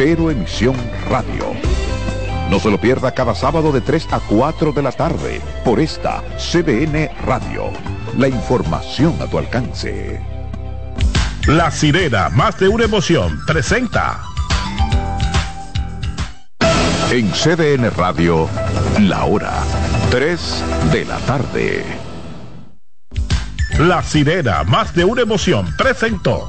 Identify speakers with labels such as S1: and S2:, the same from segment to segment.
S1: Cero Emisión Radio. No se lo pierda cada sábado de 3 a 4 de la tarde por esta CDN Radio. La información a tu alcance.
S2: La sirena, más de una emoción, presenta.
S1: En CDN Radio, la hora 3 de la tarde.
S2: La sirena, más de una emoción, presentó.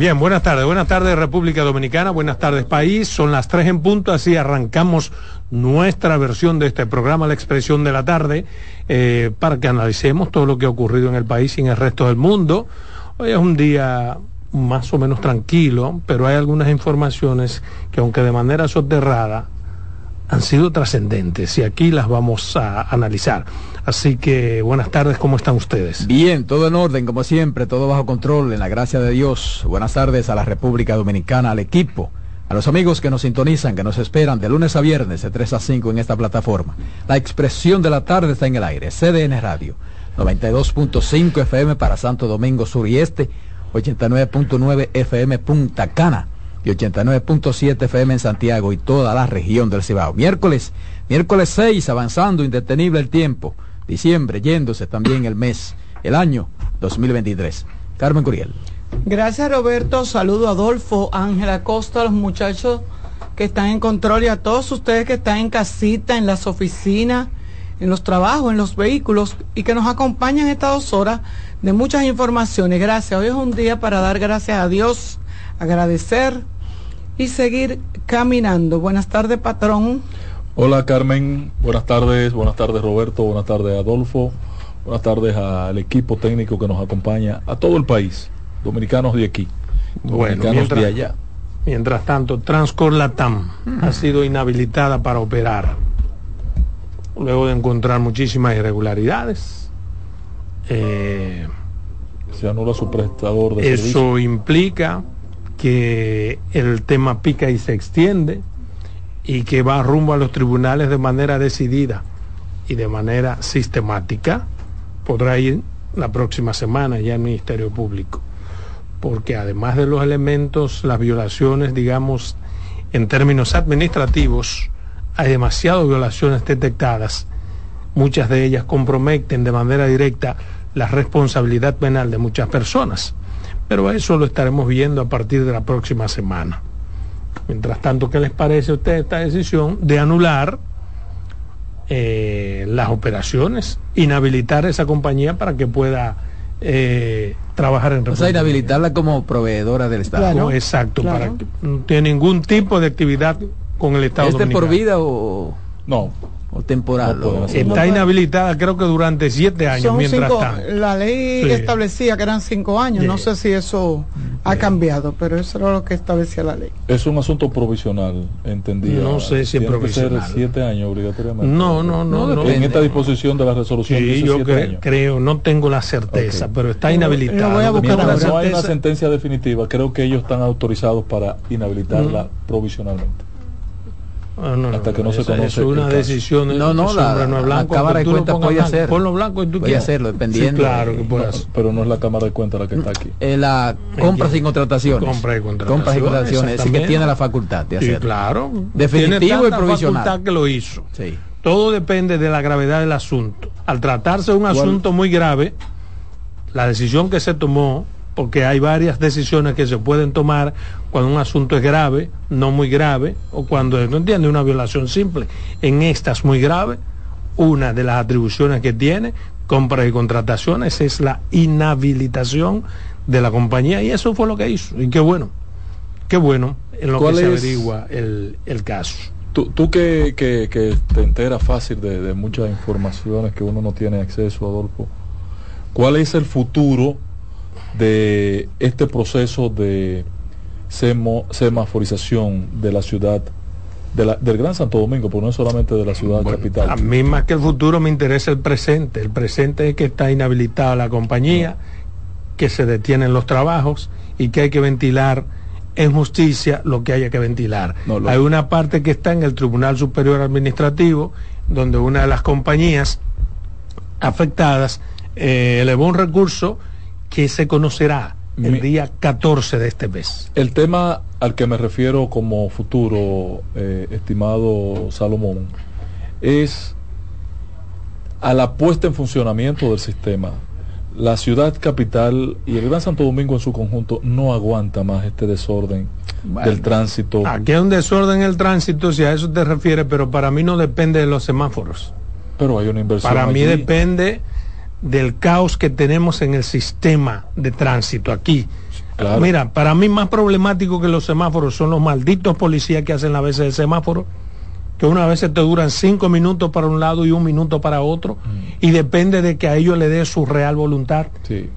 S3: Bien, buenas tardes. Buenas tardes República Dominicana, buenas tardes país. Son las tres en punto, así arrancamos nuestra versión de este programa, La Expresión de la Tarde, eh, para que analicemos todo lo que ha ocurrido en el país y en el resto del mundo. Hoy es un día más o menos tranquilo, pero hay algunas informaciones que aunque de manera soterrada han sido trascendentes y aquí las vamos a analizar. Así que buenas tardes, ¿cómo están ustedes?
S4: Bien, todo en orden, como siempre, todo bajo control, en la gracia de Dios. Buenas tardes a la República Dominicana, al equipo, a los amigos que nos sintonizan, que nos esperan de lunes a viernes de 3 a 5 en esta plataforma. La expresión de la tarde está en el aire, CDN Radio, 92.5 FM para Santo Domingo Sur y Este, 89.9 FM Punta Cana y 89.7 FM en Santiago y toda la región del Cibao. Miércoles, miércoles 6, avanzando indetenible el tiempo. Diciembre, yéndose también el mes, el año 2023. Carmen Curiel.
S5: Gracias Roberto, saludo a Adolfo, Ángela Costa, a los muchachos que están en control y a todos ustedes que están en casita, en las oficinas, en los trabajos, en los vehículos y que nos acompañan estas dos horas de muchas informaciones. Gracias. Hoy es un día para dar gracias a Dios, agradecer y seguir caminando. Buenas tardes, patrón.
S6: Hola Carmen, buenas tardes, buenas tardes Roberto, buenas tardes Adolfo, buenas tardes al equipo técnico que nos acompaña, a todo el país, dominicanos de aquí,
S3: dominicanos bueno, mientras, de allá. Mientras tanto, Transcor Latam ha sido inhabilitada para operar, luego de encontrar muchísimas irregularidades. Eh,
S6: Se anula su prestador de
S3: Eso
S6: servicio.
S3: implica que el tema pica y se extiende y que va rumbo a los tribunales de manera decidida y de manera sistemática, podrá ir la próxima semana ya al Ministerio Público. Porque además de los elementos, las violaciones, digamos, en términos administrativos, hay demasiadas violaciones detectadas. Muchas de ellas comprometen de manera directa la responsabilidad penal de muchas personas. Pero eso lo estaremos viendo a partir de la próxima semana. Mientras tanto, ¿qué les parece a ustedes esta decisión de anular eh, las operaciones, inhabilitar esa compañía para que pueda eh, trabajar en
S4: República? O sea, inhabilitarla como proveedora del Estado.
S3: Claro, exacto, claro. para que no tiene ningún tipo de actividad con el Estado.
S4: ¿Es de por vida o...?
S6: No,
S4: o temporal.
S3: No está inhabilitada creo que durante siete años
S5: Son
S3: mientras
S5: cinco,
S3: está.
S5: La ley sí. establecía que eran cinco años, no sé si eso ha cambiado, pero eso era lo que establecía la ley.
S6: Es un asunto provisional, entendía.
S3: No sé si es provisional.
S6: Que ser siete años obligatoriamente.
S3: No, no, no. no,
S6: en esta disposición de la resolución.
S3: Sí, yo cre creo, no tengo la certeza, okay. pero está inhabilitada.
S5: Voy a buscar
S6: Mientras no hay una sentencia definitiva, creo que ellos están autorizados para inhabilitarla mm. provisionalmente.
S3: Ah, no,
S6: hasta que no se conoce
S3: es una decisión
S4: no no la,
S3: no es blanco,
S4: la cámara de cuentas puede
S3: blanco,
S4: hacer.
S3: ponlo blanco y tú
S4: puede hacerlo dependiendo
S3: sí, claro que puede hacer.
S6: pero no es la cámara de cuentas la que está aquí.
S4: Eh, la compra sin contrataciones.
S3: Compra y contrataciones,
S4: compra y contrataciones es que tiene la facultad de hacerlo.
S3: sí, claro.
S4: Definitivo y provisional.
S3: facultad que lo hizo.
S4: Sí.
S3: todo depende de la gravedad del asunto. Al tratarse de un asunto muy grave la decisión que se tomó porque hay varias decisiones que se pueden tomar cuando un asunto es grave, no muy grave, o cuando no entiende una violación simple. En estas muy grave, una de las atribuciones que tiene, compras y contrataciones, es la inhabilitación de la compañía, y eso fue lo que hizo. Y qué bueno, qué bueno en lo que se
S6: es,
S3: averigua el, el caso.
S6: Tú, tú que, que, que te enteras fácil de, de muchas informaciones que uno no tiene acceso, Adolfo, ¿cuál es el futuro de este proceso de semo- semaforización de la ciudad, de la- del Gran Santo Domingo, porque no es solamente de la ciudad
S3: Bueno,
S6: capital?
S3: A mí más que el futuro me interesa el presente. El presente es que está inhabilitada la compañía, que se detienen los trabajos y que hay que ventilar en justicia lo que haya que ventilar.
S6: No, lo-
S3: Hay una parte que está en el Tribunal Superior Administrativo, donde una de las compañías afectadas eh, elevó un recurso que se conocerá el
S6: Mi-
S3: día 14 de este mes.
S6: El tema al que me refiero como futuro, eh, estimado Salomón, es a la puesta en funcionamiento del sistema. La ciudad capital y el Gran Santo Domingo en su conjunto no aguanta más este desorden del tránsito.
S3: Aquí hay un desorden en el tránsito, si a eso te refieres, pero para mí no depende de los semáforos.
S6: Pero hay una inversión.
S3: Para mí depende del caos que tenemos en el sistema de tránsito aquí.
S6: Claro.
S3: Mira, para mí más problemático que los semáforos son los malditos policías que hacen la veces el semáforo, que una vez te duran cinco minutos para un lado y un minuto para otro,
S6: Mm.
S3: y depende de que a ellos le dé su real voluntad.
S6: Sí.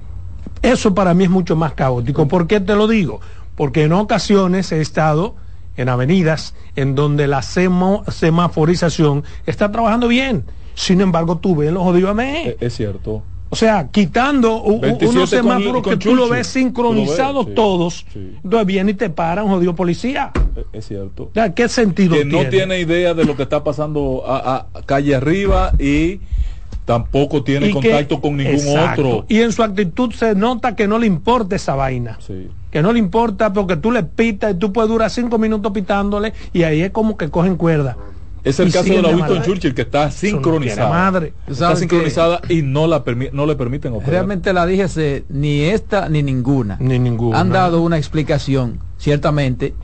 S3: Eso para mí es mucho más caótico. ¿Por qué te lo digo? Porque en ocasiones he estado en avenidas en donde la semaforización está trabajando bien. Sin embargo, tú ves los jodidos AME.
S6: E- Es cierto.
S3: O sea, quitando u- u-
S6: 27
S3: unos semáforos que tú lo ves sincronizados
S6: sí,
S3: todos,
S6: sí.
S3: entonces viene y te para un jodido policía.
S6: E- Es cierto.
S3: O sea, ¿Qué sentido
S6: que no tiene idea de lo que está pasando a, a- calle arriba y tampoco tiene
S3: Y que-
S6: contacto con ningún
S3: Exacto.
S6: otro.
S3: Y en su actitud se nota que no le importa esa vaina.
S6: Sí.
S3: que no le importa porque tú le pitas y tú puedes durar cinco minutos pitándole y ahí es como que cogen cuerda.
S6: Es el
S3: Y
S6: caso de la Winston Churchill que está sincronizada.
S3: madre.
S6: Está
S4: ¿Sabes
S6: sincronizada y no la no le permiten operar.
S4: Realmente la DGC, ni esta ni ninguna,
S3: Ni ninguna.
S4: han dado una explicación, ciertamente,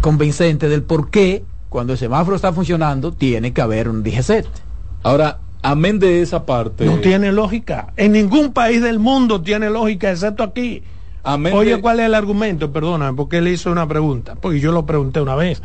S4: convincente del por qué, cuando el semáforo está funcionando, tiene que haber un DGC.
S6: Ahora, amén de esa parte.
S3: No tiene lógica. En ningún país del mundo tiene lógica, excepto aquí.
S6: amén
S3: Oye,
S6: de-
S3: ¿cuál es el argumento? Perdóname, porque él hizo una pregunta. Porque yo lo pregunté una vez.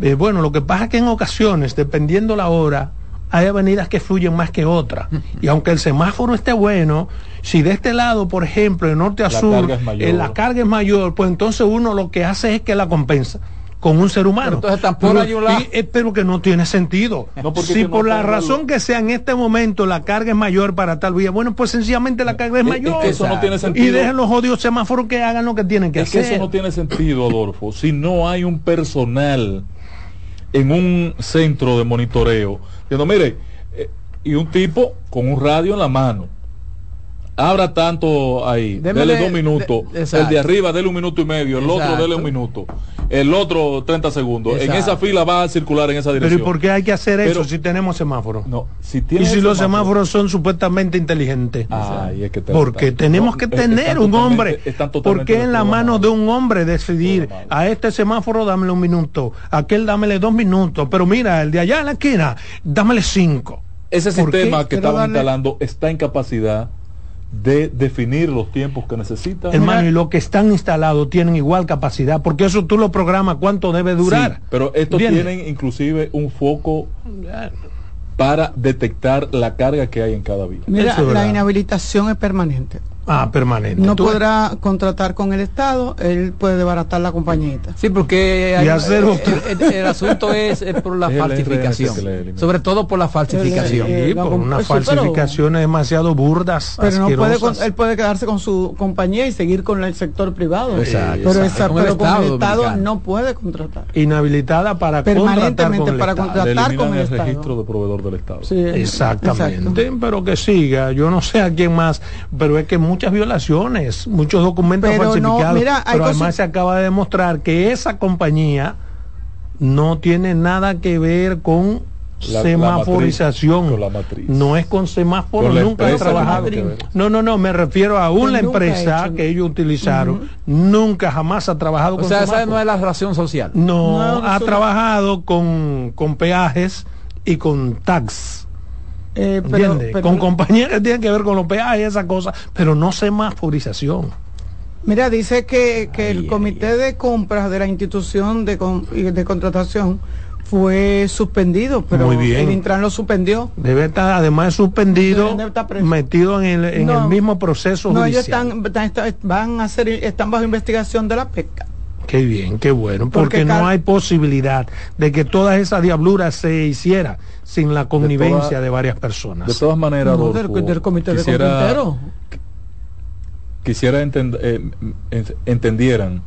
S3: Eh, bueno, lo que pasa es que en ocasiones, dependiendo la hora, hay avenidas que fluyen más que otras. Y aunque el semáforo esté bueno, si de este lado, por ejemplo, de norte a
S6: La
S3: sur,
S6: carga mayor.
S3: eh, la carga es mayor, pues entonces uno lo que hace es que la compensa con un ser humano.
S4: Pero entonces tampoco
S3: pero,
S4: hay un lado.
S3: y- eh, pero que no tiene sentido.
S6: No,
S3: si
S6: que no
S3: por la razón que sea en este momento la carga es mayor para tal vía, bueno, pues sencillamente la carga es
S6: Es- es
S3: mayor.
S6: que eso no tiene
S3: Y
S6: sentido.
S3: dejen los odios semáforos que hagan lo que tienen que
S6: es que
S3: hacer.
S6: eso no tiene sentido, Adolfo. Si no hay un personal en un centro de monitoreo, diciendo, mire, eh, y un tipo con un radio en la mano. Abra tanto ahí,
S4: Démele-
S6: dele dos minutos.
S4: de-
S6: el de arriba, dele un minuto y medio. El otro, dele un minuto. El otro, 30 segundos. En esa fila va a circular en esa
S3: Pero ¿y
S6: dirección.
S3: por qué hay que hacer eso si tenemos semáforos?
S6: No, si
S3: y si los
S6: semáforo-
S3: semáforos son supuestamente inteligentes.
S6: Ay, es que te-
S3: porque
S6: están-
S3: tenemos
S6: no,
S3: que tener un hombre. Porque en la mano de un hombre decidir a este semáforo dámele un minuto, a aquel dámele dos minutos, pero mira, el de allá en la esquina, dámele cinco.
S6: Ese
S3: ¿Por
S6: sistema
S3: qué?
S6: que
S5: darle-
S6: instalando está en capacidad de definir los tiempos que necesita.
S3: Hermano, y los que están instalados tienen igual capacidad, porque eso tú lo programas cuánto debe durar.
S6: Sí, pero estos
S3: ¿Entiendes?
S6: tienen inclusive un foco para detectar la carga que hay en cada vía.
S5: Mira,
S3: es
S5: la inhabilitación es permanente.
S3: Ah, permanente.
S5: No podrá contratar con el Estado, él puede desbaratar la compañita.
S4: Sí, porque
S3: Y
S4: hay-
S3: hacer
S4: el,
S3: otro.
S4: el- el asunto es, es por la
S6: Es
S4: falsificación. Sobre todo por la falsificación.
S5: Eh,
S3: Sí, por unas
S5: sí, pero-
S3: falsificaciones demasiado burdas.
S5: Pero no puede, con- él puede quedarse con su compañía y seguir con el sector privado.
S4: Exacto,
S5: pero
S4: exacto.
S5: esa-
S4: Con el
S5: pero con el
S4: Estado
S5: no puede contratar.
S3: inhabilitada para contratar
S5: Permanentemente
S3: con el
S5: para
S3: Estado.
S5: contratar. Con el
S6: el
S5: Estado.
S6: registro de proveedor del Estado.
S5: Sí,
S3: Exactamente,
S5: exacto.
S3: pero que siga, yo no sé a quién más, pero es que muchas violaciones, muchos documentos
S5: Pero no,
S3: falsificados,
S5: mira, hay
S3: pero
S5: cosas-
S3: además se acaba de demostrar que esa compañía no tiene nada que ver con
S6: La- la
S3: semaforización,
S6: matriz, con la matriz.
S3: no es con semáforo,
S6: Con
S3: nunca he trabajado. No, no, no, me refiero a una empresa
S5: hecho.
S3: que ellos utilizaron, nunca jamás ha trabajado
S4: O
S3: con
S4: sea, esa no es la razón social.
S3: No,
S5: No,
S3: ha trabajado con, con peajes y con tax.
S5: Eh, pero-
S3: ¿Entiendes?
S5: pero-
S3: con compañías que tienen que ver con los peajes y esas cosas, pero no semaforización.
S5: Mira, dice que, que
S4: Ay,
S5: el
S4: ay,
S5: comité de compras de la institución de, con- de contratación fue suspendido, pero
S3: Muy bien.
S5: el Intran lo suspendió.
S3: Debe estar además suspendido,
S5: estar preso.
S3: metido en el, en
S5: No,
S3: el mismo proceso
S5: No, ellos
S3: judicial.
S5: están, están- están- van a hacer, están bajo investigación de la pesca.
S3: Qué bien, qué bueno, porque,
S5: Porque
S3: no hay posibilidad de que toda esa diablura se hiciera sin la connivencia de, varias personas.
S6: De todas maneras,
S5: No,
S6: Adolfo,
S5: del, del comité de
S6: quisiera,
S5: carpinteros.
S6: quisiera entend- eh, en- entendieran,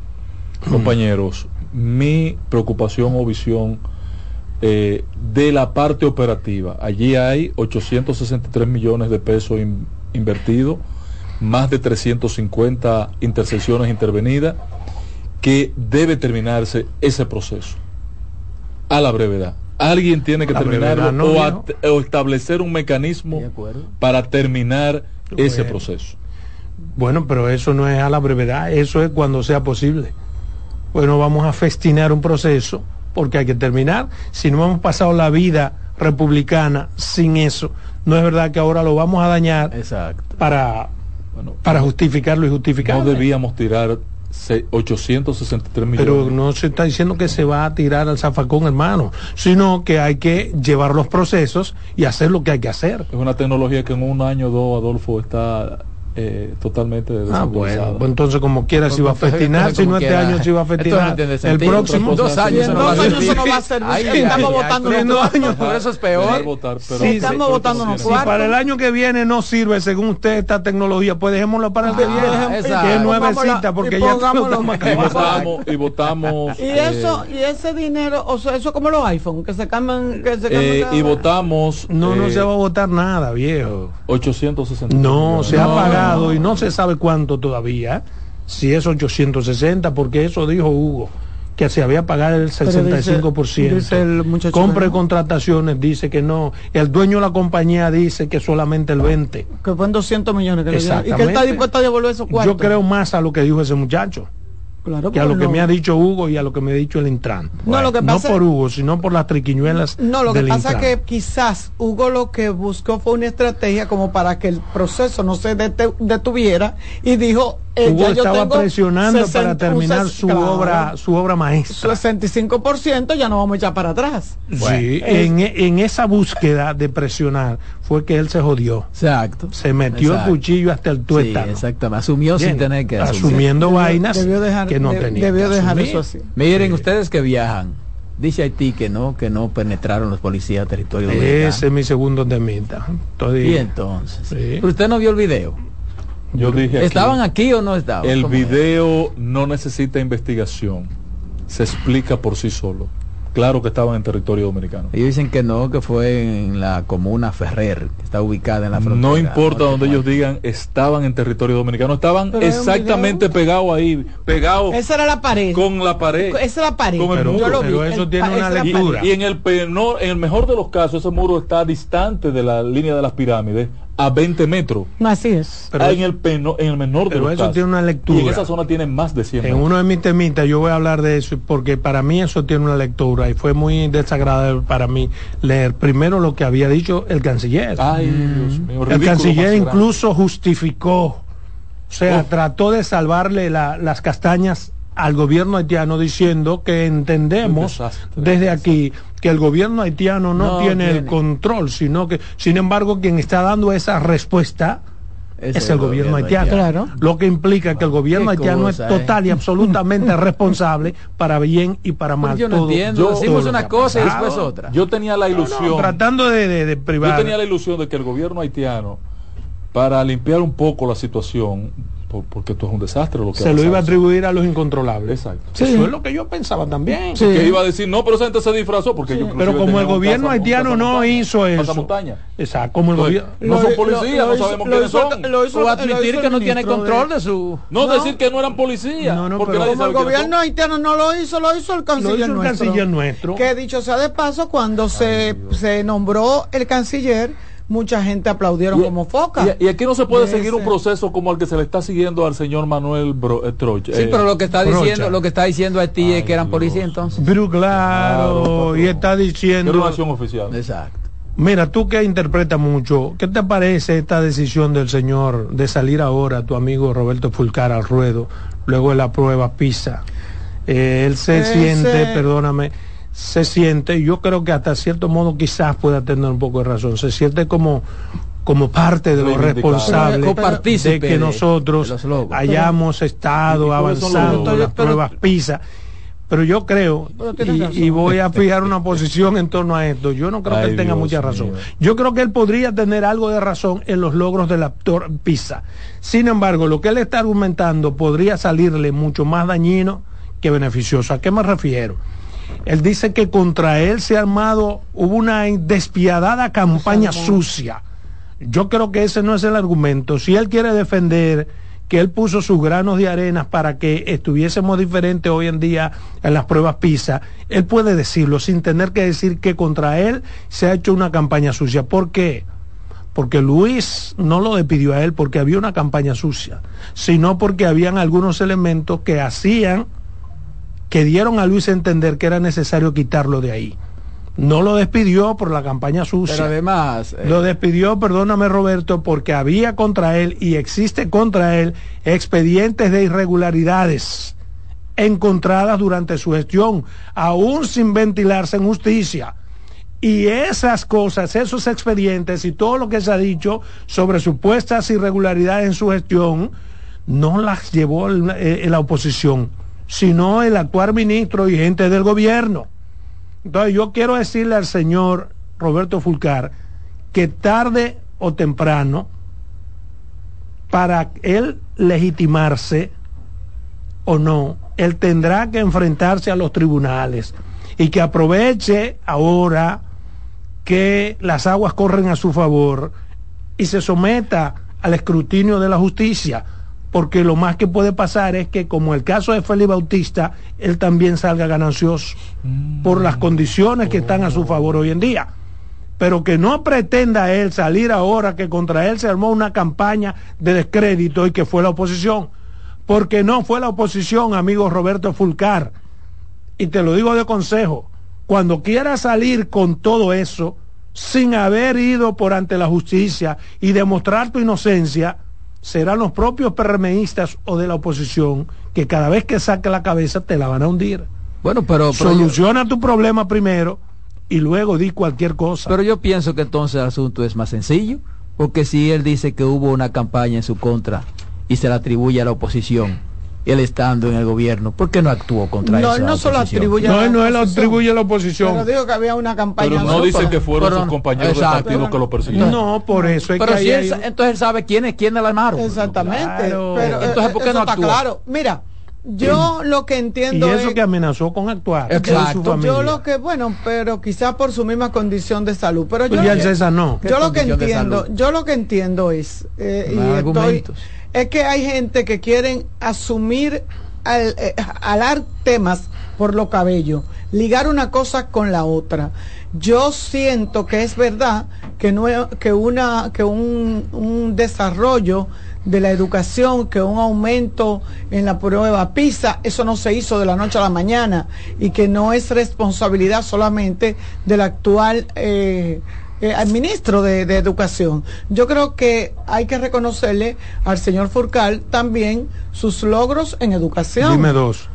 S6: compañeros, mi preocupación o visión eh, de la parte operativa. Allí hay 863 millones de pesos in- invertidos, más de 350 intersecciones intervenidas, que debe terminarse ese proceso a la brevedad. Alguien tiene que
S3: La
S6: terminarlo
S3: ¿no,
S6: o, establecer un mecanismo para terminar ese proceso.
S3: Bueno, pero eso no es a la brevedad, eso es cuando sea posible. Bueno, vamos a festinar un proceso porque hay que terminar. Si no hemos pasado la vida republicana sin eso, no es verdad que ahora lo vamos a dañar
S4: Exacto.
S3: para,
S6: Bueno,
S3: para justificarlo y justificarlo.
S6: no debíamos tirar 863 millones.
S3: Pero no se está diciendo que se va a tirar al zafacón, hermano, sino que hay que llevar los procesos y hacer lo que hay que hacer.
S6: Es una tecnología que en un año o dos, Adolfo, está eh, totalmente
S3: Ah, bueno, pues entonces como quiera si va a festinar, si no este año si va a
S4: no
S3: festinar,
S4: tiene
S3: el próximo.
S4: Dos años no
S5: dos
S4: va a
S5: años
S4: servir.
S5: eso no va a servir.
S4: Ay,
S5: Estamos votando
S4: no-
S3: años.
S4: Por eso es peor.
S6: votar, pero-
S3: Sí,
S5: Estamos votando
S3: Si para el año que viene no sirve, según usted, esta tecnología, pues dejémoslo para el que viene, que es
S4: Y
S3: nuevecita, porque ya
S6: votamos, y votamos
S5: Y
S6: eh,
S5: eso, y ese dinero, o sea, eso es como los iPhone, que se cambian, que se
S6: eh, y votamos
S3: No, no
S6: eh,
S3: se va a votar nada, viejo.
S6: 860
S3: No, se ha
S5: No.
S3: y no se sabe cuánto todavía, si es 860, porque eso dijo Hugo, que se había pagado el
S5: Pero dice-
S3: 65%.
S5: dice el
S3: Compra y contrataciones dice que no. El dueño de la compañía dice que solamente el 20%.
S5: que fue en 200 millones que le dieron, y que él está
S3: Exactamente.
S5: dispuesto a devolver esos cuartos.
S3: Yo creo más a lo que dijo ese muchacho.
S5: Claro,
S3: que a lo
S5: porque
S3: que
S5: no-
S3: me ha dicho Hugo y a lo que me ha dicho el Intran.
S5: No, lo que pasa-
S3: por Hugo, sino por las triquiñuelas.
S5: No, lo que pasa es que quizás Hugo lo que buscó fue una estrategia como para que el proceso no se detuviera y dijo, eh,
S3: Hugo estaba presionando
S5: 60
S3: para terminar
S5: ses-
S3: su
S5: claro,
S3: obra, su obra maestra.
S5: 65% ya no vamos a echar para atrás.
S3: sí, en, en esa búsqueda de presionar fue que él se jodió.
S4: Exacto.
S3: Se metió
S4: Exacto.
S3: el cuchillo hasta el
S4: Sí,
S3: tuétano.
S4: exactamente. Asumió sin tener que asumir.
S3: asumiendo
S5: Debió-
S3: vainas
S5: debió dejar-
S3: que no
S5: de-
S3: tenía.
S5: debió
S3: que
S5: dejar eso así.
S4: Miren, ustedes que viajan, dice Haití que no, que no penetraron los policías a territorio dominicano.
S3: Ese es mi segundo temita.
S4: Y entonces,
S3: Sí.
S4: usted no vio el video.
S6: Yo dije aquí,
S4: ¿Estaban aquí o no estaban?
S6: el video no necesita investigación. Se explica por sí solo. Claro que estaban en territorio dominicano.
S4: Ellos dicen que no, que fue en la comuna Ferrer, que está ubicada en la frontera.
S6: No importa donde ellos digan estaban en territorio dominicano, estaban
S5: Pero
S6: exactamente pegados ahí, pegados
S5: Esa era la pared.
S6: con la pared.
S5: Esa es la pared.
S6: con el
S3: Pero-
S6: muro.
S3: Pero eso
S5: El
S3: tiene una
S5: era
S6: Y,
S3: lectura.
S6: y en el penor- en el mejor de los casos, ese muro está distante de la línea de las pirámides a 20 metros.
S5: No, así es.
S3: Pero es-
S6: en el peno- en el menor de
S3: pero
S6: los
S3: eso
S6: casos.
S3: tiene una lectura.
S6: Y en esa zona tiene más de 100
S3: En
S6: metros.
S3: uno de mis temitas yo voy a hablar de eso porque para mí eso tiene una lectura y fue muy desagradable para mí leer primero lo que había dicho el canciller.
S6: Ay, Dios mío,
S3: el canciller incluso justificó, o sea,
S6: Oh.
S3: trató de salvarle la- las castañas al gobierno haitiano diciendo que entendemos desde aquí que el gobierno haitiano no,
S4: No
S3: tiene, el
S4: tiene.
S3: control, sino que, sin embargo, quien está dando esa respuesta es, el gobierno haitiano.
S5: Claro.
S3: Lo que implica que el gobierno haitiano
S4: cosa,
S3: es
S4: eh.
S3: total y absolutamente responsable para bien y para mal.
S4: Pues yo no
S3: todo-
S4: entiendo.
S6: yo-
S4: Decimos una cosa y después otra.
S6: Yo tenía la
S3: No, no,
S6: ilusión.
S3: tratando de, de, de
S6: Yo
S3: privar.
S6: tenía la ilusión de que el gobierno haitiano, para limpiar un poco la situación, por- porque esto es un desastre lo que
S3: se lo iba a atribuir a los incontrolables.
S6: Exacto.
S3: Eso es lo que yo pensaba también.
S5: Sí.
S6: Que iba a decir, no, pero esa gente se disfrazó porque yo
S3: Pero como el gobierno
S6: casa-
S3: haitiano no hizo eso.
S6: pasamontaña.
S3: Exacto, como el
S6: Entonces,
S3: gobierno.
S6: no son policías,
S5: lo
S6: no
S5: hizo-
S6: sabemos
S5: lo
S6: quiénes
S5: hizo-
S6: son.
S5: lo hizo-
S4: O
S5: lo
S4: admitir
S5: hizo
S4: que no tiene control
S5: de-
S4: de su...
S6: No,
S5: No.
S6: decir que no eran policías.
S3: No, no,
S6: porque
S3: pero-
S6: nadie
S5: Como el gobierno haitiano no lo hizo, lo hizo el canciller nuestro.
S3: canciller nuestro.
S5: Que dicho sea de paso, cuando se, se nombró el canciller, mucha gente aplaudieron
S6: Y-
S5: como foca.
S6: Y, y aquí no se puede
S5: De
S6: seguir un
S5: ese-
S6: proceso como el que se le está siguiendo al señor Manuel Bro, eh, Troch.
S4: Sí,
S6: Eh,
S4: pero lo que está diciendo, lo que está diciendo Haití es
S6: Ay,
S4: que eran policías entonces.
S3: Pero claro,
S6: Claro,
S3: y está diciendo.
S6: era una acción oficial.
S4: Exacto.
S3: Mira, tú que interpretas mucho, ¿qué te parece esta decisión del señor de salir ahora, tu amigo Roberto Fulcar al ruedo, luego de la prueba PISA? Eh, él se
S5: Ese-
S3: siente, perdóname, se siente, y yo creo que hasta cierto modo quizás pueda tener un poco de razón, se siente como, como parte de los responsables
S4: Copartícipe
S3: de que nosotros
S4: de los logros.
S3: hayamos estado
S6: ¿Y cuáles son los
S3: avanzando las pruebas PISA. Pero yo creo, y, voy a fijar una posición en torno a esto, yo no creo que él tenga
S6: Dios
S3: mucha
S6: mío.
S3: razón. Yo creo que él podría tener algo de razón en los logros del actor PISA. Sin embargo, lo que él está argumentando podría salirle mucho más dañino que beneficioso. ¿A qué me refiero? Él dice que contra él se ha armado, hubo una despiadada campaña sucia. Yo creo que ese no es el argumento. Si él quiere defender que él puso sus granos de arena para que estuviésemos diferentes hoy en día en las pruebas PISA, él puede decirlo sin tener que decir que contra él se ha hecho una campaña sucia. ¿Por qué? Porque Luis no lo despidió a él porque había una campaña sucia, sino porque habían algunos elementos que hacían, que dieron a Luis a entender que era necesario quitarlo de ahí. No lo despidió por la campaña sucia.
S4: Pero además, eh,
S3: Lo despidió, perdóname Roberto, porque había contra él y existe contra él expedientes de irregularidades encontradas durante su gestión, aún sin ventilarse en justicia. Y esas cosas, esos expedientes y todo lo que se ha dicho sobre supuestas irregularidades en su gestión, no las llevó la, eh, la oposición, sino el actual ministro y gente del gobierno. Entonces yo quiero decirle al señor Roberto Fulcar que tarde o temprano, para él legitimarse o no, él tendrá que enfrentarse a los tribunales y que aproveche ahora que las aguas corren a su favor y se someta al escrutinio de la justicia, porque lo más que puede pasar es que, como el caso de Félix Bautista, él también salga ganancioso por las condiciones que están a su favor hoy en día. Pero que no pretenda él salir ahora que contra él se armó una campaña de descrédito y que fue la oposición. Porque no fue la oposición, amigo Roberto Fulcar. Y te lo digo de consejo, cuando quieras salir con todo eso, sin haber ido por ante la justicia y demostrar tu inocencia, serán los propios PRMistas o de la oposición que cada vez que saque la cabeza te la van a hundir.
S4: bueno, pero, pero, yo,
S3: Soluciona tu problema primero y luego di cualquier cosa.
S4: pero yo pienso que entonces el asunto es más sencillo, porque si él dice que hubo una campaña en su contra y se la atribuye a la oposición, él estando en el gobierno, ¿por qué no actuó contra
S5: No,
S4: esa
S5: él no solo
S4: oposición?
S5: atribuye
S3: no,
S5: a la
S3: no él atribuye a la oposición.
S5: Pero digo que había una campaña
S6: Pero no dice que fueron
S4: Pero
S6: sus
S4: no,
S6: compañeros de
S4: exacto.
S6: partido que lo persiguieron.
S3: No, por eso es
S4: Pero
S3: que
S4: si él, entonces él sabe quiénes quiénes la armaron.
S5: Exactamente.
S3: Claro.
S5: Pero, eh,
S4: Entonces, ¿por qué
S5: eso
S4: no
S5: está
S4: actuó?
S5: claro. Mira, yo lo que
S3: y
S5: entiendo
S3: eso
S5: es
S3: que amenazó con actuar. y
S4: Exacto.
S3: familia.
S5: yo lo que bueno, pero quizás por su misma condición de salud. Pero yo
S3: Pues ya
S5: lo
S3: César no.
S4: ¿Qué
S5: yo lo que entiendo, yo lo que entiendo es eh, y estoy-
S4: argumentos.
S5: Es que hay gente que quieren asumir al, eh, alar temas por lo cabello, ligar una cosa con la otra. Yo siento que es verdad que no que una que un, un desarrollo de la educación, que un aumento en la prueba PISA, eso no se hizo de la noche a la mañana y que no es responsabilidad solamente del actual eh, eh, al ministro de, de Educación. Yo creo que hay que reconocerle al señor Furcal también sus logros en educación.
S3: Dime dos.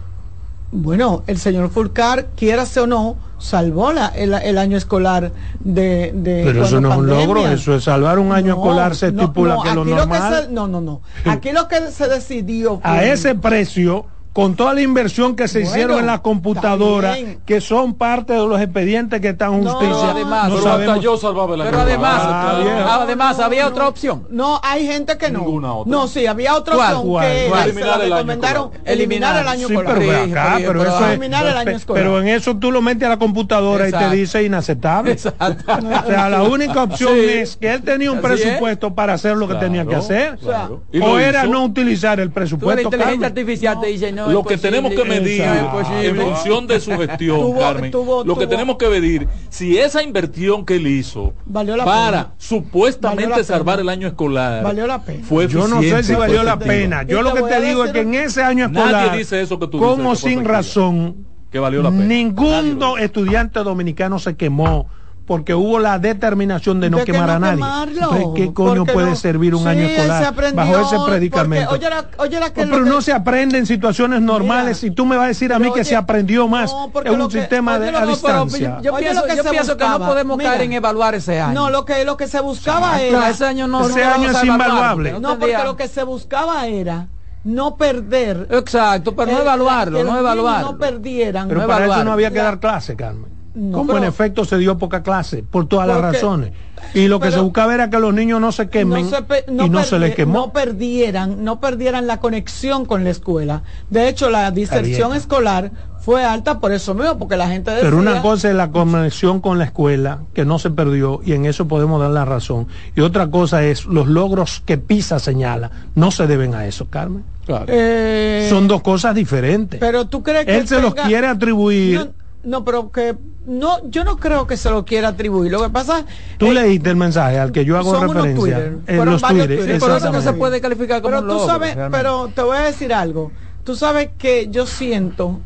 S5: Bueno, el señor Fulcar, quiérase o no, salvó la, el, el año escolar de... de
S3: Pero eso no es un logro, eso es salvar un año
S5: No,
S3: escolar, se
S5: no,
S3: estipula
S5: no,
S3: que lo normal.
S5: se- no, no, no. Aquí lo que se decidió
S3: a
S5: fue-
S3: ese precio, con toda la inversión que se
S5: Bueno,
S3: hicieron en la computadora,
S5: está bien.
S3: que son parte de los expedientes que están en
S5: No,
S3: justicia,
S4: además,
S3: no
S6: Pero hasta
S3: sabemos-
S6: yo salvaba año
S4: Pero además.
S3: Ah,
S4: además había otra opción.
S5: No, hay gente que no.
S6: Ninguna otra.
S5: No, sí, había otra
S4: ¿Cuál?
S5: opción
S3: ¿Cuál?
S5: que
S3: ¿Cuál?
S5: se
S6: Eliminar
S5: la
S6: el año
S5: recomendaron
S6: escolar.
S5: eliminar el año
S3: Sí,
S5: escolar.
S3: pero ve
S4: Sí,
S3: acá,
S4: pero-
S3: pero
S4: pero
S3: eso es-
S5: eliminar el año escolar.
S3: pero en eso tú lo metes a la computadora y te dice inaceptable.
S4: Exacto.
S3: O sea, la única opción
S4: Sí.
S3: es que él tenía un
S4: Así es.
S3: presupuesto para hacer lo que
S6: Claro,
S3: tenía que hacer.
S6: claro.
S3: O, era no utilizar el
S4: Tú, la
S3: presupuesto.
S4: inteligencia artificial te dice no.
S6: Lo que tenemos que medir en función de su gestión,
S5: Tuvo-
S6: Carmen,
S5: tuvo-
S6: lo que
S5: tuvo-
S6: tenemos que medir si esa inversión que él hizo
S5: Valió la
S6: para
S5: pena.
S6: supuestamente
S5: Valió la
S6: salvar
S5: pena.
S6: el año escolar
S5: Valió la pena.
S6: fue
S3: Yo no sé si valió la pena. Yo lo
S5: te
S3: que te digo es que en ese año
S6: Nadie
S3: escolar,
S6: dice eso que tú dices,
S3: como sin razón,
S6: que valió la pena. Nadie
S3: ningún estudiante dominicano se quemó porque hubo la determinación de no
S5: De que
S3: quemar
S5: no
S3: a nadie.
S5: quemarlo,
S3: Entonces, ¿Qué coño
S5: porque
S3: puede
S5: no-
S3: servir un
S5: Sí,
S3: año escolar
S5: aprendió,
S3: bajo ese
S5: porque,
S3: predicamento?
S5: oye, la- oye, la que
S3: No, pero no se aprende en situaciones normales y tú me vas a decir a mí que se aprendió más
S5: no, porque
S3: en
S5: lo
S3: un
S5: que-
S3: sistema
S5: oye,
S3: de a distancia.
S4: Yo
S5: Oye,
S4: pienso,
S5: lo que
S4: yo
S5: se
S4: pienso que no podemos
S5: mira.
S4: caer en evaluar ese año.
S5: No, lo que, lo que se buscaba era.
S4: ese año no.
S3: Ese año es invaluable.
S4: porque
S5: No, porque lo que se buscaba era no perder.
S4: Exacto, pero no evaluarlo, no evaluarlo.
S5: No perdieran.
S3: Pero
S4: no
S3: para eso no había que
S5: La-
S3: dar clase, Carmen.
S5: No,
S3: Como
S5: pero-
S3: en efecto se dio poca clase, por todas las razones. Y lo que
S5: pero-
S3: se buscaba era que los niños no se quemen
S5: no se pe-
S3: y no se les quemó.
S5: no perdieran no perdieran la conexión con la escuela de hecho la diserción escolar fue alta por eso mismo porque la gente decía,
S3: Pero una cosa es la conexión con la escuela, que no se perdió, y en eso podemos dar la razón. Y otra cosa es los logros que PISA señala. No se deben a eso, Carmen.
S6: Claro.
S5: eh,
S3: Son dos cosas diferentes.
S5: pero tú crees que
S3: Él se los quiere atribuir.
S5: No, pero que no yo no creo que se lo quiera atribuir lo que pasa
S3: Tú
S5: eh,
S3: leíste el mensaje al que yo hago
S5: son unos
S3: referencia.
S5: Twitter.
S3: En
S5: Fueron
S3: los Twitter,
S5: Twitter.
S4: Por eso que se puede calificar como
S5: pero
S4: un
S5: tú
S4: logro,
S5: sabes
S4: realmente.
S5: pero te voy a decir algo tú sabes que yo siento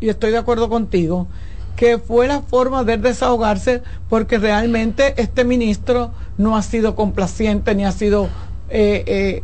S5: y estoy de acuerdo contigo que fue la forma de desahogarse porque realmente este ministro no ha sido complaciente ni ha sido eh, eh,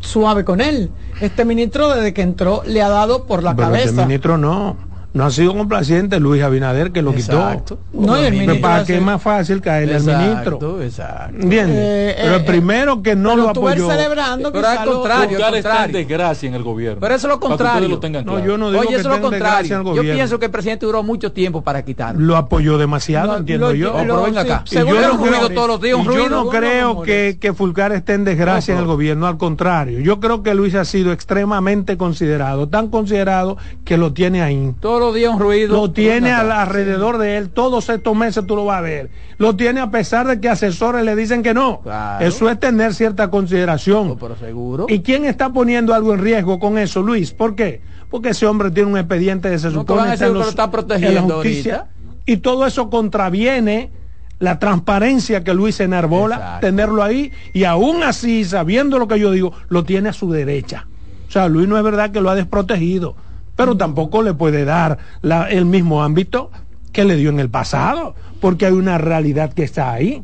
S5: suave con él este ministro desde que entró le ha dado por la
S3: Pero este
S5: cabeza
S3: ministro no. No ha sido complaciente Luis Abinader que lo
S4: Exacto.
S3: quitó.
S5: No, y el
S3: Pero
S5: ministro
S3: para que es más fácil caerle al ministro.
S4: Exacto.
S3: ¿Entiendes?
S5: Eh,
S3: Pero el
S5: eh,
S3: primero que no
S5: pero
S3: lo apoyó.
S5: celebrando
S4: Pero al
S5: lo-
S4: contrario,
S6: en
S4: contrario.
S6: desgracia en el gobierno.
S4: Pero eso es lo contrario.
S6: lo tengan
S3: No, yo no digo
S4: Oye,
S3: que
S4: eso es lo contrario. Yo pienso que el presidente duró mucho tiempo para quitarlo.
S3: lo apoyó demasiado,
S5: Lo-
S3: entiendo
S5: lo-
S3: yo.
S4: Oh, pero venga acá.
S3: Yo no creo,
S4: todos los días, un
S3: yo no creo que, que Fulcar esté en desgracia
S4: No,
S3: en el gobierno, al contrario. Yo creo que Luis ha sido extremadamente considerado, tan considerado que lo tiene ahí.
S4: Todos los días un ruido.
S3: Lo tiene al- alrededor de él, todos estos meses tú lo vas a ver. Lo tiene a pesar de que asesores le dicen que no.
S4: Claro.
S3: Eso es tener cierta consideración.
S4: No, pero seguro.
S3: ¿Y quién está poniendo algo en riesgo con eso, Luis? ¿Por qué? Porque ese hombre tiene un expediente de se
S4: No, que
S3: supone
S4: que
S3: los-
S4: lo está
S3: en
S4: protegiendo
S3: la justicia.
S4: ahorita.
S3: Y todo eso contraviene la transparencia que Luis enarbola,
S4: Exacto.
S3: tenerlo ahí, y aún así, sabiendo lo que yo digo, lo tiene a su derecha. O sea, Luis no es verdad que lo ha desprotegido, pero tampoco le puede dar la- el mismo ámbito que le dio en el pasado, porque hay una realidad que está ahí.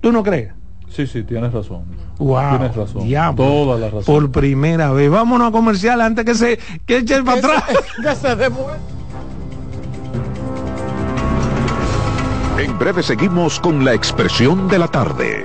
S3: ¿Tú no crees?
S6: Sí, sí, tienes razón.
S3: Wow,
S6: Tienes razón.
S3: diablo.
S6: Toda la razón.
S3: Por primera vez. Vámonos a comercial antes que se que echen para atrás.
S5: que se demuestre.
S1: En breve seguimos con la expresión de la tarde.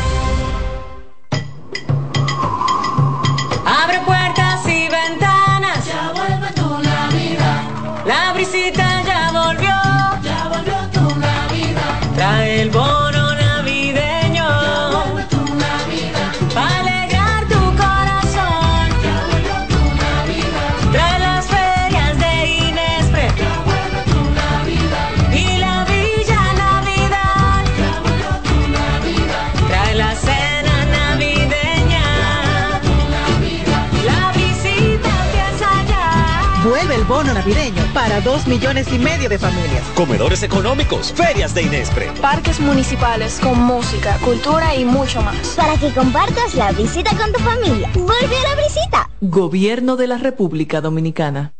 S7: El bono navideño para
S8: dos millones y medio de familias.
S9: Comedores económicos, ferias de Inespre.
S10: Parques municipales con música, cultura y mucho más.
S11: Para que compartas la visita con tu familia. Vuelve a la visita.
S12: Gobierno de la República Dominicana.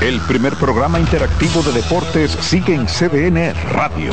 S1: El primer programa interactivo de deportes sigue en CDN Radio.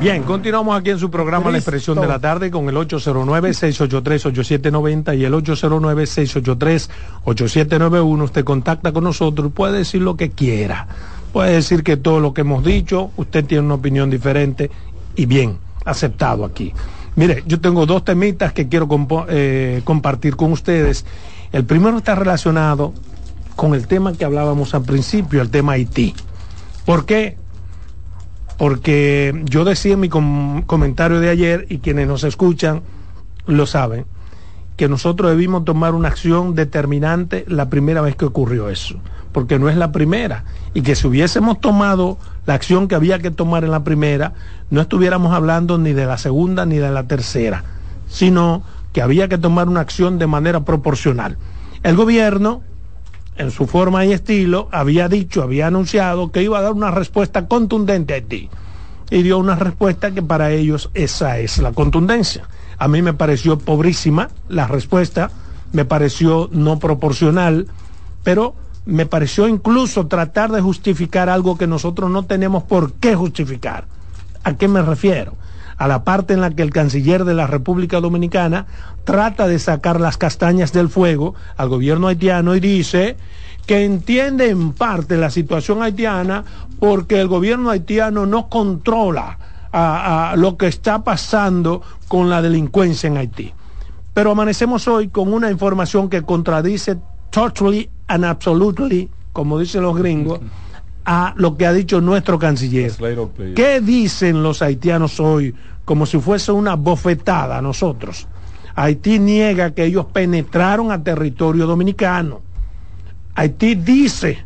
S3: Bien, continuamos aquí en su programa La Expresión de la Tarde con el 809-683-8790 y el 809-683-8791. Usted contacta con nosotros, puede decir lo que quiera. Puede decir que todo lo que hemos dicho, usted tiene una opinión diferente y bien, aceptado aquí. Mire, yo tengo dos temitas que quiero eh, compartir con ustedes. El primero está relacionado con el tema que hablábamos al principio, el tema Haití. ¿Por qué? Porque yo decía en mi com- comentario de ayer, y quienes nos escuchan lo saben, que nosotros debimos tomar una acción determinante la primera vez que ocurrió eso, porque no es la primera, y que si hubiésemos tomado la acción que había que tomar en la primera, no estuviéramos hablando ni de la segunda ni de la tercera, sino que había que tomar una acción de manera proporcional. El gobierno, en su forma y estilo, había dicho, había anunciado que iba a dar una respuesta contundente a Haití. Y dio una respuesta que para ellos esa es la contundencia. A mí me pareció pobrísima la respuesta, me pareció no proporcional, pero me pareció incluso tratar de justificar algo que nosotros no tenemos por qué justificar. ¿A qué me refiero? A la parte en la que el canciller de la República Dominicana trata de sacar las castañas del fuego al gobierno haitiano y dice que entiende en parte la situación haitiana porque el gobierno haitiano no controla a, a lo que está pasando con la delincuencia en Haití. Pero amanecemos hoy con una información que contradice totally and absolutely, como dicen los gringos, a lo que ha dicho nuestro canciller. ¿Qué dicen los haitianos hoy como si fuese una bofetada a nosotros? Haití niega que ellos penetraron a territorio dominicano. Haití dice,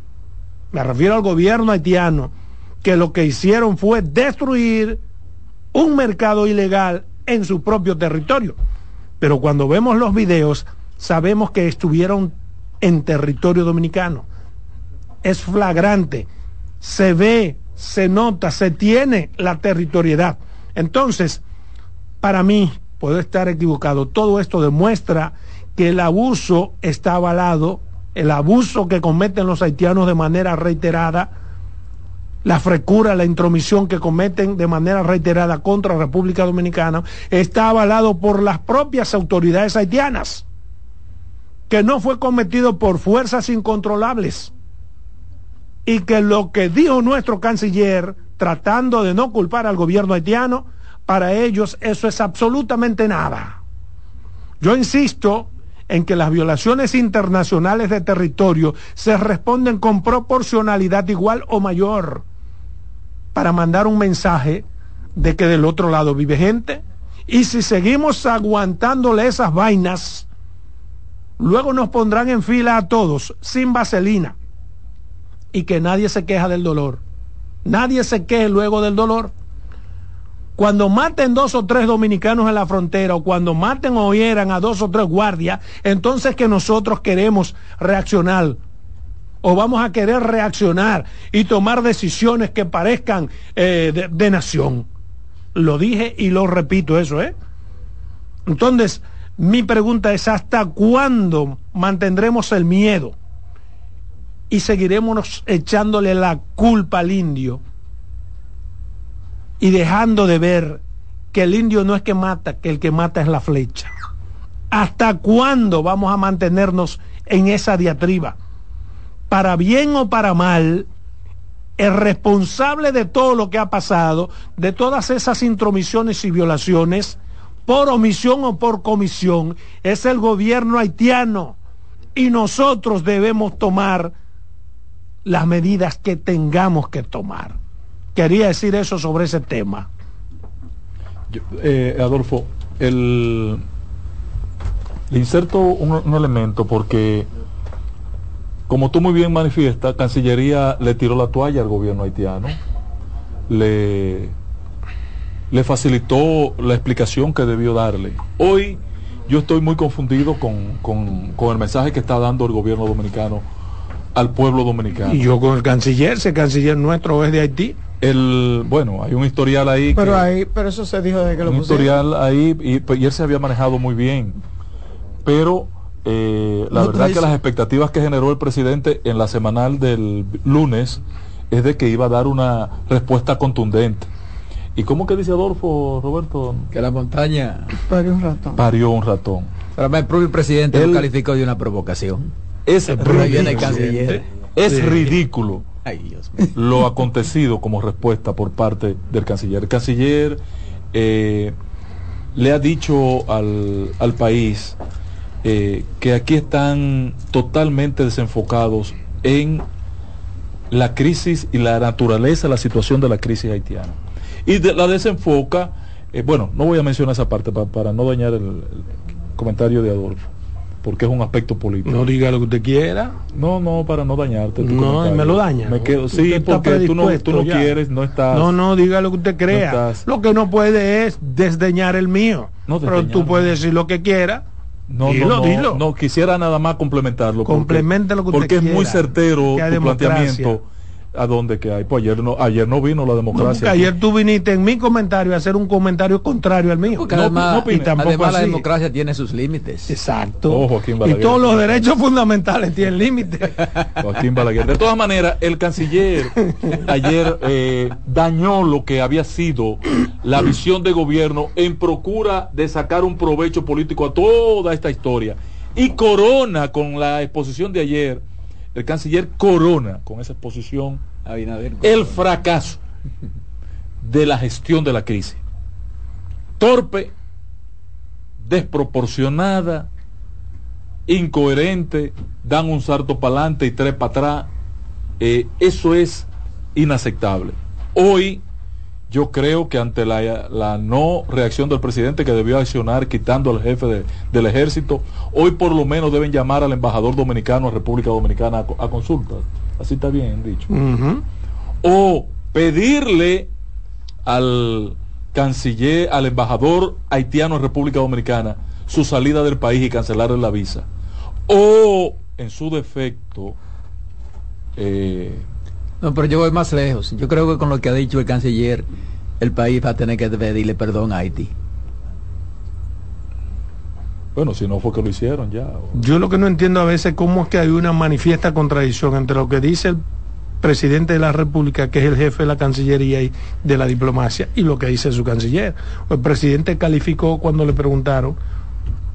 S3: me refiero al gobierno haitiano, que lo que hicieron fue destruir un mercado ilegal en su propio territorio. Pero cuando vemos los videos, sabemos que estuvieron en territorio dominicano. Es flagrante, se ve, se nota, se tiene la territorialidad. Entonces, para mí, puedo estar equivocado, todo esto demuestra que el abuso está avalado, el abuso que cometen los haitianos de manera reiterada, la frecura, la intromisión que cometen de manera reiterada contra la República Dominicana, está avalado por las propias autoridades haitianas, que no fue cometido por fuerzas incontrolables y que lo que dijo nuestro canciller, tratando de no culpar al gobierno haitiano, para ellos eso es absolutamente nada. Yo insisto en que las violaciones internacionales de territorio se responden con proporcionalidad igual o mayor para mandar un mensaje de que del otro lado vive gente. Y si seguimos aguantándole esas vainas, luego nos pondrán en fila a todos sin vaselina y que nadie se queja del dolor. Nadie se queje luego del dolor. Cuando maten dos o tres dominicanos en la frontera o cuando maten o hieran a dos o tres guardias, entonces que nosotros queremos reaccionar o vamos a querer reaccionar y tomar decisiones que parezcan eh, de, de, nación. Lo dije y lo repito eso, ¿eh? Entonces, mi pregunta es, ¿hasta cuándo mantendremos el miedo? Y seguiremos echándole la culpa al indio y dejando de ver que el indio no es que mata, que el que mata es la flecha. ¿Hasta cuándo vamos a mantenernos en esa diatriba? Para bien o para mal, el responsable de todo lo que ha pasado, de todas esas intromisiones y violaciones, por omisión o por comisión, es el gobierno haitiano. Y nosotros debemos tomar las medidas que tengamos que tomar. Quería decir eso sobre ese tema.
S6: Eh, Adolfo, le inserto un, un, elemento porque, como tú muy bien manifiestas, Cancillería le tiró la toalla al gobierno haitiano, le, le facilitó la explicación que debió darle. Hoy yo estoy muy confundido con, con, con el mensaje que está dando el gobierno dominicano al pueblo dominicano.
S3: Y yo con el canciller, ese canciller nuestro es de Haití.
S6: El, bueno, hay un historial ahí.
S5: Pero que, ahí, pero eso se dijo de que lo
S6: Un pusieron. historial ahí y, y, él se había manejado muy bien. Pero eh, la no verdad que las expectativas que generó el presidente en la semanal del lunes es de que iba a dar una respuesta contundente. ¿Y cómo que dice Adolfo, Roberto?
S4: Que la montaña
S5: parió un ratón.
S6: Parió un ratón.
S4: Pero el propio presidente
S6: Él-
S4: lo calificó de una provocación.
S6: Es ridículo.
S4: canciller.
S6: Es
S4: Sí.
S6: ridículo
S4: Ay, Dios mío.
S6: lo acontecido como respuesta por parte del canciller. El canciller eh, le ha dicho al, al país eh, que aquí están totalmente desenfocados en la crisis y la naturaleza, la situación de la crisis haitiana. Y de- la desenfoca, eh, bueno, no voy a mencionar esa parte pa- para no dañar el, el comentario de Adolfo, porque es un aspecto político.
S3: No diga lo que usted quiera.
S6: No, no, para no dañarte. tu
S3: No,
S6: comentario.
S3: me lo daña.
S6: Me quedo, sí, porque tú no, tú no quieres, no estás.
S3: No, no, diga lo que usted crea.
S6: estás-
S3: lo que no puede es desdeñar el mío.
S6: No,
S3: Pero
S6: desdeñar,
S3: tú puedes decir lo que quiera.
S6: No,
S3: dilo,
S6: no,
S3: dilo.
S6: no, quisiera nada más complementarlo. porque-
S3: Complemente lo que usted
S6: Porque es muy certero tu planteamiento a dónde que hay. Pues ayer no, ayer no vino la democracia.
S3: ayer tú viniste en mi comentario a hacer un comentario contrario al mío.
S4: Porque
S3: No,
S4: además,
S3: no y tampoco
S4: además la democracia tiene sus límites.
S3: Exacto.
S6: Oh, Joaquín
S3: y todos los derechos fundamentales tienen límites.
S6: Joaquín Balaguer. De todas maneras, el canciller ayer eh, dañó lo que había sido la visión de gobierno en procura de sacar un provecho político a toda esta historia. Y corona con la exposición de ayer, el canciller corona con esa exposición
S4: Abinader.
S6: el fracaso de la gestión de la crisis. Torpe, desproporcionada, incoherente, dan un salto para adelante y tres para atrás. Eh, eso es inaceptable. Hoy yo creo que ante la, la no reacción del presidente que debió accionar quitando al jefe de- del ejército, hoy por lo menos deben llamar al embajador dominicano a República Dominicana a, a consulta. Así está bien dicho o pedirle al canciller, al embajador haitiano en República Dominicana su salida del país y cancelarle la visa. O, en su defecto, eh,
S4: No, pero yo voy más lejos. Yo creo que con lo que ha dicho el canciller, el país va a tener que pedirle perdón a Haití.
S6: bueno, si no fue que lo hicieron ya. o-
S3: Yo lo que no entiendo a veces cómo es que hay una manifiesta contradicción entre lo que dice el presidente de la República, que es el jefe de la Cancillería y de la diplomacia, y lo que dice su canciller. El presidente calificó cuando le preguntaron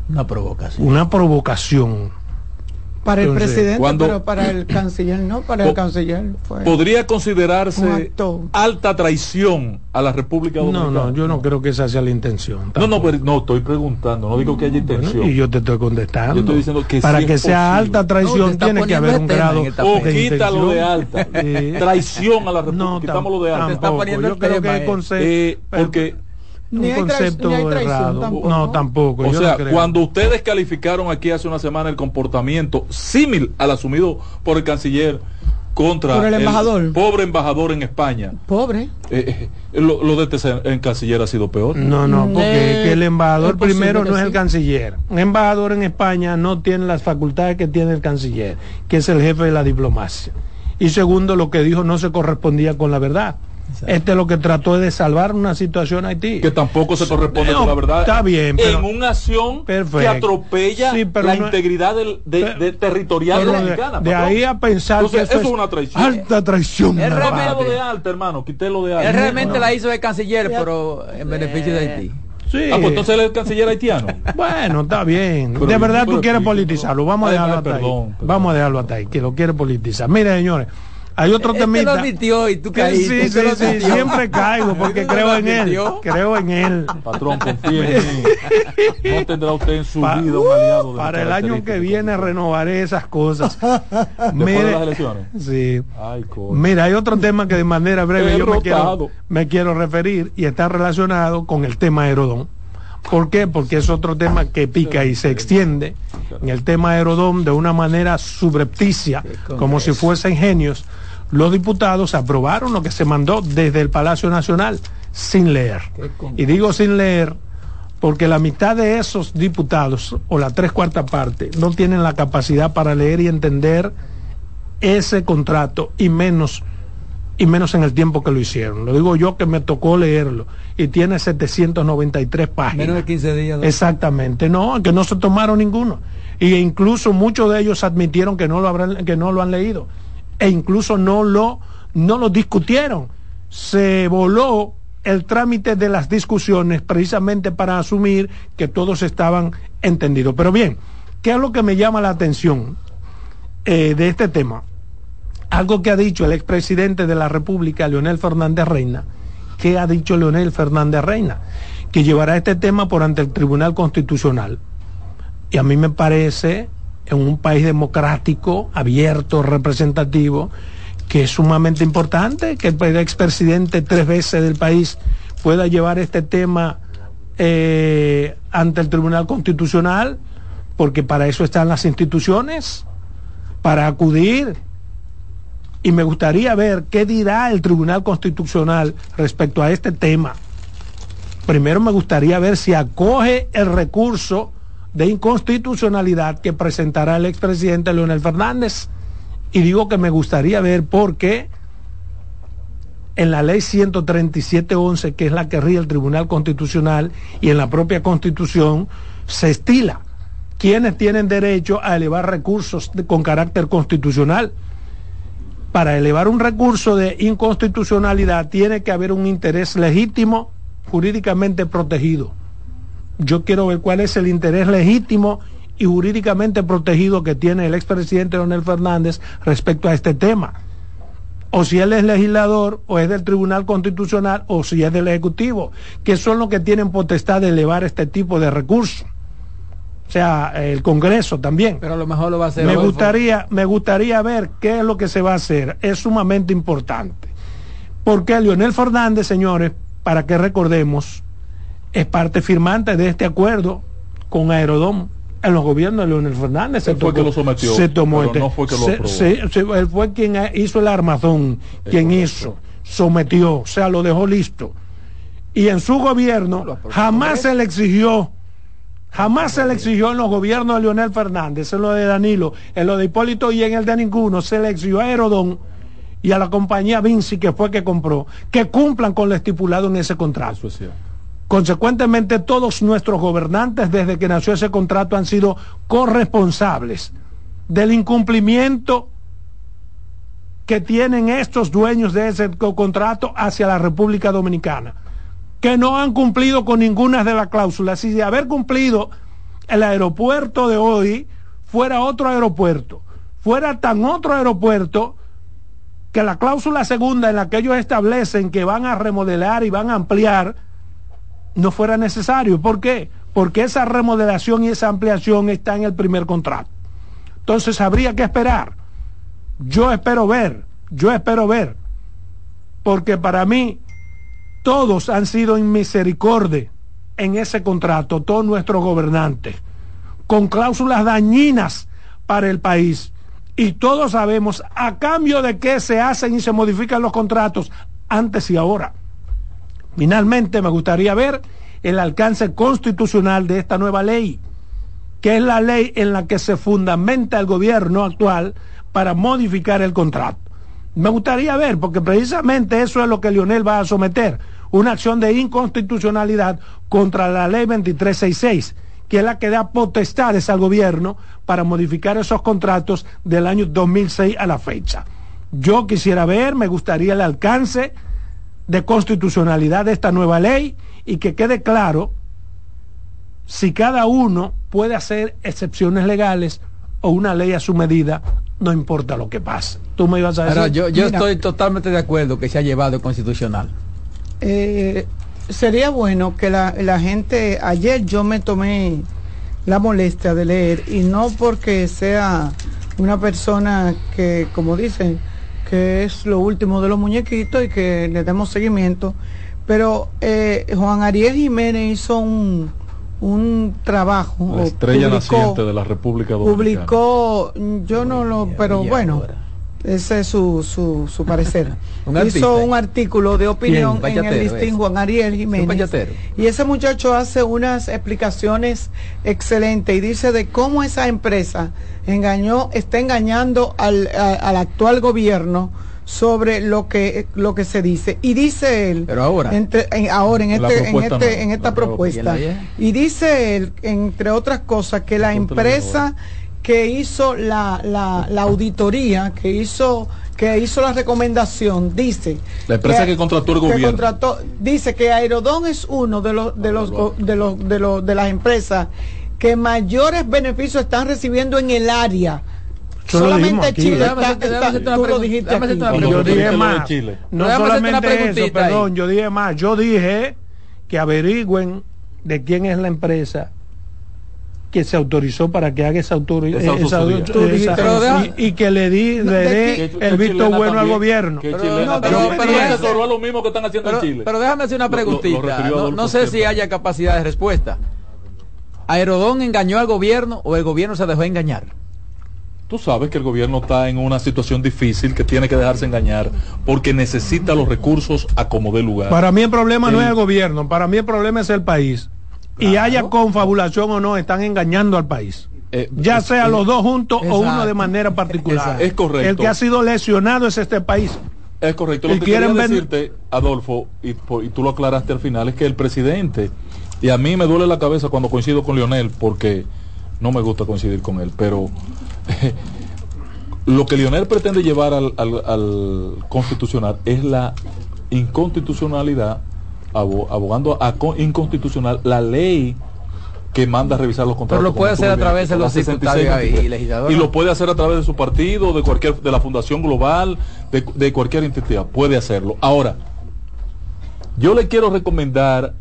S4: Una provocación.
S3: una provocación.
S5: Para el
S3: Entonces,
S5: presidente,
S6: cuando-
S5: pero para el canciller no, para el canciller fue.
S6: ¿Podría considerarse alta traición a la República
S3: No,
S6: Dominicana?
S3: no, yo no creo que esa sea la intención.
S6: No, no, pero- no, estoy preguntando, no digo que haya
S3: Bueno,
S6: intención.
S3: y yo te estoy contestando.
S6: Yo estoy diciendo que
S3: Para
S6: sí
S3: que sea
S6: posible.
S3: alta
S4: No,
S3: traición tiene que haber un grado
S6: o
S3: de
S6: quítalo de alta.
S3: Sí.
S6: Traición a la República.
S3: No,
S6: quitámoslo de alta.
S3: Tampoco.
S4: poniendo
S3: Yo
S4: el
S3: creo
S4: tema,
S3: que el
S4: eh.
S3: concepto,
S6: Eh, porque
S3: un
S5: Ni
S3: concepto
S5: ni hay traición
S3: errado.
S5: tampoco,
S3: no,
S5: ¿no?
S3: tampoco.
S6: O
S3: yo
S6: sea,
S3: no creo.
S6: cuando ustedes calificaron aquí hace una semana el comportamiento símil al asumido por el canciller contra
S5: Por el embajador.
S6: pobre embajador en España,
S5: Pobre.
S6: eh, eh, lo, lo de este en canciller ha sido peor.
S3: No, no, porque
S5: Eh,
S3: que el embajador primero no es
S5: sí.
S3: el canciller. Un embajador en España no tiene las facultades que tiene el canciller, que es el jefe de la diplomacia. Y segundo, lo que dijo no se correspondía con la verdad. Este lo que trató es de salvar una situación a Haití.
S6: Que tampoco se corresponde
S3: No,
S6: con la verdad.
S3: está bien, pero-
S6: en una acción
S3: Perfecto.
S6: que atropella
S3: Sí, pero
S6: la
S3: no-
S6: integridad del- de,
S3: Pero-
S6: de territorial dominicana.
S3: de ahí a pensar
S6: Entonces,
S3: que eso,
S6: eso es una traición.
S3: Alta traición.
S4: Es
S3: Navarro.
S4: realmente-
S6: de alta, hermano. Quítelo de alta.
S4: Él realmente
S6: No.
S4: la hizo de canciller, pero en beneficio de Haití.
S3: Sí.
S6: Ah, pues entonces él es el canciller haitiano.
S3: Bueno, está bien.
S6: Pero-
S3: de verdad
S6: pero
S3: tú quieres politizarlo. Vamos a dejarlo
S6: ay,
S3: hasta
S6: perdón,
S3: ahí.
S6: perdón.
S3: Vamos a dejarlo hasta ahí, que lo quiere politizar. Mire, señores, hay otro
S4: Este lo
S3: temita.
S4: admitió y tú caíste.
S3: sí,
S4: este
S3: sí, sí, siempre caigo porque
S4: Este
S3: creo
S4: lo
S3: en él. Creo en él.
S6: Patrón, confíe en mí. No tendrá usted en su
S3: Pa-
S6: vida un aliado. de
S3: Para el año que viene renovaré esas cosas.
S6: Después de las elecciones.
S3: Sí.
S6: Ay, coño.
S3: Mira, hay otro tema que de manera breve yo me quiero, me quiero referir y está relacionado con el tema Aerodón. ¿Por qué? Porque es otro tema que pica y se extiende en el tema Aerodón de una manera subrepticia, como si fuesen genios. Los diputados aprobaron lo que se mandó desde el Palacio Nacional sin leer. Y digo sin leer porque la mitad de esos diputados, o la tres cuarta parte, no tienen la capacidad para leer y entender ese contrato y menos y menos en el tiempo que lo hicieron. Lo digo yo que me tocó leerlo y tiene 793 páginas.
S4: Menos de 15 días. ¿no?
S3: Exactamente, no, que no se tomaron ninguno. Y incluso muchos de ellos admitieron que no lo habrán, que no lo han leído. E incluso no lo, no discutieron. Se voló el trámite de las discusiones precisamente para asumir que todos estaban entendidos. Pero bien, ¿qué es lo que me llama la atención eh, de este tema? Algo que ha dicho el expresidente de la República, Leonel Fernández Reina, ¿qué ha dicho Leonel Fernández Reina? Que llevará este tema por ante el Tribunal Constitucional. Y a mí me parece, en un país democrático, abierto, representativo, que es sumamente importante que el expresidente tres veces del país pueda llevar este tema eh, ante el Tribunal Constitucional, porque para eso están las instituciones, para acudir. Y me gustaría ver qué dirá el Tribunal Constitucional respecto a este tema. Primero me gustaría ver si acoge el recurso de inconstitucionalidad que presentará el expresidente Leonel Fernández y digo que me gustaría ver por qué en la ley 137.11, que es la que ríe el Tribunal Constitucional, y en la propia Constitución, se estila quienes tienen derecho a elevar recursos con carácter constitucional. Para elevar un recurso de inconstitucionalidad tiene que haber un interés legítimo jurídicamente protegido. Yo quiero ver cuál es el interés legítimo y jurídicamente protegido que tiene el expresidente Leonel Fernández respecto a este tema. O si él es legislador, o es del Tribunal Constitucional, o si es del Ejecutivo, que son los que tienen potestad de elevar este tipo de recursos. O sea, el Congreso también.
S4: Pero a lo mejor lo va a hacer.
S3: Me gustaría, me gustaría ver qué es lo que se va a hacer. Es sumamente importante. Porque Leonel Fernández, señores, para que recordemos, es parte firmante de este acuerdo con Aerodón en los gobiernos de Leonel Fernández
S6: él fue que lo sometió
S3: se tomó este,
S6: no fue que lo
S3: se, se- se- él fue quien hizo el armazón quien hizo sometió o sea lo dejó listo. Y en su gobierno jamás se le exigió jamás se le exigió en los gobiernos de Leonel Fernández en lo de Danilo en lo de Hipólito y en el de ninguno se le exigió a Aerodón y a la compañía Vinci que fue que compró que cumplan con lo estipulado en ese contrato Consecuentemente, todos nuestros gobernantes desde que nació ese contrato han sido corresponsables del incumplimiento que tienen estos dueños de ese co- contrato hacia la República Dominicana, que no han cumplido con ninguna de las cláusulas. Y de haber cumplido el aeropuerto de hoy fuera otro aeropuerto, fuera tan otro aeropuerto que la cláusula segunda en la que ellos establecen que van a remodelar y van a ampliar, no fuera necesario. ¿Por qué? Porque esa remodelación y esa ampliación está en el primer contrato. Entonces habría que esperar. Yo espero ver, yo espero ver, porque para mí todos han sido en misericordia en ese contrato, todos nuestros gobernantes, con cláusulas dañinas para el país. Y todos sabemos a cambio de qué se hacen y se modifican los contratos antes y ahora. Finalmente, me gustaría ver el alcance constitucional de esta nueva ley, que es la ley en la que se fundamenta el gobierno actual para modificar el contrato. Me gustaría ver, porque precisamente eso es lo que Lionel va a someter, una acción de inconstitucionalidad contra la ley 2366, que es la que da potestades al gobierno para modificar esos contratos del año 2006 a la fecha. Yo quisiera ver, me gustaría el alcance de constitucionalidad de esta nueva ley y que quede claro si cada uno puede hacer excepciones legales o una ley a su medida, no importa lo que pase. Tú me ibas a decir.
S4: Ahora, yo yo
S5: Mira.
S4: estoy totalmente de acuerdo que se ha llevado constitucional.
S5: Eh, sería bueno que la, la gente, ayer yo me tomé la molestia de leer y no porque sea una persona que, como dicen, que es lo último de los muñequitos y que le demos seguimiento, pero eh, Juan Ariel Jiménez hizo un, un trabajo,
S6: La estrella
S5: publicó-
S6: naciente de la República Dominicana.
S5: publicó, yo no lo, pero bueno,
S4: ahora.
S5: Ese es su, su, su parecer.
S4: Un.
S5: Hizo un artículo de opinión en el listín. Juan Ariel Jiménez. Y ese muchacho hace unas explicaciones excelentes y dice de cómo esa empresa engañó, está engañando al, a- al actual gobierno sobre lo que lo que se dice y dice él
S4: Pero ahora.
S5: entre- en, ahora en este en este
S6: no,
S5: en esta propuesta y dice él entre otras cosas que la empresa que hizo la, la, la auditoría, que hizo que hizo la recomendación, dice
S6: La empresa que contrató el
S5: que
S6: gobierno.
S5: contrató- dice que Aerodón es uno de los de los de los de los de las empresas que mayores beneficios están recibiendo en el área.
S3: Dijimos
S5: Solamente
S3: aquí.
S5: Chile está, está- tú lo dijiste aquí.
S3: Yo dije más.
S6: Chile.
S3: No solamente eso, perdón, yo dije más. Yo dije que averigüen de quién es la empresa que se autorizó para que haga esa, autori-
S6: Esa
S3: esa- esa-
S4: deja-
S3: y, y que le di le dé el visto bueno al gobierno.
S5: Pero
S6: chilena
S5: no,
S6: también.
S5: pero-
S6: Pero
S5: pero-
S6: asesoró a lo mismo que están haciendo
S4: Pero,
S6: en Chile.
S4: pero déjame hacer una
S6: Lo- lo- lo
S4: preguntita. no, sé si haya capacidad de respuesta. ¿Aerodón engañó al gobierno o el gobierno se dejó engañar?
S6: Tú sabes que el gobierno está en una situación difícil que tiene que dejarse engañar porque necesita los recursos a como dé lugar.
S3: Para mí el problema no es el gobierno, para mí el problema es el país. Y haya confabulación o no, están engañando al país.
S6: Eh,
S3: Ya sea los dos juntos o uno de manera particular.
S4: Exacto.
S6: Es correcto.
S3: El que ha sido lesionado es este país.
S6: Es correcto.
S3: Y
S6: Lo que
S3: quieren
S6: quería decirte, Adolfo, y, por- y tú lo aclaraste al final, es que el presidente, y a mí me duele la cabeza cuando coincido con Lionel, porque no me gusta coincidir con él, pero lo que Lionel pretende llevar al, al- al constitucional es la inconstitucionalidad, abogando a con- inconstitucional la ley que manda a revisar los contratos.
S4: Pero lo puede hacer a través de los diputados
S6: 66,
S4: y legisladores.
S6: Y lo puede hacer a través de su partido, de cualquier, de la Fundación Global, de, de cualquier entidad, puede hacerlo. Ahora, yo le quiero recomendar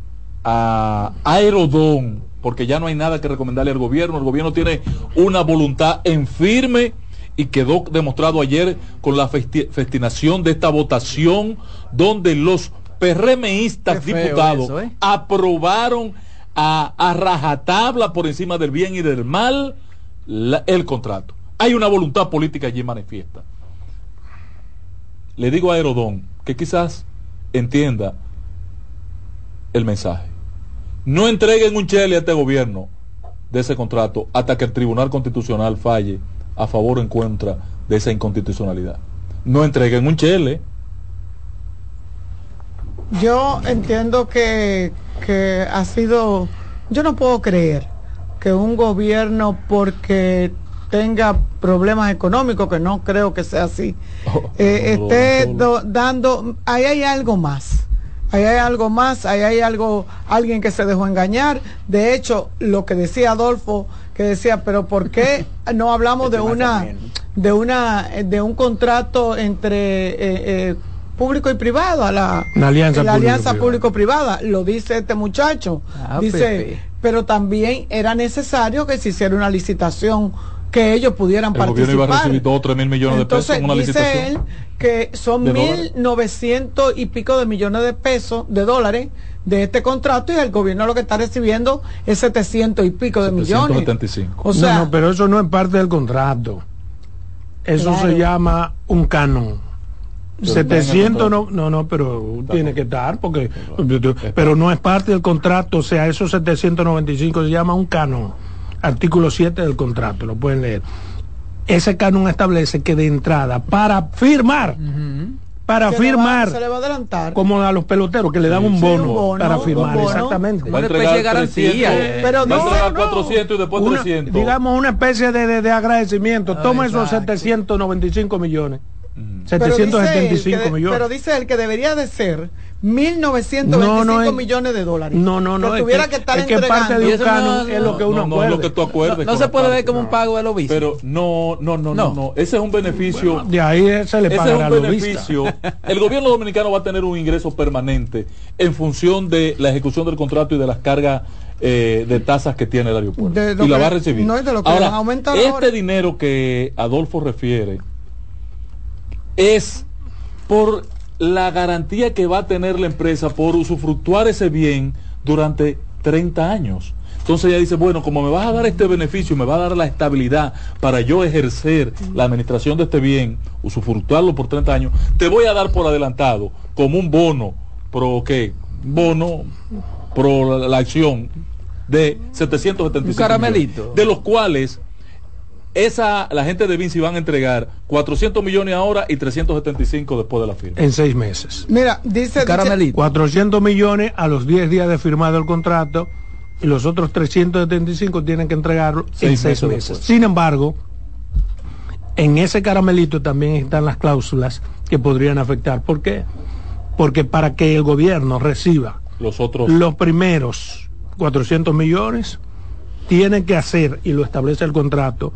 S6: a Aerodón, porque ya no hay nada que recomendarle al gobierno, el gobierno tiene una voluntad en firme y quedó demostrado ayer con la festi- festinación de esta votación donde los PRMistas diputados
S4: eso, ¿eh?
S6: aprobaron a, a rajatabla por encima del bien y del mal la- el contrato. Hay una voluntad política allí manifiesta. Le digo a Aerodón que quizás entienda el mensaje. No entreguen un chele a este gobierno de ese contrato hasta que el Tribunal Constitucional falle a favor o en contra de esa inconstitucionalidad. No entreguen un chele.
S5: Yo entiendo que, que ha sido, yo no puedo creer que un gobierno porque tenga problemas económicos, que no creo que sea así, eh,
S6: no, no,
S5: esté
S6: no, no.
S5: do- dando, ahí hay algo más. Ahí hay algo más, ahí hay algo, alguien que se dejó engañar. De hecho, lo que decía Adolfo, que decía, pero ¿por qué no hablamos de una, de una, de un contrato entre eh, eh, público y privado a la,
S3: Una alianza
S5: la alianza
S3: público-privada.
S5: Lo dice este muchacho.
S4: Ah,
S5: dice,
S4: Pepe.
S5: pero también era necesario que se hiciera una licitación que ellos pudieran
S6: El gobierno iba a
S5: participar.
S6: recibir 2 o 3 mil millones de pesos
S5: Entonces
S6: en una
S5: dice
S6: licitación.
S5: él que son mil novecientos y pico de millones de pesos, de dólares, de este contrato y el gobierno lo que está recibiendo es 700 y pico de millones.
S6: 775.
S5: O sea,
S3: no, no, pero eso no es parte del contrato. Eso
S5: Claro.
S3: se llama un canon.
S6: Pero
S3: 700 no, no, no, pero tiene que estar porque pero no es parte del contrato, o sea, esos 795 se llama un canon. Artículo 7 del contrato, lo pueden leer. Ese canon establece que de entrada para firmar para
S5: se le va-
S3: firmar
S5: se le va a adelantar.
S3: como a los peloteros que le dan un
S5: Sí,
S3: bono,
S5: un bono,
S3: para
S5: un
S3: firmar
S5: bono.
S3: exactamente
S6: Va a
S4: Una
S6: entregar
S4: especie de garantía,
S6: 300,
S4: eh.
S5: Pero
S6: va a
S5: no,
S6: entregar
S5: no.
S6: 400 y después
S3: Una-
S6: 300.
S3: digamos una especie de, de- de agradecimiento. Toma esos
S4: exacto.
S3: 795 millones.
S5: Pero dice él
S3: 775
S5: que de-
S3: millones.
S5: Pero dice él que debería de ser 1.925
S3: No, no, es-
S5: millones de dólares.
S3: No, no, no.
S5: Que
S3: es
S5: tuviera
S3: que,
S5: que, estar
S3: es que
S5: entregando.
S3: parte de un canon
S4: no-
S3: es lo que uno
S6: no, no es lo que tú acuerdes.
S4: No, se puede
S6: parte.
S4: ver como un pago de lobista.
S6: Pero no, no, no, no,
S4: No.
S6: no. Ese es un beneficio.
S3: De ahí se le
S6: Ese es un
S3: a los
S6: beneficio. El gobierno dominicano va a tener un ingreso permanente en función de la ejecución del contrato y de las cargas eh, de tasas que tiene el aeropuerto. Y la
S5: que-
S6: va a recibir.
S5: no, de lo que
S6: Ahora, este
S5: ahora.
S6: dinero que Adolfo refiere es por la garantía que va a tener la empresa por usufructuar ese bien durante 30 años. Entonces ella dice, bueno, como me vas a dar este beneficio, me va a dar la estabilidad para yo ejercer la administración de este bien, usufructuarlo por 30 años, te voy a dar por adelantado como un bono, pro qué, bono pro la, la acción de 775
S4: Un caramelito.
S6: millones, de los cuales esa la gente de Vinci van a entregar 400 millones ahora y 375 después de la firma.
S3: En seis meses.
S5: Mira, dice,
S4: Caramelito.
S3: 400 millones a los 10 días de firmado el contrato y los otros 375 tienen que entregarlo en
S6: Seis meses.
S3: Sin embargo, en ese caramelito también están las cláusulas que podrían afectar. ¿Por qué? Porque para que el gobierno reciba
S6: Los otros.
S3: los primeros 400 millones, tiene que hacer, y lo establece el contrato,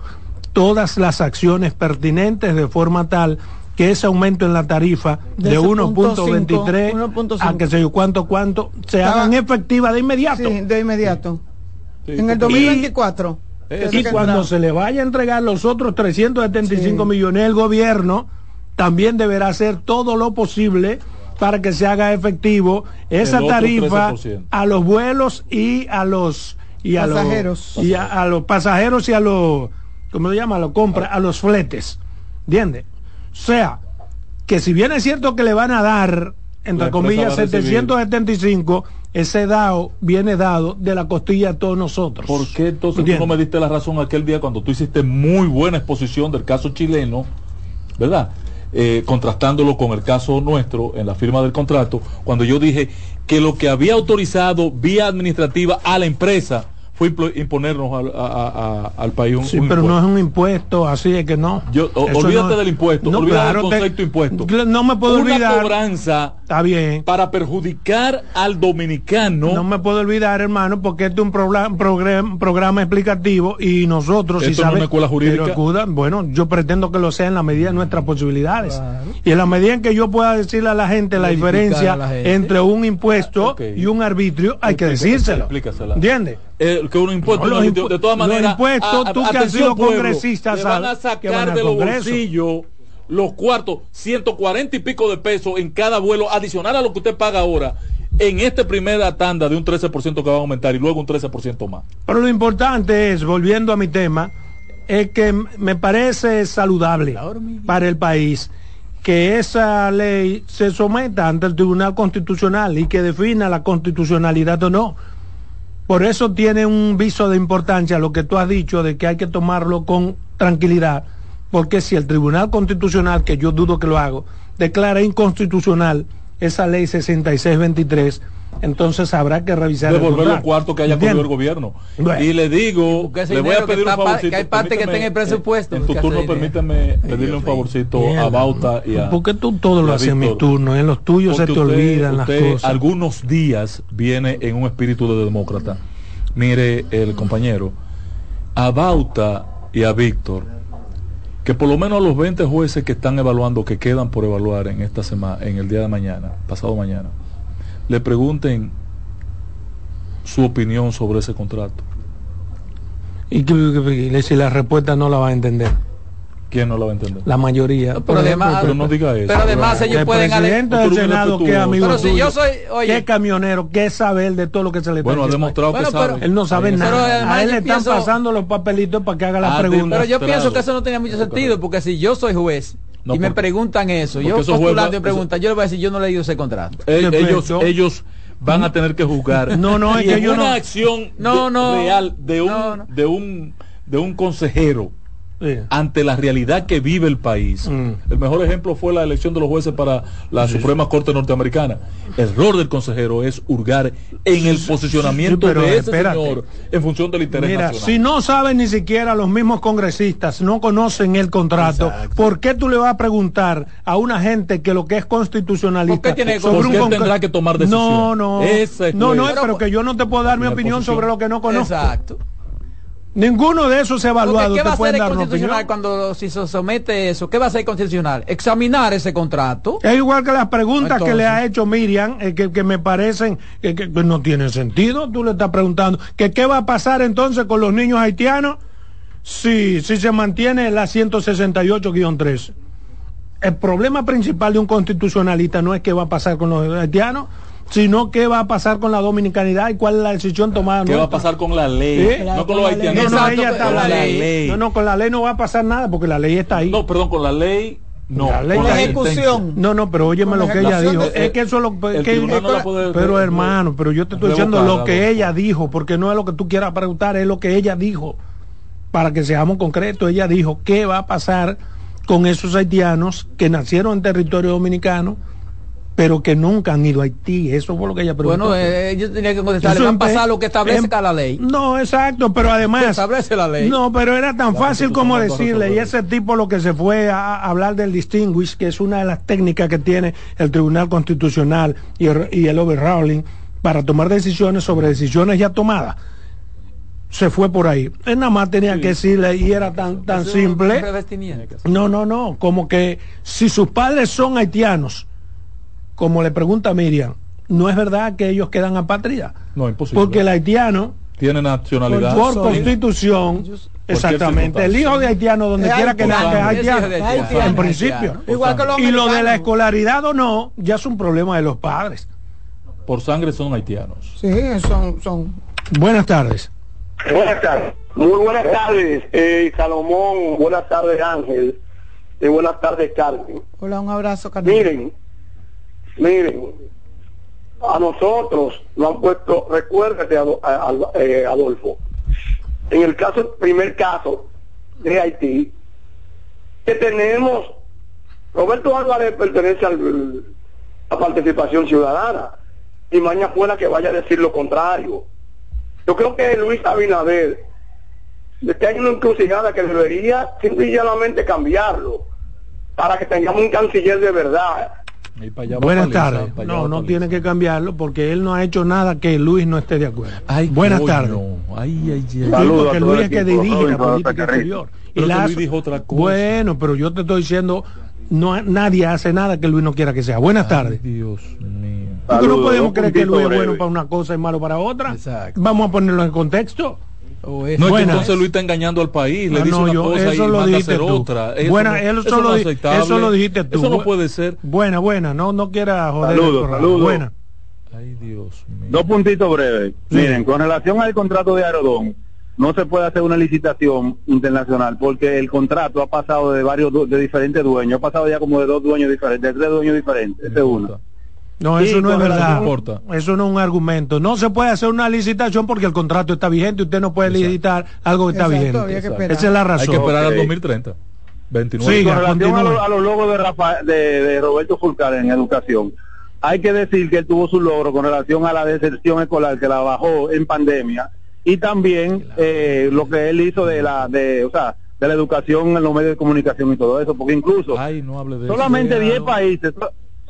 S3: todas las acciones pertinentes de forma tal que ese aumento en la tarifa
S5: De
S3: de,
S5: ese
S3: 1.23
S5: punto
S3: a que yo cuánto cuánto se hagan efectivas de inmediato.
S5: Sí, de inmediato.
S6: Sí,
S5: en el
S6: porque-
S5: 2024.
S6: Eso
S3: Y
S5: que
S3: cuando se le vaya a entregar los otros 375
S5: Sí.
S3: millones, el gobierno también deberá hacer todo lo posible para que se haga efectivo esa tarifa
S6: 13%.
S3: a los vuelos y a los y a
S5: Pasajeros.
S3: los y a, a los pasajeros y a los ¿cómo se llama? A los compra, a los fletes. ¿Entiendes? O sea, que si bien es cierto que le van a dar entre comillas
S6: va a recibir.
S3: 775, ese dado viene dado de la costilla de todos nosotros.
S6: ¿Por qué entonces tú no me diste la razón aquel día cuando tú hiciste muy buena exposición del caso chileno, ¿verdad? Eh, contrastándolo con el caso nuestro en la firma del contrato, cuando yo dije que lo que había autorizado vía administrativa a la empresa fue imponernos al, a- a- a- al país un,
S3: Sí,
S6: un
S3: pero no es un impuesto, así es que no.
S6: Yo- o- olvídate
S3: no-
S6: del impuesto,
S3: No,
S6: olvídate
S3: claro,
S6: del
S3: te-
S6: concepto impuesto.
S3: No me puedo
S6: Una
S3: olvidar.
S6: cobranza
S3: Está bien.
S6: para perjudicar al dominicano.
S3: No me puedo olvidar, hermano, porque este es un programa, programa, programa explicativo y nosotros, si
S6: Esto no es
S3: sabes,
S6: una escuela jurídica.
S3: acuda- bueno, yo pretendo que lo sea en la medida de nuestras posibilidades. Y en la medida en que yo pueda decirle a la gente la diferencia
S4: a la gente.
S3: entre un impuesto y un arbitrio, hay que decírselo. ¿Entiendes?
S6: Eh, que un impuesto,
S3: No,
S6: un
S3: los
S6: arbitrio-
S3: impu-
S6: de todas
S3: los
S6: maneras,
S3: impuestos, tú que has
S6: atención,
S3: sido
S6: pueblo,
S3: congresista,
S6: le van a
S3: van
S6: sacar de los bolsillos los cuartos, 140 y pico de pesos en cada vuelo, adicional a lo que usted paga ahora, en esta primera tanda de un 13% que va a aumentar y luego un 13% más.
S3: Pero lo importante es, volviendo a mi tema, es que me parece saludable para el país que esa ley se someta ante el Tribunal Constitucional y que defina la constitucionalidad o no. Por eso tiene un viso de importancia lo que tú has dicho de que hay que tomarlo con tranquilidad, porque si el Tribunal Constitucional, que yo dudo que lo hago, declara inconstitucional esa ley 6623, entonces habrá que revisar el
S6: Devolver los cuartos que haya cogido el gobierno.
S3: Bueno.
S6: Y le digo, le voy a pedir un favorcito.
S4: que hay parte que está en el presupuesto,
S6: En tu turno, permítame pedirle un favorcito a. Bauta y a.
S3: Porque tú todo lo haces en mi
S6: Víctor.
S3: turno, en los tuyos se te
S6: usted-
S3: olvidan las cosas.
S6: Algunos días viene en un espíritu de demócrata. Mire, el compañero, a Bauta y a Víctor, que por lo menos a los 20 jueces que están evaluando, que quedan por evaluar en esta semana, en el día de mañana, pasado mañana, le pregunten su opinión sobre ese contrato.
S3: Y si la respuesta no la va a entender,
S6: ¿Quién no la va a entender?
S3: la mayoría.
S4: Pero además-
S6: Pero no diga eso.
S4: Pero además ellos
S3: el
S4: pueden
S3: presidente del Senado que amigo
S4: Pero si
S3: tuyo,
S4: yo soy- oye-
S3: que es camionero, que es saber de todo lo que se le
S6: Bueno, ha demostrado
S4: Bueno,
S6: que
S4: pero-
S6: sabe.
S3: Él no sabe nada.
S4: además
S3: a él le están
S4: pienso-
S3: pasando los papelitos para que haga las preguntas.
S4: Pero yo pienso que eso no tenía mucho sentido, porque si yo soy juez
S6: No,
S4: y me preguntan eso, yo postulando y
S6: eso-
S4: preguntan, yo le voy a decir, yo no he leído ese contrato.
S6: Eh, ellos, ellos van a tener que juzgar.
S3: No, no, es que yo
S6: una
S3: no-
S6: acción
S4: No,
S6: de-
S4: no.
S6: real de un,
S4: No, no.
S6: de un de un consejero
S3: Sí.
S6: ante la realidad que vive el país.
S3: Mm.
S6: El mejor ejemplo fue la elección de los jueces para la Suprema Corte Norteamericana. El rol del consejero es hurgar en el posicionamiento
S3: pero
S6: de ese
S3: espérate.
S6: señor en función del interés
S3: Mira,
S6: nacional.
S3: si no saben ni siquiera los mismos congresistas, no conocen el contrato, ¿por qué tú le vas a preguntar a una gente que lo que es constitucionalista
S4: ¿Por qué tiene
S3: sobre
S6: ¿Por
S3: un
S6: qué
S3: con-
S6: tendrá que tomar decisión?
S3: No, no.
S6: Es
S3: no, no, pero que yo no te puedo dar mi opinión
S6: posición.
S3: sobre lo que no conozco.
S4: Exacto.
S3: Ninguno de esos evaluados
S4: Porque, ¿Qué
S3: te
S4: va a hacer el constitucional cuando si se somete eso? ¿Qué va a hacer el constitucional? Examinar ese contrato.
S3: Es igual que las preguntas que le ha hecho Miriam, eh, que, que me parecen que, que- que no tienen sentido. Tú le estás preguntando que qué va a pasar entonces con los niños haitianos si, si se mantiene la 168-3. El problema principal de un constitucionalista no es qué va a pasar con los haitianos, sino qué va a pasar con la dominicanidad y cuál es la decisión tomada.
S6: ¿Qué va a pasar con la ley?
S3: ¿Eh?
S6: No con los haitianos.
S3: No, no, ella está
S4: con
S3: la ley.
S6: ley.
S3: No, no, con la ley no va a pasar nada porque la ley está ahí.
S6: No, perdón, con la ley. No,
S3: La ley
S6: con
S3: está
S6: la.
S5: Ejecución.
S3: No, no, pero óyeme lo que ella dijo.
S5: de-
S3: Es que eso es lo que
S6: tribunal no la puede-
S3: Pero
S6: puede-
S3: hermano, pero yo te estoy diciendo lo que ella dijo, porque no es lo que tú quieras preguntar, es lo que ella dijo. Para que seamos concretos, ella dijo qué va a pasar con esos haitianos que nacieron en territorio dominicano pero que nunca han ido a Haití. Eso fue lo que ella preguntó.
S4: Bueno, eh, ellos tenían que contestar,
S3: Eso
S4: va a pasar lo que establece
S3: en-
S4: cada ley.
S3: No, exacto, pero además...
S4: Establece la ley.
S3: No, pero era tan
S4: La
S3: fácil como decirle, y ese tipo lo que se fue a, a hablar del distinguish, que es una de las técnicas que tiene el Tribunal Constitucional y el, y el overruling para tomar decisiones sobre decisiones ya tomadas. Se fue por ahí. Él nada más tenía que decirle, y era tan, tan
S4: Eso
S3: simple. No, no, no, como que si sus padres son haitianos, como le pregunta Miriam, no es verdad que ellos quedan apátridas,
S6: No, imposible.
S3: porque el haitiano,
S6: Tiene nacionalidad.
S3: por, constitución, exactamente, el hijo de haitiano, donde
S5: Es
S3: quiera que nazca, es
S5: haitiano. Es
S3: en principio.
S5: Igual que los
S3: Y lo de la escolaridad o no, ya es un problema de los padres.
S6: Por sangre son haitianos.
S5: Sí, son, son.
S3: Buenas tardes.
S13: Buenas tardes. Muy buenas tardes, eh, Salomón. Buenas tardes, Ángel. Y buenas tardes, Carmen.
S5: Hola, un abrazo, Carmen.
S13: Miren, miren, a nosotros nos han puesto, recuérdate, eh, Adolfo, en el primer caso de Haití, que tenemos, Roberto Álvarez pertenece al- a participación ciudadana, y mañana fuera que vaya a decir lo contrario. Yo creo que Luis Abinader, de que hay una encrucijada que debería simplemente cambiarlo, para que tengamos un canciller de verdad.
S6: Y
S3: Buenas tardes. No, no tiene que cambiarlo porque él no ha hecho nada que Luis no esté de acuerdo.
S6: Ay,
S3: Buenas tardes.
S6: Ay, ay, ay.
S3: Sí, porque Luis es que dirige la política exterior.
S6: Que
S3: la-
S6: Luis dijo otra cosa.
S3: Bueno, pero yo te estoy diciendo, no nadie hace nada que Luis no quiera que sea. Buenas tardes.
S6: Dios mío.
S3: Porque no podemos creer que Luis es bueno para una cosa y malo para otra.
S4: Exacto.
S3: Vamos a ponerlo en contexto.
S4: O es-
S6: No, es que entonces Luis está engañando al país, le
S3: Ah,
S6: dice
S3: no,
S6: una
S3: yo-
S6: cosa y
S3: eso lo
S6: manda a hacer
S3: tú.
S6: otra. Eso
S3: Buena,
S6: no-
S3: eso
S6: eso no aceptable.
S3: eso lo dijiste tú.
S6: Eso no puede ser.
S3: Buena, buena, no, no quieras joder.
S13: Saludos, saludos.
S3: Buena.
S6: Ay, Dios mío.
S13: Dos puntitos breves. Miren, con relación al contrato de Aerodón, no se puede hacer una licitación internacional porque el contrato ha pasado de varios de diferentes dueños, ha pasado ya como de dos dueños diferentes, de tres dueños diferentes, ese es uno.
S3: No, eso no es verdad.
S6: importa.
S3: Eso no es un argumento. No se puede hacer una licitación porque el contrato está vigente. Usted no puede licitar algo que está
S5: Exacto,
S3: vigente.
S5: había que
S6: Exacto.
S3: Esa es la
S6: Hay
S3: razón.
S6: que esperar al
S13: Ok.
S6: 2030. 29.
S3: Siga,
S13: con relación a, lo- a los logros de, Rafa- de, de Roberto Fulcar en educación, hay que decir que él tuvo su logro con relación a la deserción escolar que la bajó en pandemia y también eh, lo que él hizo de la de o sea de la educación en los medios de comunicación y todo eso porque incluso
S6: Ay, no hable de
S13: solamente 10
S6: Déjalo.
S13: países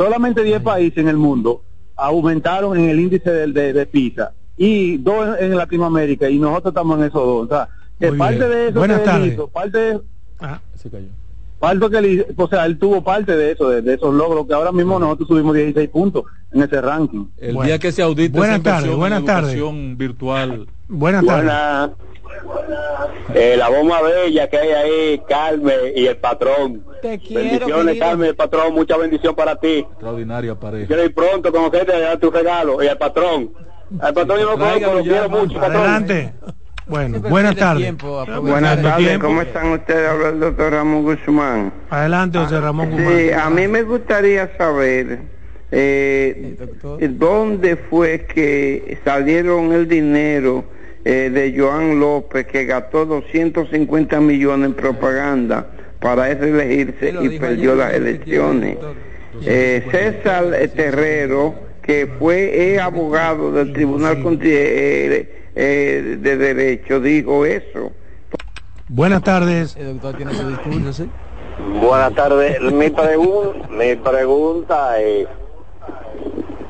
S13: solamente 10 países en el mundo aumentaron en el índice del- de, de PISA y dos en Latinoamérica y nosotros estamos en esos dos o sea que parte
S3: bien.
S13: de eso
S3: Buenas
S13: que él
S3: tardes.
S13: hizo, parte de,
S3: Ah,
S6: Se cayó.
S13: Parte que él, o sea, él tuvo parte de eso, de, de esos logros, que ahora mismo nosotros subimos 16 puntos en ese ranking.
S6: El
S3: Bueno.
S6: día que se audite
S3: Buenas
S6: esa virtual,
S3: buenas tardes.
S13: Buena. Eh, la bomba bella que hay ahí, Carmen y el patrón.
S5: Te quiero,
S13: Bendiciones,
S5: querido.
S13: Carmen, el patrón, mucha bendición para ti.
S6: extraordinaria pareja.
S13: Quiero ir pronto con usted a dar tu regalo y al patrón. Al patrón yo no conozco, lo quiero
S6: mano.
S13: mucho, patrón.
S3: Adelante. Bueno,
S4: Siempre
S3: buenas tardes.
S4: tiempo.
S3: Buenas
S14: tardes. ¿cómo están ustedes? Habla el doctor Ramón Guzmán.
S3: Adelante, José Ramón Guzmán.
S14: Sí, a mí me gustaría saber eh, dónde fue que salieron el dinero eh, de Joan López que gastó 250 millones en propaganda para reelegirse y perdió las elecciones. Eh, César Terrero, que fue eh, abogado del Tribunal eh, eh, de Derecho, dijo eso.
S3: Buenas tardes.
S4: El doctor tiene su discurso, ¿sí?
S13: Buenas tardes. Mi, pregun- mi pregunta es,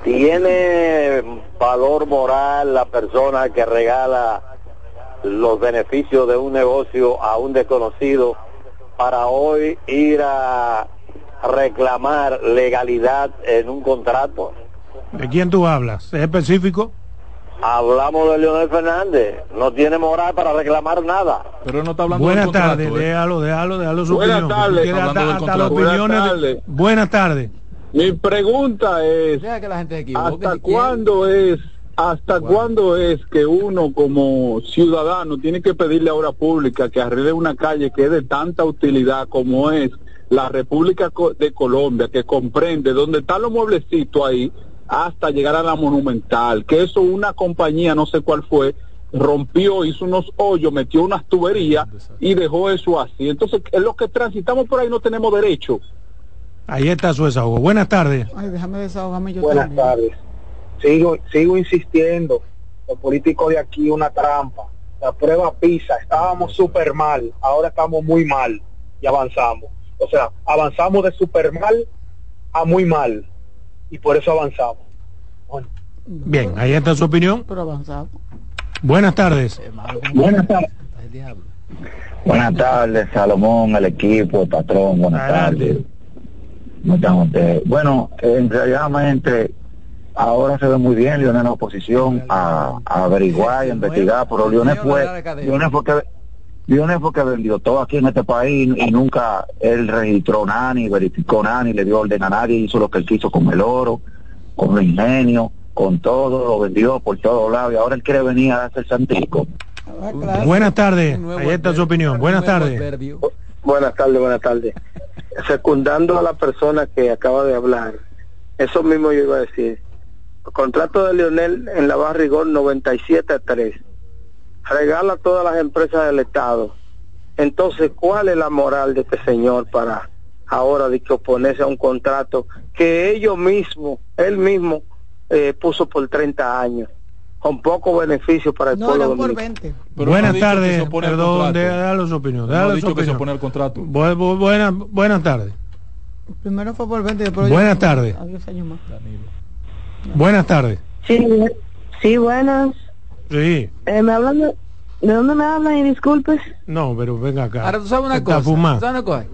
S13: ¿tiene valor moral la persona que regala los beneficios de un negocio a un desconocido para hoy ir a reclamar legalidad en un contrato?
S3: ¿De quién tú hablas? ¿Es específico?
S13: Hablamos de Leonel Fernández, no tiene moral para reclamar nada.
S6: Pero no está hablando
S3: Buenas
S6: del contrato.
S3: tardes,
S6: ¿eh?
S3: déjalo, déjalo, déjalo su
S13: Buenas
S3: opinión. hasta,
S6: contrato.
S13: Buenas tardes.
S3: Buenas tardes.
S13: Mi pregunta es,
S4: Deja que la gente se.
S13: ¿Hasta
S4: si quiere.
S13: cuándo es, hasta cuándo es que uno como ciudadano tiene que pedirle a obra pública que arregle una calle que es de tanta utilidad como es la República de Colombia, que comprende donde están los mueblecitos ahí hasta llegar a la Monumental, que eso una compañía, no sé cuál fue, rompió, hizo unos hoyos, metió unas tuberías y dejó eso así. Entonces, en los que transitamos por ahí no tenemos derecho
S3: Ahí está su desahogo. Buenas tardes.
S5: Ay, déjame desahogarme yo
S13: Buenas
S5: también.
S13: tardes. Sigo, sigo insistiendo. Los políticos de aquí una trampa. La prueba PISA, estábamos súper mal, ahora estamos muy mal y avanzamos. O sea, avanzamos de súper mal a muy mal y por eso avanzamos. Bueno,
S3: Bien, ahí está su opinión.
S5: Pero avanzamos.
S3: Buenas tardes.
S13: Buenas tardes.
S15: Buenas tardes, Salomón, el equipo, el patrón, buenas tardes. ¿Cómo están ustedes? Bueno, en realmente ahora se ve muy bien Lionel en la oposición a, a averiguar y a investigar, pero Lionel fue, Lionel fue que Lionel fue que vendió todo aquí en este país y nunca él registró nada, ni verificó nada, ni le dio orden a nadie, hizo lo que él quiso con el oro, con el ingenio, con todo, lo vendió por todos lados y ahora él quiere venir a darse el santico.
S3: Buenas tardes. Ahí está su opinión. Buenas tardes.
S14: Buenas tardes, buenas tardes. Secundando a la persona que acaba de hablar, eso mismo yo iba a decir. Contrato de Lionel en la Barrigor 97-3 regala a todas las empresas del Estado. Entonces, ¿cuál es la moral de este señor para ahora de que oponerse a un contrato que ellos mismos, él mismo, eh, puso por 30 años, con poco beneficio para el
S5: No,
S14: pueblo dominicano?
S5: 20.
S6: Pero
S3: buenas
S6: no
S3: tardes. Perdón, dale su opinión.
S6: No
S3: su
S6: dicho que se opone al contrato.
S3: Bu- bu- buenas, buenas tardes.
S5: Primero fue por 20 después
S3: Buenas tardes.
S5: A 10 años más.
S3: Buenas tardes.
S16: Sí, sí, buenas.
S3: Sí.
S16: Eh, ¿me hablan de, ¿De dónde me hablan? Y disculpes.
S3: No, pero venga acá.
S4: Ahora tú sabes una
S3: Está
S4: cosa.
S3: fumado.
S4: ¿sabes una cosa?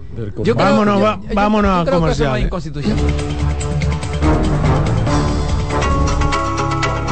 S3: Vámonos,
S4: yo-
S3: va-
S4: yo-
S3: vámonos
S4: yo
S3: a
S4: creo que eso no es inconstitucional.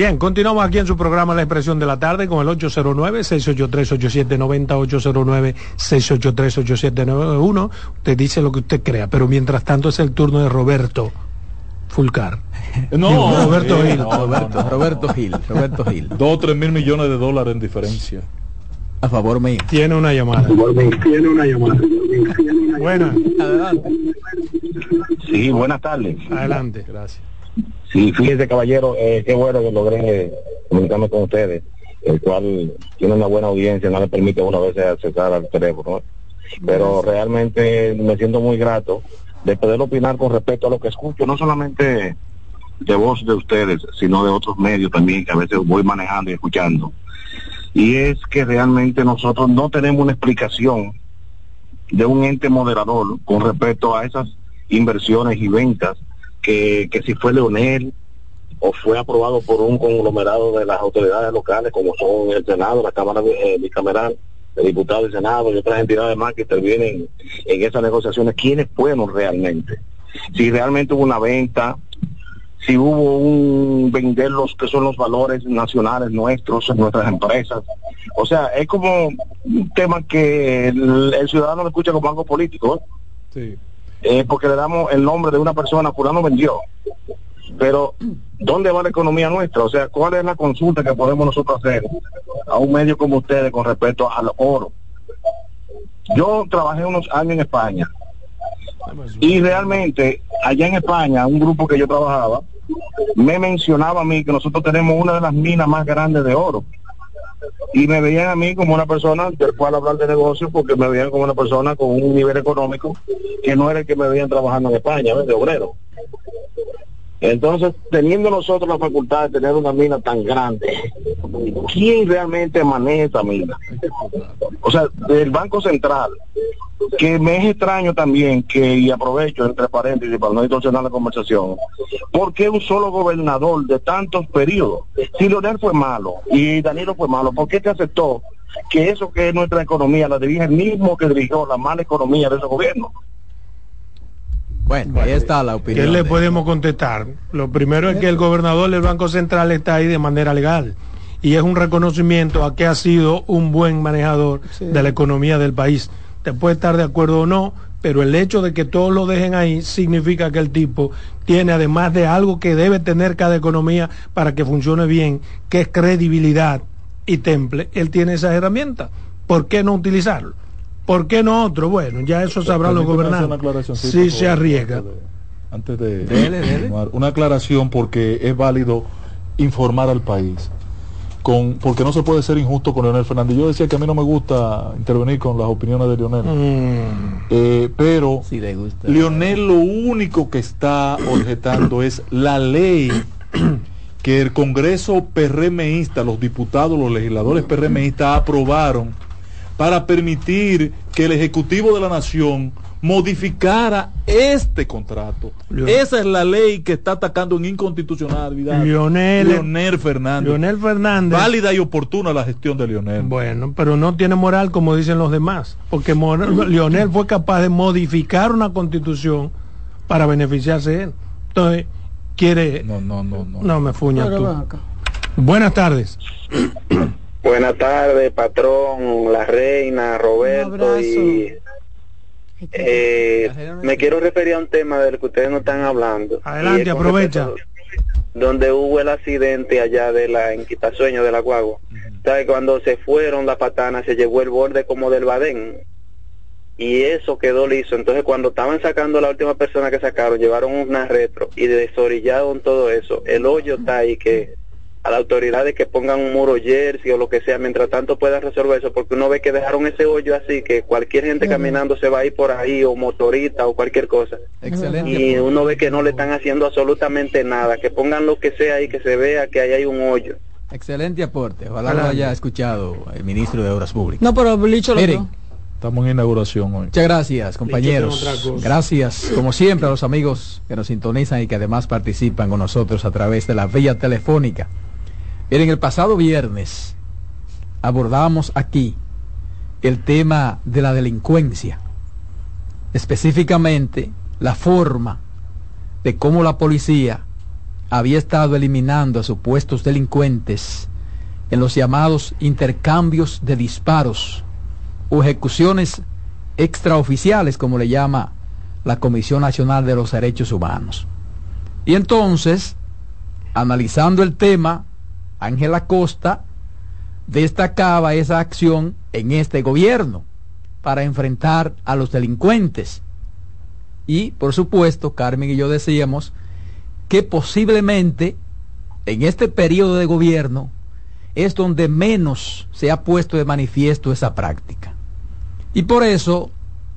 S3: Bien, continuamos aquí en su programa La Expresión de la Tarde con el 809-683-8790, 809-683-8791. Usted dice lo que usted crea, pero mientras tanto es el turno de Roberto Fulcar.
S6: No,
S3: Digo, Roberto
S6: eh,
S3: Gil.
S6: no,
S4: Roberto, Roberto Gil, Roberto Gil.
S6: Dos o tres mil millones de dólares en diferencia.
S4: A favor mío.
S3: Tiene una llamada.
S13: Tiene una llamada.
S3: Buena.
S4: Adelante.
S15: Sí, buenas tardes.
S3: Adelante. Gracias.
S15: Sí, fíjese caballero, eh, qué bueno que logré comunicarme con ustedes, el cual tiene una buena audiencia, no le permite una vez accesar al teléfono, ¿no? pero realmente me siento muy grato
S17: de poder opinar con respecto a lo que escucho, no solamente de voz de ustedes, sino de otros medios también que a veces voy manejando y escuchando. Y es que realmente nosotros no tenemos una explicación de un ente moderador con respecto a esas inversiones y ventas que, que si fue Leonel o fue aprobado por un conglomerado de las autoridades locales como son el Senado, la Cámara eh, bicameral, el diputado del Senado y otras entidades más que intervienen en esas negociaciones, ¿quiénes fueron realmente? Si realmente hubo una venta, si hubo un vender los que son los valores nacionales nuestros nuestras empresas. O sea, es como un tema que el, ciudadano lo escucha como algo político, ¿eh? Sí. Eh, porque le damos el nombre de una persona, fulano vendió. Pero, ¿dónde va la economía nuestra? O sea, ¿cuál es la consulta que podemos nosotros hacer a un medio como ustedes con respecto al oro? Yo trabajé unos años en España y realmente allá en España, un grupo que yo trabajaba, me mencionaba a mí que nosotros tenemos una de las minas más grandes de oro. Y me veían a mí como una persona del cual hablar de negocios porque me veían como una persona con un nivel económico que no era el que me veían trabajando en España, de obrero. Entonces, teniendo nosotros la facultad de tener una mina tan grande, ¿quién realmente maneja esa mina? O sea, del Banco Central, que me es extraño también que, y aprovecho entre paréntesis para no distorsionar la conversación, ¿por qué un solo gobernador de tantos periodos? Si Leonel fue malo y Danilo fue malo, ¿por qué te aceptó que eso que es nuestra economía la dirige el mismo que dirigió la mala economía de ese gobierno?
S4: Bueno, ahí está la opinión.
S3: ¿Qué le podemos contestar? Lo primero es que el gobernador del Banco Central está ahí de manera legal y es un reconocimiento a que ha sido un buen manejador de la economía del país. Te puede estar de acuerdo o no, pero el hecho de que todos lo dejen ahí significa que el tipo tiene, además de algo que debe tener cada economía para que funcione bien, que es credibilidad y temple, él tiene esas herramientas. ¿Por qué no utilizarlo? ¿Por qué no otro? Bueno, ya eso sabrán los gobernantes. Sí, se arriesga.
S6: Antes de, una aclaración porque es válido informar al país. Con, porque no se puede ser injusto con Leonel Fernández. Yo decía que a mí no me gusta intervenir con las opiniones de Leonel. Mm. Eh, pero Leonel lo único que está objetando es la ley que el Congreso PRMista, los diputados, los legisladores PRMistas aprobaron para permitir que el Ejecutivo de la Nación modificara este contrato. Esa es la ley que está atacando en inconstitucionalidad.
S3: Leonel,
S6: Fernández.
S3: Leonel Fernández.
S6: Válida y oportuna la gestión de Leonel.
S3: Bueno, pero no tiene moral como dicen los demás, porque Leonel fue capaz de modificar una constitución para beneficiarse él. Entonces, quiere...
S6: No, no, no, no.
S3: No me fuña tú. Buenas tardes.
S18: Buenas tardes, patrón, la reina, Roberto y eh, me quiero referir a un tema del que ustedes no están hablando.
S3: Adelante, aprovecha.
S18: Donde hubo el accidente allá de la en Quitasueño de la Guagua. ¿Sabe? Cuando se fueron las patanas se llevó el borde como del badén. Y eso quedó liso. Entonces cuando estaban sacando la última persona que sacaron, llevaron una retro y desorillaron todo eso. El hoyo está ahí que a las autoridades que pongan un muro jersey o lo que sea, mientras tanto puedan resolver eso, porque uno ve que dejaron ese hoyo así, que cualquier gente caminando se va a ir por ahí, o motorista o cualquier cosa. Excelente. Y uno ve que no le están haciendo absolutamente nada, que pongan lo que sea y que se vea que ahí hay un hoyo.
S4: Excelente aporte, ojalá lo haya escuchado el ministro de Obras Públicas.
S5: No, pero Licho lo
S6: Estamos en inauguración hoy.
S4: Muchas gracias, compañeros. Gracias, como siempre, a los amigos que nos sintonizan y que además participan con nosotros a través de la vía telefónica Miren, el pasado viernes abordamos aquí el tema de la delincuencia, específicamente la forma de cómo la policía había estado eliminando a supuestos delincuentes en los llamados intercambios de disparos o ejecuciones extraoficiales, como le llama la Comisión Nacional de los Derechos Humanos. Y entonces, analizando el tema, Ángela Costa destacaba esa acción en este gobierno para enfrentar a los delincuentes. Y, por supuesto, Carmen y yo decíamos que posiblemente en este periodo de gobierno es donde menos se ha puesto de manifiesto esa práctica. Y por eso,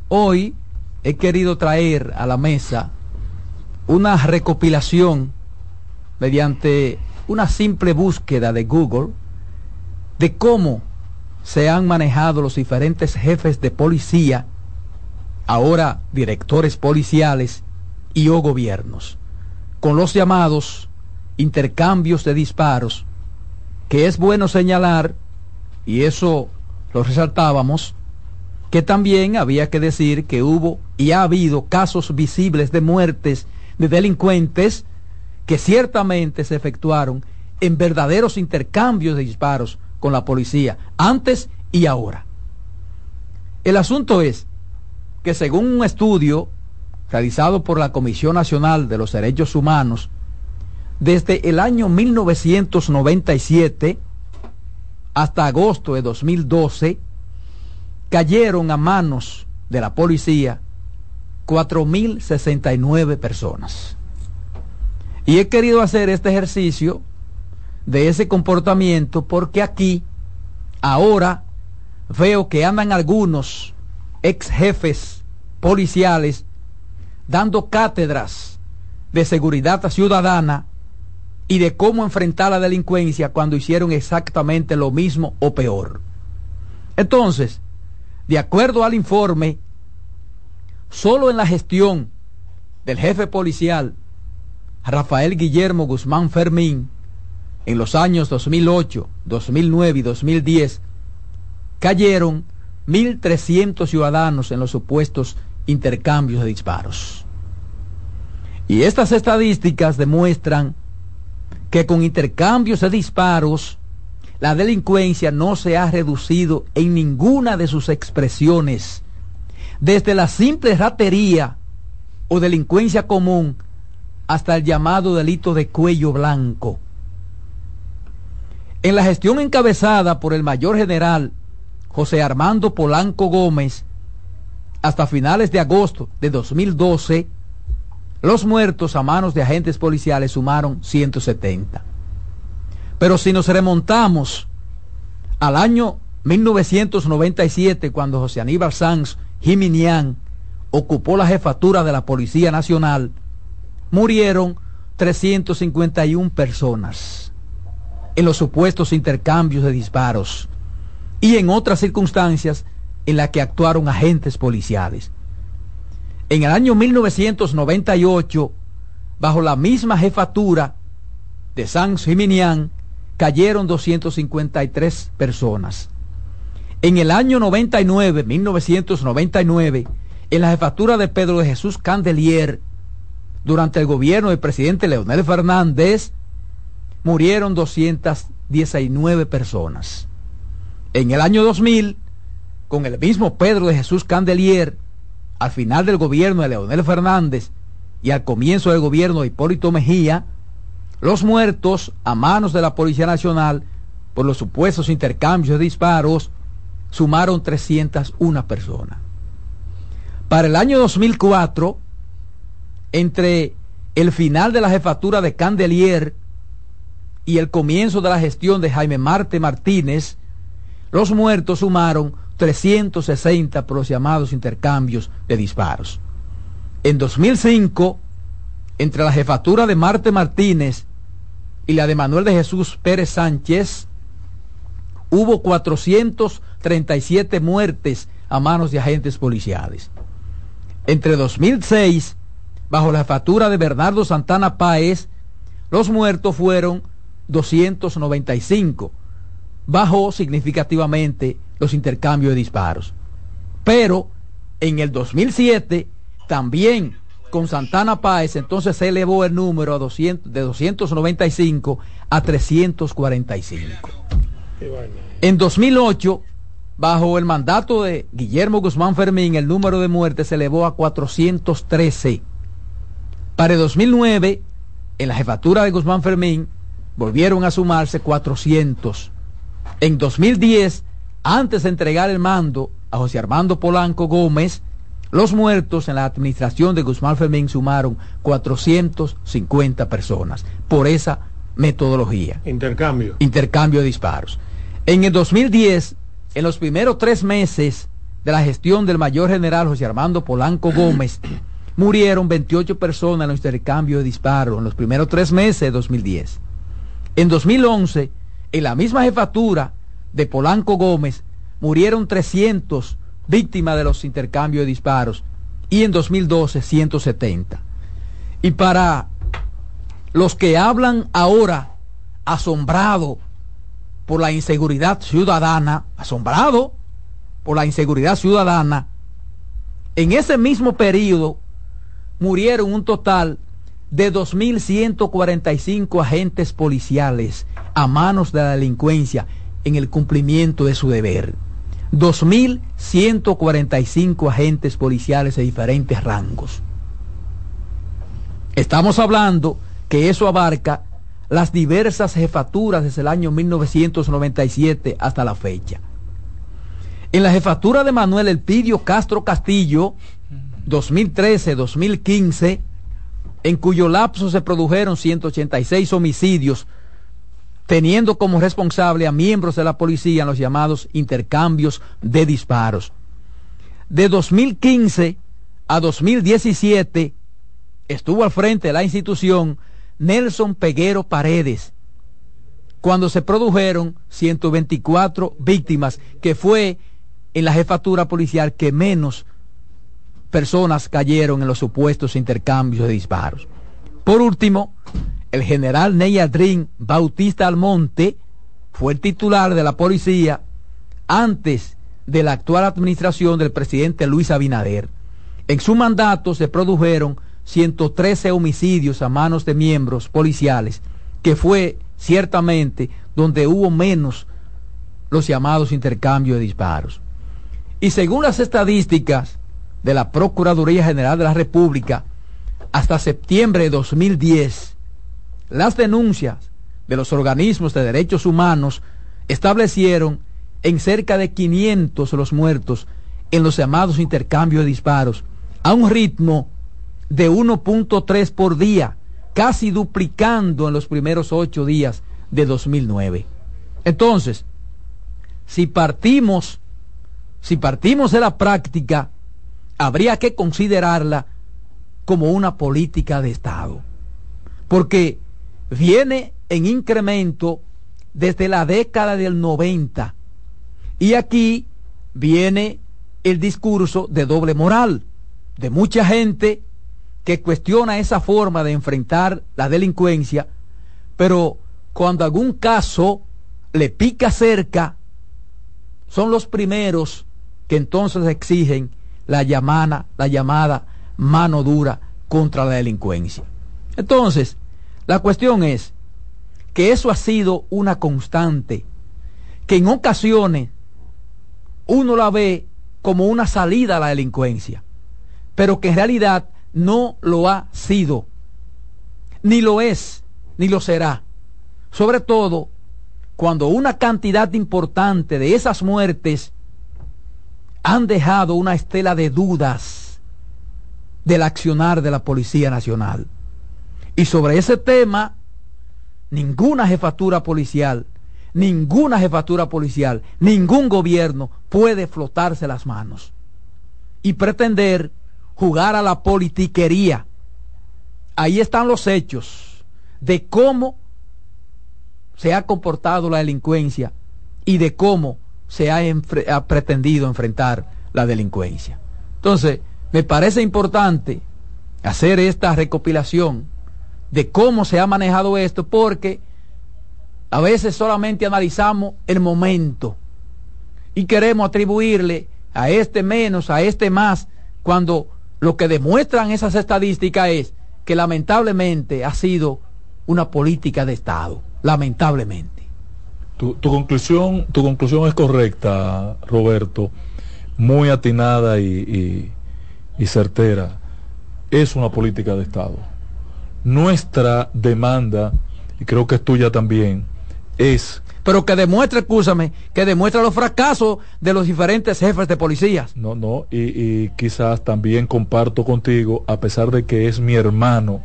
S4: hoy, he querido traer a la mesa una recopilación mediante una simple búsqueda de Google de cómo se han manejado los diferentes jefes de policía, ahora directores policiales y o gobiernos, con los llamados intercambios de disparos, que es bueno señalar, y eso lo resaltábamos, que también había que decir que hubo y ha habido casos visibles de muertes de delincuentes que ciertamente se efectuaron en verdaderos intercambios de disparos con la policía, antes y ahora. El asunto es que según un estudio realizado por la Comisión Nacional de los Derechos Humanos, desde el año 1997 hasta agosto de 2012, cayeron a manos de la policía 4.069 personas. Y he querido hacer este ejercicio de ese comportamiento porque aquí, ahora, veo que andan algunos ex jefes policiales dando cátedras de seguridad ciudadana y de cómo enfrentar la delincuencia cuando hicieron exactamente lo mismo o peor. Entonces, de acuerdo al informe, solo en la gestión del jefe policial Rafael Guillermo Guzmán Fermín, en los años 2008, 2009 y 2010, cayeron 1.300 ciudadanos en los supuestos intercambios de disparos. Y estas estadísticas demuestran que con intercambios de disparos, la delincuencia no se ha reducido en ninguna de sus expresiones, desde la simple ratería o delincuencia común hasta el llamado delito de cuello blanco. En la gestión encabezada por el mayor general José Armando Polanco Gómez, hasta finales de agosto de 2012, los muertos a manos de agentes policiales sumaron 170. Pero si nos remontamos al año 1997, cuando José Aníbal Sanz Jiminián ocupó la jefatura de la Policía Nacional, murieron 351 personas en los supuestos intercambios de disparos y en otras circunstancias en las que actuaron agentes policiales. En el año 1998, bajo la misma jefatura de San Jiminián, cayeron 253 personas. En el año 99, 1999, en la jefatura de Pedro de Jesús Candelier, durante el gobierno del presidente Leonel Fernández, murieron 219 personas. En el año 2000, con el mismo Pedro de Jesús Candelier, al final del gobierno de Leonel Fernández y al comienzo del gobierno de Hipólito Mejía, los muertos a manos de la Policía Nacional por los supuestos intercambios de disparos sumaron 301 personas. Para el año 2004, entre el final de la jefatura de Candelier y el comienzo de la gestión de Jaime Marte Martínez, los muertos sumaron 360 por los llamados intercambios de disparos. En 2005, entre la jefatura de Marte Martínez y la de Manuel de Jesús Pérez Sánchez, hubo 437 muertes a manos de agentes policiales. Entre 2006, bajo la jefatura de Bernardo Santana Páez, los muertos fueron 295. Bajó significativamente los intercambios de disparos. Pero en el 2007 también con Santana Páez entonces se elevó el número a 200, de 295 a 345. En 2008, bajo el mandato de Guillermo Guzmán Fermín, el número de muertes se elevó a 413. Para el 2009, en la jefatura de Guzmán Fermín, volvieron a sumarse 400. En 2010, antes de entregar el mando a José Armando Polanco Gómez, los muertos en la administración de Guzmán Fermín sumaron 450 personas por esa metodología.
S3: Intercambio.
S4: Intercambio de disparos. En el 2010, en los primeros tres meses de la gestión del mayor general José Armando Polanco Gómez, murieron 28 personas en los intercambios de disparos en los primeros tres meses de 2010. En 2011, en la misma jefatura de Polanco Gómez, murieron 300 víctimas de los intercambios de disparos y en 2012 170. Y para los que hablan ahora asombrado por la inseguridad ciudadana, asombrado por la inseguridad ciudadana, en ese mismo periodo murieron un total de 2.145 agentes policiales a manos de la delincuencia en el cumplimiento de su deber. 2.145 agentes policiales de diferentes rangos. Estamos hablando que eso abarca las diversas jefaturas desde el año 1997 hasta la fecha. En la jefatura de Manuel Elpidio Castro Castillo, 2013-2015, en cuyo lapso se produjeron 186 homicidios, teniendo como responsable a miembros de la policía en los llamados intercambios de disparos. De 2015 a 2017 estuvo al frente de la institución Nelson Peguero Paredes, cuando se produjeron 124 víctimas, que fue en la jefatura policial que menos personas cayeron en los supuestos intercambios de disparos. Por último, el general Neyadrin Bautista Almonte fue el titular de la policía antes de la actual administración del presidente Luis Abinader. En su mandato se produjeron 113 homicidios a manos de miembros policiales, que fue ciertamente donde hubo menos los llamados intercambios de disparos. Y según las estadísticas de la Procuraduría General de la República, hasta septiembre de 2010, las denuncias de los organismos de derechos humanos establecieron en cerca de 500 los muertos en los llamados intercambios de disparos, a un ritmo de 1.3 por día, casi duplicando en los primeros ocho días de 2009. Entonces, si partimos si partimos de la práctica, habría que considerarla como una política de Estado. Porque viene en incremento desde la década del 90. Y aquí viene el discurso de doble moral de mucha gente que cuestiona esa forma de enfrentar la delincuencia, pero cuando algún caso le pica cerca, son los primeros que entonces exigen la llamada, la llamada mano dura contra la delincuencia. Entonces, la cuestión es que eso ha sido una constante, que en ocasiones uno la ve como una salida a la delincuencia, pero que en realidad no lo ha sido, ni lo es, ni lo será. Sobre todo cuando una cantidad importante de esas muertes han dejado una estela de dudas del accionar de la Policía Nacional. Y sobre ese tema, ninguna jefatura policial, ninguna jefatura policial, ningún gobierno puede flotarse las manos y pretender jugar a la politiquería. Ahí están los hechos de cómo se ha comportado la delincuencia y de cómo se ha, pretendido enfrentar la delincuencia. Entonces, me parece importante hacer esta recopilación de cómo se ha manejado esto, porque a veces solamente analizamos el momento y queremos atribuirle a este menos, a este más, cuando lo que demuestran esas estadísticas es que lamentablemente ha sido una política de Estado, lamentablemente.
S6: Tu, conclusión, tu conclusión es correcta, Roberto, muy atinada y, y certera. Es una política de Estado. Nuestra demanda, y creo que es tuya también, es
S4: pero que demuestre, escúchame, que demuestre los fracasos de los diferentes jefes de policías.
S6: No, no, y, y, quizás también comparto contigo, a pesar de que es mi hermano,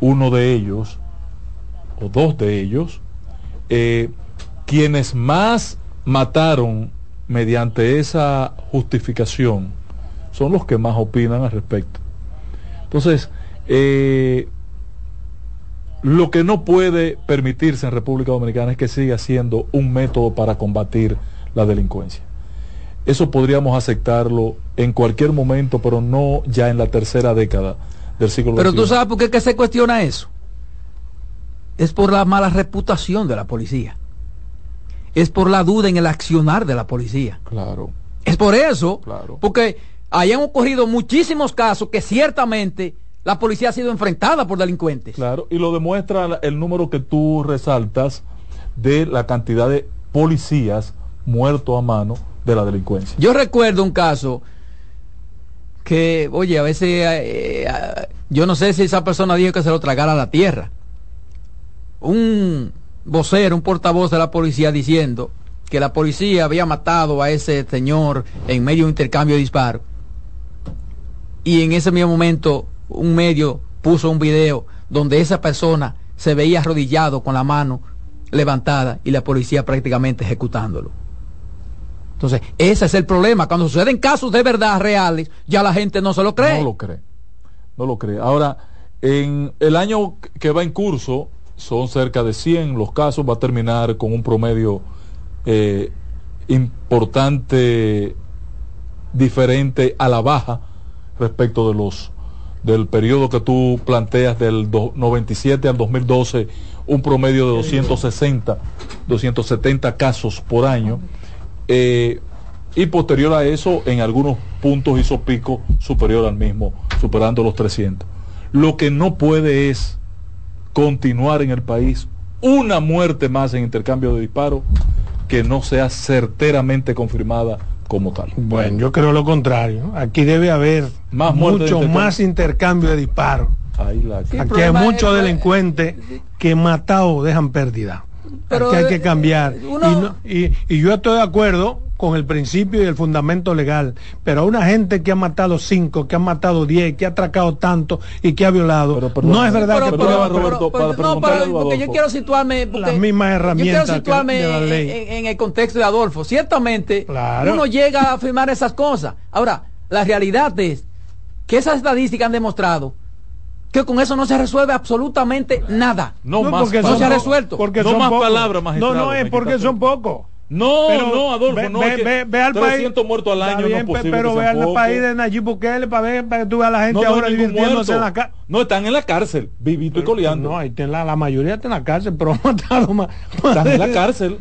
S6: uno de ellos, o dos de ellos, eh, quienes más mataron mediante esa justificación, son los que más opinan al respecto. Entonces, eh, lo que no puede permitirse en República Dominicana es que siga siendo un método para combatir la delincuencia. Eso podríamos aceptarlo en cualquier momento, pero no ya en la tercera década del siglo
S4: Pero tú sabes por qué que se cuestiona eso. Es por la mala reputación de la policía. Es por la duda en el accionar de la policía.
S6: Claro.
S4: Es por eso. Claro. Porque hayan ocurrido muchísimos casos que ciertamente la policía ha sido enfrentada por delincuentes.
S6: Claro, y lo demuestra el número que tú resaltas de la cantidad de policías muertos a mano de la delincuencia.
S4: Yo recuerdo un caso que, oye, a veces eh, eh, yo no sé si esa persona dijo que se lo tragara a la tierra. Un vocero, un portavoz de la policía diciendo que la policía había matado a ese señor en medio de un intercambio de disparos. Y en ese mismo momento un medio puso un video donde esa persona se veía arrodillado con la mano levantada y la policía prácticamente ejecutándolo. Entonces, ese es el problema. Cuando suceden casos de verdad reales, ya la gente no se lo cree.
S6: No lo cree. No lo cree. Ahora, en el año que va en curso, son cerca de 100 los casos, va a terminar con un promedio eh, importante, diferente a la baja respecto de los del periodo que tú planteas del 97 al 2012, un promedio de 260, 270 casos por año. Eh, y posterior a eso, en algunos puntos hizo pico superior al mismo, superando los 300. Lo que no puede es continuar en el país una muerte más en intercambio de disparos que no sea certeramente confirmada como tal.
S3: Bueno, yo creo lo contrario. Aquí debe haber más mucho más intercambio de disparos. Aquí hay muchos delincuentes que matados dejan pérdida. Aquí hay que cambiar. y, y yo estoy de acuerdo con el principio y el fundamento legal, pero a una gente que ha matado cinco, que ha matado diez, que ha atracado tanto y que ha violado, no es verdad que
S4: Roberto, no, porque yo quiero situarme
S3: las mismas herramientas
S4: yo quiero situarme En, el contexto de Adolfo. Ciertamente uno llega a afirmar esas cosas. Ahora, la realidad es que esas estadísticas han demostrado que con eso no se resuelve absolutamente nada.
S6: No, más
S4: porque no se ha resuelto.
S3: Porque
S6: no
S3: son
S6: más palabras,
S3: No, no es porque son pocos.
S6: No, no, Adolfo, no.
S3: Ve, ve, al país.
S6: muertos al año bien, no es
S3: Pero ve al país de Nayib Bukele para ver, para que tú veas a la gente ahora divirtiéndose en la
S6: cárcel. No, están en la cárcel, vivito y coleando.
S3: No, ahí la, la mayoría está en la cárcel, pero han matado más.
S6: Están en la cárcel,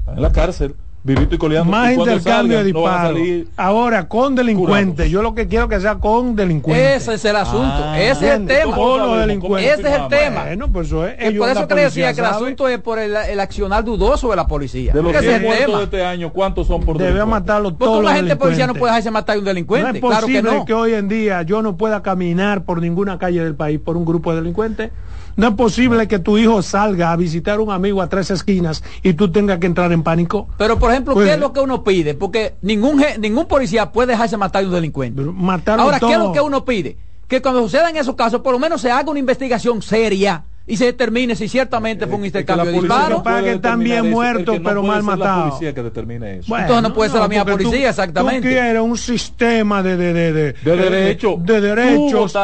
S6: están en la cárcel vivito y coleando.
S3: Más intercambio de disparos. Ahora, con delincuentes. Yo lo que quiero que sea con delincuentes.
S4: Ese es el asunto. Ah, ese es el tema. Ese es el tema. Bueno, pues eso es. por eso que decía que el asunto es por el, el, accionar dudoso de la policía.
S6: De los que muertos de este año, ¿cuántos son por
S3: Debe matarlo todos
S4: los gente policía no puede dejarse matar a un delincuente.
S3: No es posible claro que, no. que hoy en día yo no pueda caminar por ninguna calle del país por un grupo de delincuentes. No es posible que tu hijo salga a visitar a un amigo a tres esquinas y tú tengas que entrar en pánico.
S4: Pero, por ejemplo, ¿qué pues, es lo que uno pide? Porque ningún, ningún policía puede dejarse matar a un delincuente. Ahora, ¿qué es lo que uno pide? Que cuando sucedan esos casos, por lo menos se haga una investigación seria y se determine si ciertamente fue un intercambio de disparos.
S3: Que están bien muertos, pero mal matados.
S6: policía que determine eso.
S4: Entonces no puede ser la misma policía, exactamente.
S3: Tú quieres un sistema de, de, de, de,
S6: de derecho.
S3: De, derechos.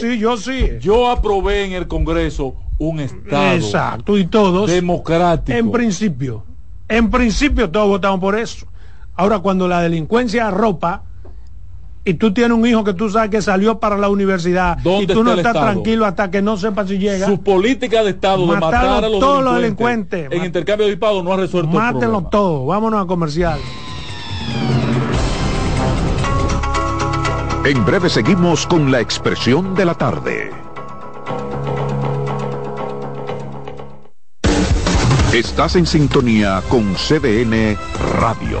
S3: sí, yo sí.
S6: Yo aprobé en el Congreso un Estado.
S3: Exacto, y todos.
S6: Democrático.
S3: En principio. En principio todos votamos por eso. Ahora, cuando la delincuencia arropa y tú tienes un hijo que tú sabes que salió para la universidad y tú no estás tranquilo hasta que no sepas si llega.
S6: Su política de Estado de matar a los
S3: todos los delincuentes
S6: en intercambio de disparos no ha resuelto
S3: Mátenlos todos. Vámonos a comercial.
S1: En breve seguimos con la expresión de la tarde. Estás en sintonía con CDN Radio.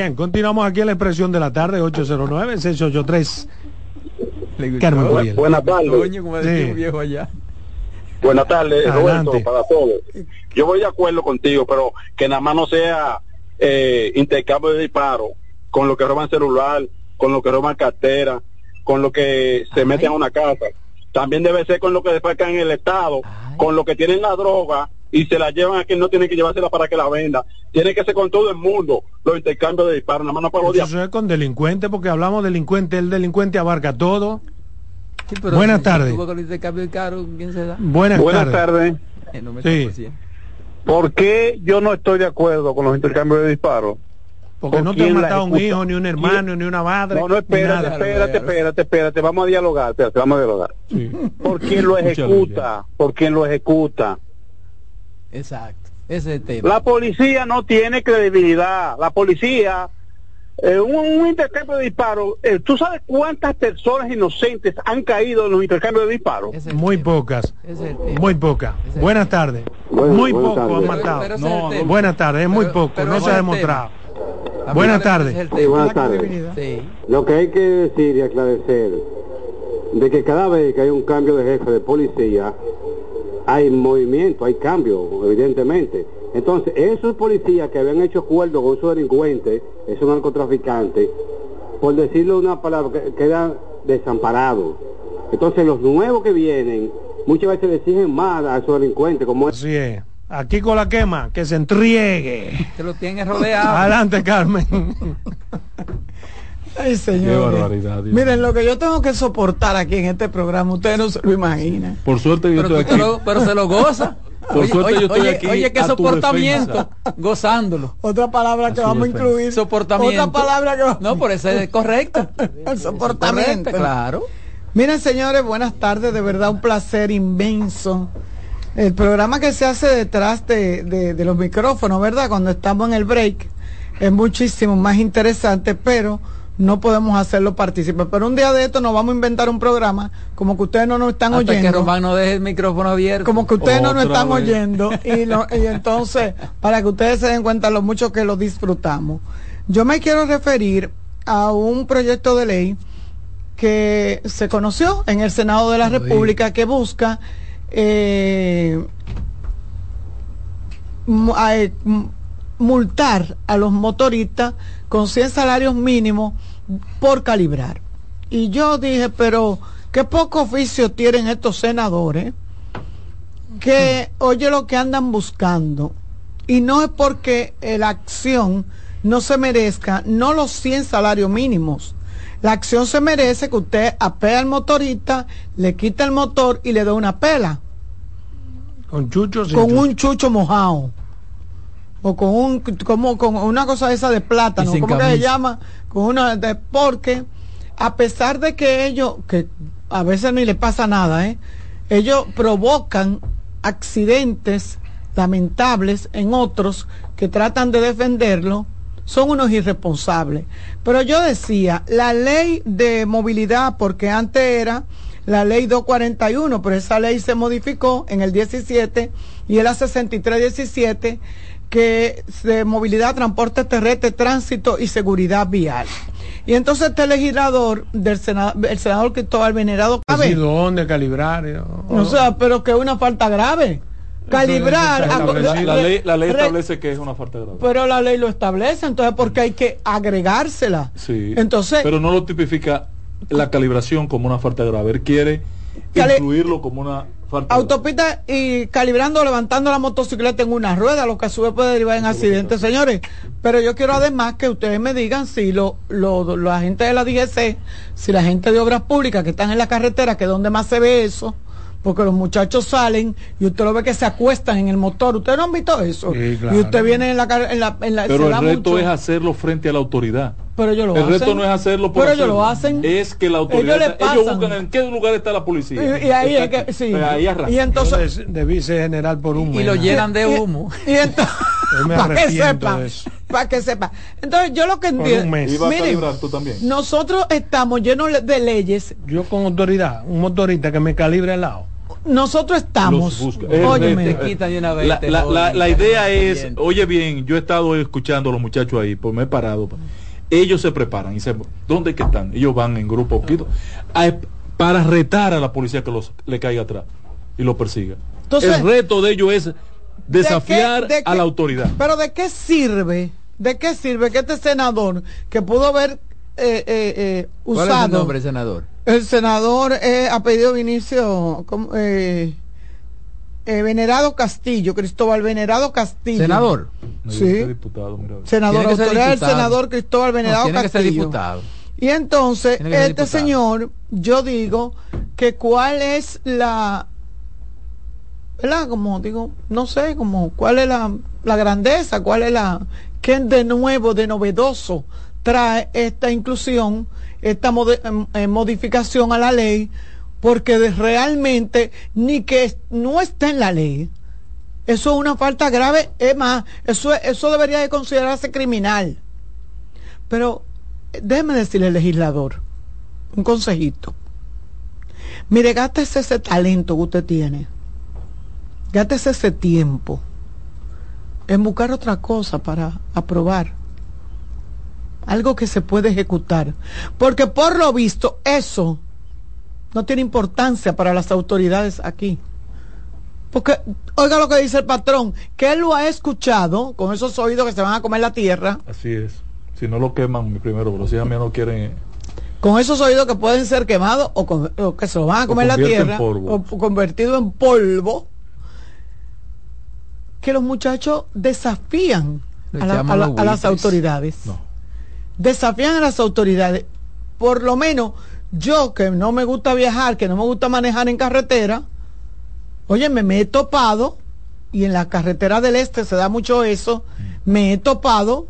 S3: Bien, continuamos aquí en la expresión de la tarde, 809-683. Carmen.
S19: Buenas tardes.
S3: Sí.
S19: Buenas tardes,
S3: Adelante.
S19: Roberto, para todos. Yo voy de acuerdo contigo, pero que nada más no sea eh, intercambio de disparos con lo que roban celular, con lo que roban cartera, con lo que se meten a una casa. También debe ser con lo que despacan en el Estado, con lo que tienen la droga y se la llevan a quien no tiene que llevársela para que la venda. Tiene que ser con todo el mundo los intercambios de disparos, nada más no para los
S3: Eso es con delincuentes, porque hablamos delincuente, el delincuente abarca todo.
S4: pero
S3: Buenas
S4: si-
S3: tardes. Buenas,
S19: Buenas
S3: tardes.
S19: tardes.
S4: Eh, no me
S3: Sí.
S4: sí.
S19: ¿Por qué yo no estoy de acuerdo con los intercambios de disparos?
S3: Porque
S19: ¿Con
S3: no te han matado un hijo, ni un hermano, ni una madre.
S19: No, no,
S3: ni
S19: espérate,
S3: nada.
S19: espérate, espérate, espérate, vamos a dialogar, espérate, vamos a dialogar. ¿Por quién lo ejecuta? ¿Por quién lo ejecuta?
S4: Exacto. Ese es el tema.
S19: La policía no tiene credibilidad. La policía, eh, un, un intercambio de disparos, eh, ¿tú sabes cuántas personas inocentes han caído en los intercambios de disparos?
S3: Muy pocas. Muy pocas. Buenas tardes.
S19: Bueno,
S3: muy
S19: buenas
S3: poco han matado.
S4: Pero- pero
S3: buenas tardes, es muy poco,
S4: pero
S3: no se ha demostrado. Buenas tardes.
S20: Sí, buenas tardes.
S4: Sí.
S20: Lo que hay que decir y aclarecer de que cada vez que hay un cambio de jefe de policía hay movimiento, hay cambio, evidentemente. Entonces, esos policías que habían hecho acuerdo con esos delincuentes, esos narcotraficantes, por decirlo una palabra, que- quedan desamparados. Entonces, los nuevos que vienen, muchas veces le exigen más a esos delincuentes, como
S3: Así es. Aquí con la quema, que se entregue.
S4: Se lo tiene rodeado.
S3: Adelante, Carmen.
S5: Ay, señor.
S6: Qué barbaridad, Dios.
S5: Miren, lo que yo tengo que soportar aquí en este programa, ustedes no se lo imaginan.
S6: Por suerte yo
S4: Pero,
S6: estoy aquí.
S4: lo- pero se lo goza.
S6: Por suerte yo estoy
S4: oye,
S6: aquí
S4: Oye, qué soportamiento. Gozándolo.
S5: Otra palabra que vamos a incluir.
S4: Soportamiento.
S5: Otra palabra que vamos
S4: No, por eso es correcto.
S5: El soportamiento.
S4: Correcto, claro.
S5: Miren, señores, buenas tardes. De verdad, un placer inmenso. El programa que se hace detrás de, de- de los micrófonos, ¿verdad? Cuando estamos en el break, es muchísimo más interesante, pero no podemos hacerlo partícipe. Pero un día de esto nos vamos a inventar un programa como que ustedes no nos están
S4: Hasta que
S5: oyendo.
S4: Román no deje el micrófono abierto.
S5: Como que ustedes no nos están
S6: vez.
S5: oyendo y, lo- y entonces para que ustedes se den cuenta lo mucho que lo disfrutamos. Yo me quiero referir a un proyecto de ley que se conoció en el Senado de la República que busca eh, eh, multar a los motoristas con 100 salarios mínimos por calibrar. Y yo dije, pero qué poco oficio tienen estos senadores que oye lo que andan buscando. Y no es porque la acción no se merezca no los 100 salarios mínimos. La acción se merece que usted apea al motorista, le quita el motor y le dé una pela.
S3: Con chucho,
S5: con
S3: chucho.
S5: un chucho mojado. O con un como con una cosa esa de plátano, ¿cómo que se llama? Con una de porque a pesar de que ellos que a veces ni le pasa nada, ¿eh? Ellos provocan accidentes lamentables en otros que tratan de defenderlo, son unos irresponsables. Pero yo decía, la ley de movilidad, porque antes era la ley 241, pero esa ley se modificó en el 17 y es la 6317 que es de movilidad, transporte terrestre, tránsito y seguridad vial. Y entonces este legislador del senador, el senador Cristóbal Venerado Cabe,
S3: Decir dónde calibrar. eh,
S5: o sea, pero que es una falta grave. Calibrar.
S3: está
S5: a-.
S6: La ley, la ley
S5: re-
S6: establece que es una falta grave.
S5: Pero la ley lo establece, entonces porque hay que agregársela.
S6: Sí.
S5: Entonces-
S6: pero no lo tipifica la calibración como una falta grave. Él quiere incluirlo como una grave.
S5: Autopista y calibrando, levantando la motocicleta en una rueda, lo que a su vez puede derivar en accidentes, señores. Pero yo quiero además que ustedes me digan si lo, lo, la gente de la DGC, si la gente de obras públicas que están en la carretera, que es donde más se ve eso, porque los muchachos salen y usted lo ve que se acuestan en el motor. ¿Ustedes no han visto eso?
S6: Sí, claro.
S5: Y usted viene en la, en la, en la- se
S6: Pero el
S5: da
S6: reto
S5: mucho.
S6: es hacerlo frente a la autoridad.
S5: Pero ellos lo
S6: el
S5: hacen.
S6: reto no es hacerlo por
S5: Pero ellos lo hacen.
S6: Es que la autoridad.
S5: Ellos
S6: está- buscan en qué lugar está la policía.
S5: Y, y ahí
S6: Está
S5: es que, sí.
S6: Pues ahí.
S5: Y entonces,
S3: Yo debí ser general por un
S4: Y lo llenan de humo.
S5: Y entonces, para que sepa,
S3: de
S5: para que sepa. Entonces, yo lo que entiendo,
S3: un mes.
S6: Y va a
S5: miren,
S6: calibrar tú también.
S5: nosotros estamos llenos de leyes,
S3: Yo con autoridad, un motorista que me calibre al lado.
S5: nosotros estamos, óyeme,
S4: de.
S6: La, idea es, oye bien, yo he estado escuchando a los muchachos ahí, pues me he parado. Ellos se preparan y se, ¿dónde que están? Ellos van en grupo poquito, a- para retar a la policía que los, le caiga atrás y lo persiga.
S5: Entonces-
S6: El reto de ellos es desafiar
S5: de
S6: a
S5: qué-
S6: la autoridad.
S5: pero ¿de qué sirve? ¿De qué sirve que este senador que pudo haber eh, eh, eh,
S4: ¿Cuál
S5: usado
S4: es el nombre, senador?
S5: El senador eh, ha pedido Vinicio, ¿cómo? Eh, eh, Venerado Castillo, Cristóbal Venerado Castillo.
S4: Senador.
S6: No,
S5: Sí.
S6: diputado.
S5: Senador, autoridad del senador Cristóbal
S4: No,
S5: Venerado
S4: tiene que ser
S5: Castillo.
S4: diputado.
S5: Y entonces,
S4: Tiene que ser
S5: este
S4: diputado.
S5: señor, yo digo que cuál es la, ¿verdad? Como digo, no sé, como cuál es la, la grandeza, cuál es la, qué de nuevo, de novedoso trae esta inclusión, esta eh, modificación a la ley, porque realmente ni que no está en la ley. Eso es una falta grave, es más, eso, es- eso debería de considerarse criminal. Pero eh, déjeme decirle, legislador, un consejito. Mire, gástese ese talento que usted tiene. Gástese ese tiempo en buscar otra cosa para aprobar. Algo que se puede ejecutar. Porque por lo visto eso no tiene importancia para las autoridades aquí. Porque, oiga lo que dice el patrón, que él lo ha escuchado con esos oídos que se van a comer la tierra.
S6: Así es. Si no lo queman primero, pero si a mí no quieren.
S5: con esos oídos que pueden ser quemados o, con- o que se lo van a comer la tierra
S6: polvo.
S5: o convertido en polvo que los muchachos desafían a, la- a la-
S4: los
S5: a las autoridades desafían a las autoridades por lo menos yo que no me gusta viajar que no me gusta manejar en carretera oye me, he topado y en la carretera del este se da mucho eso me he topado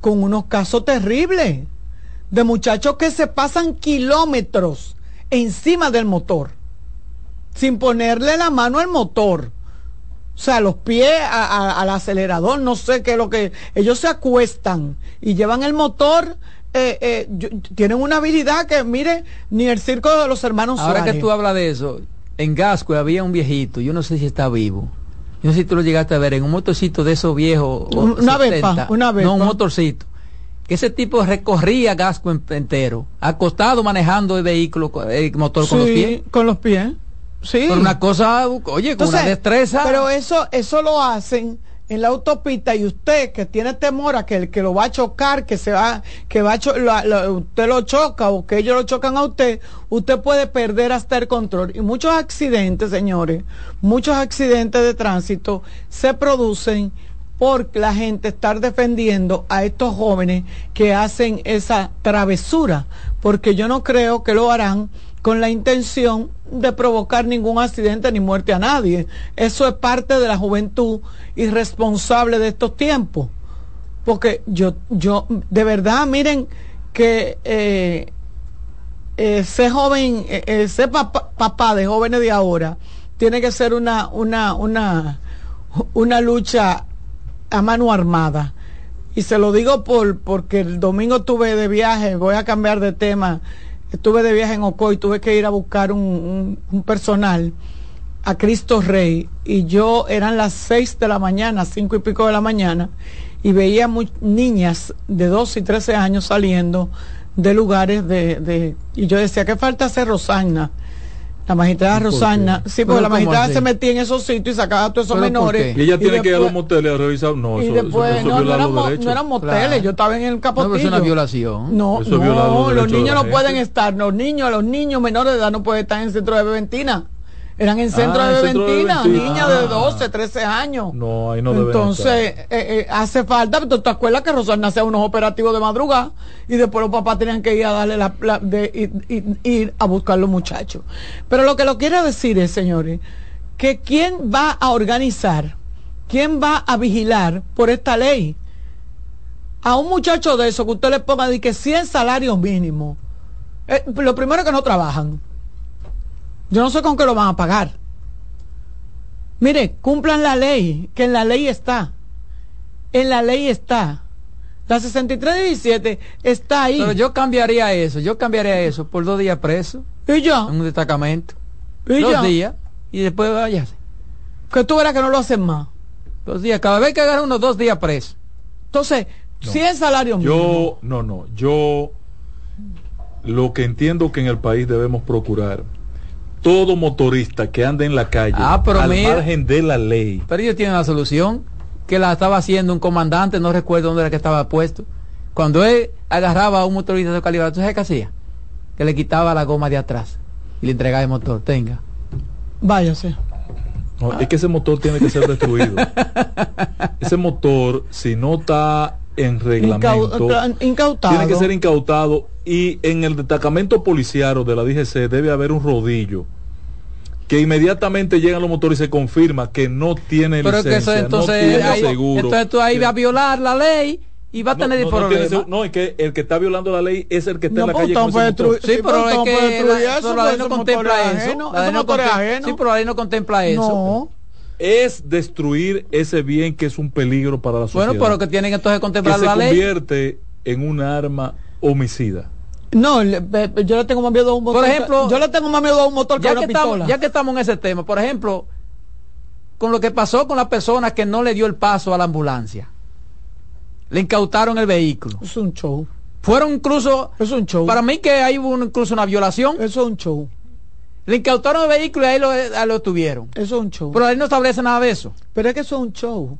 S5: con unos casos terribles de muchachos que se pasan kilómetros encima del motor, sin ponerle la mano al motor. O sea, los pies al acelerador, no sé qué es lo que... Ellos se acuestan y llevan el motor, eh, eh, yo- tienen una habilidad que, mire, ni el circo de los hermanos
S4: Ahora que tú hablas de eso, en Gasco había un viejito, yo no sé si está vivo. Yo no sé si tú lo llegaste a ver en un motorcito de esos viejos.
S5: Una
S4: 70,
S5: Vespa, una Vespa.
S4: No, un motorcito. Que ese tipo recorría Gasco en- entero, acostado manejando el vehículo, el motor con los pies.
S5: con los pies. Sí.
S4: Por una cosa, oye, con una
S5: Entonces,
S4: destreza.
S5: Pero eso, eso lo hacen en la autopista y usted que tiene temor a que el que lo va a chocar, que se va, que va a usted lo choca o que ellos lo chocan a usted, usted puede perder hasta el control. Y muchos accidentes, señores, muchos accidentes de tránsito se producen por la gente estar defendiendo a estos jóvenes que hacen esa travesura, porque yo no creo que lo harán con la intención de provocar ningún accidente ni muerte a nadie. Eso es parte de la juventud irresponsable de estos tiempos. Porque yo, yo, de verdad, miren que eh, ese joven, ese papá, papá de jóvenes de ahora, tiene que ser una, una, una, una lucha a mano armada. Y se lo digo por, porque el domingo estuve de viaje, voy a cambiar de tema, estuve de viaje en Ocoy, tuve que ir a buscar un, personal a Cristo Rey y yo eran las seis de la mañana, cinco y pico de la mañana, y veía niñas de 12 y 13 años saliendo de lugares de, de y yo decía, ¿qué falta hacer Rosana? La magistrada Rosana, sí, porque la magistrada se metía en esos sitios y sacaba a todos esos menores.
S6: Y ella tiene y que ir a los moteles a revisar. No,
S5: y
S6: eso,
S5: después,
S6: eso, eso
S5: no, no,
S6: viola los derechos.
S5: no eran moteles, claro. yo estaba en el capotillo.
S4: No, pero es una violación.
S5: No,
S6: Eso viola los
S5: no, los niños no pueden estar, los niños, los niños menores de edad no pueden estar en centro de beventina. Eran en centro
S6: Ah,
S5: de
S6: en centro de
S5: beventina. niñas
S6: Ah.
S5: de 12, 13 años.
S6: No, ahí no deben
S5: Entonces, eh, eh, hace falta, ¿tú te acuerdas que Rosana hacía unos operativos de madrugada y después los papás tenían que ir a darle la, la- de, ir, a buscar los muchachos? Pero lo que lo quiero decir es, señores, que quién va a organizar, quién va a vigilar por esta ley. A un muchacho de eso que usted le ponga de que 100 salarios mínimos, eh, lo primero es que no trabajan. Yo no sé con qué lo van a pagar. Mire, cumplan la ley, que en la ley está. En la ley está. La 6317 está ahí.
S4: Pero yo cambiaría eso, yo cambiaría eso por dos días preso.
S5: ¿Y ya?
S4: En un destacamento.
S5: ¿Y
S4: dos días. Y después váyase.
S5: Que tú verás que no lo hacen más.
S4: Dos días. Cada vez que agarra unos dos días preso.
S5: Entonces, 100 salarios mínimos.
S6: Yo, no, no, yo lo que entiendo que en el país debemos procurar, todo motorista que ande en la calle,
S4: Ah, pero
S6: al
S4: mira-
S6: margen de la ley,
S4: Pero ellos tienen la solución, que la estaba haciendo un comandante, no recuerdo dónde era que estaba puesto. Cuando él agarraba a un motorista de calidad, ¿tú sabes qué hacía? Que le quitaba la goma de atrás y le entregaba el motor. Tenga.
S5: Váyase.
S6: no, es que ese motor tiene que ser destruido. ese motor, si no está en reglamento,
S5: Incau- incautado.
S6: tiene que ser incautado y en el destacamento policiario de la DGC debe haber un rodillo que inmediatamente llegan los motores y se confirma que no tiene
S4: Pero es que
S6: licencia,
S4: eso entonces,
S6: no tiene
S4: ahí-
S6: seguro.
S4: entonces tú ahí vas a violar la ley y va a tener
S6: no, no
S4: problemas.
S6: es que el que está violando la ley es el que está
S5: No,
S6: en la
S5: pues,
S6: calle con ese motor.
S4: Sí, pero es
S5: ¿cómo puede
S4: que
S5: destruir
S4: la,
S5: eso?
S4: pero la ley
S5: Pues
S4: no contempla eso. La ley no contempla-
S5: ajenos.
S4: Sí, pero la ley no contempla eso.
S5: No.
S6: Es destruir ese bien que es un peligro para la sociedad.
S4: Bueno, pero que tienen entonces que
S6: que
S4: contemplar
S6: se
S4: la ley.
S6: convierte en un arma homicida.
S5: No, yo le tengo más miedo a un motor.
S4: Por
S5: que-
S4: ejemplo,
S5: yo le tengo más miedo a un motor que a
S4: ya
S5: una
S4: que, estamos,
S5: pistola.
S4: ya que estamos en ese tema, por ejemplo, con lo que pasó con la persona que no le dio el paso a la ambulancia, le incautaron el vehículo.
S5: Es un show.
S4: Fueron incluso,
S5: Es un show.
S4: para mí que hay un- incluso una violación,
S5: Eso es un show.
S4: Le incautaron el vehículo y ahí lo, ahí lo tuvieron.
S5: Eso es un show.
S4: Pero ahí no establece nada de eso.
S5: Pero es que eso es un show.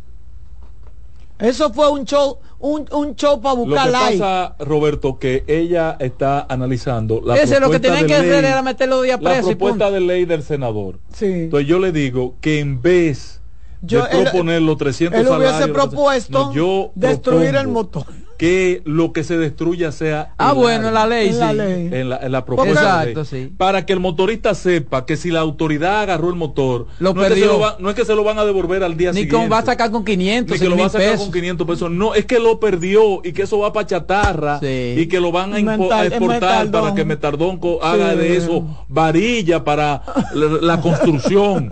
S5: Eso fue un show, un, un show para
S6: Lo
S5: buscar
S6: que
S5: like.
S6: pasa, Roberto, que ella está analizando la
S4: Ese es lo que
S6: propuesta
S4: tienen
S6: de
S4: que hacer
S6: ley-
S4: era meterlo
S6: la
S4: preso y
S6: propuesta
S4: punto.
S6: de ley del senador.
S5: Sí.
S6: Entonces yo le digo que en vez
S5: Yo-
S6: de
S5: él-
S6: proponer los 300
S5: Él hubiese
S6: salarios,
S5: propuesto
S6: no, yo
S5: destruir el
S6: propongo
S5: motor.
S6: Que lo que se destruya sea
S4: Ah,
S6: el
S4: bueno, en la
S6: arma.
S4: ley,
S5: En
S4: sí.
S5: la ley.
S6: en la, en la propuesta de
S4: Exacto,
S6: ley.
S4: sí.
S6: para que el motorista sepa que si la autoridad agarró el motor
S4: Lo
S6: no, es que se
S4: perdió.
S6: lo va- no es que se lo van a devolver al día
S4: Ni
S6: siguiente
S4: con va a sacar con 500,
S6: ni que lo
S4: 100
S6: va a sacar
S4: pesos.
S6: con 500 pesos no es que lo perdió y que eso va para chatarra
S4: Sí.
S6: y que lo van a, a exportar para que Metardón haga de eso varilla para la, la construcción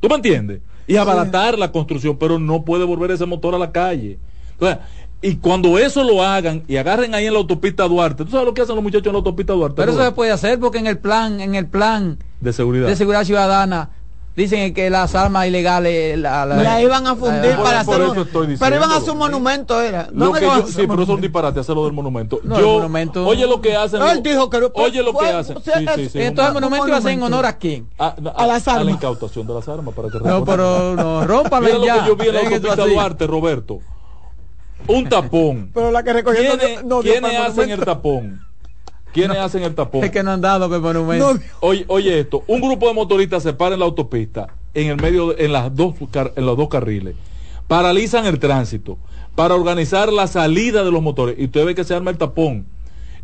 S6: ¿tú me entiendes? y abaratar la construcción pero no puede volver ese motor a la calle Entonces, y cuando eso lo hagan y agarren ahí en la autopista Duarte, ¿tú sabes lo que hacen los muchachos en la autopista Duarte?
S4: Pero eso se puede hacer porque en el plan, en el plan
S6: de seguridad.
S4: de seguridad ciudadana dicen que las armas ilegales la, la-
S5: La iban a fundir
S6: Por-
S5: para
S6: por
S5: hacer Pero iban a hacer un monumento, era.
S6: Lo
S5: ¿Dónde
S6: que yo- sí, pero eso es un
S5: monumento?
S6: disparate hacerlo del monumento.
S4: No, el
S6: yo,
S4: monumento-
S6: Oye lo que hacen.
S5: Él dijo que lo-
S6: oye lo
S5: fue-
S6: que hacen.
S5: o sea,
S6: Sí, sí, sí,
S4: entonces el monumento iba a ser en honor a quién
S6: a,
S5: a las
S6: A la
S5: armas.
S6: incautación de las armas para que
S4: no pero no
S6: Mira lo
S4: ya
S6: que yo vi en la autopista. Duarte, Roberto. Un tapón.
S5: Pero la que
S6: ¿Quiénes,
S5: no
S6: hacen el tapón? ¿Quiénes hacen el tapón?
S4: es que no han dado que el monumento
S5: No,
S6: Oye, oye esto, un grupo de motoristas se para en la autopista, en el medio, de- en las dos en los dos carriles, paralizan el tránsito para organizar la salida de los motores y usted ve que se arma el tapón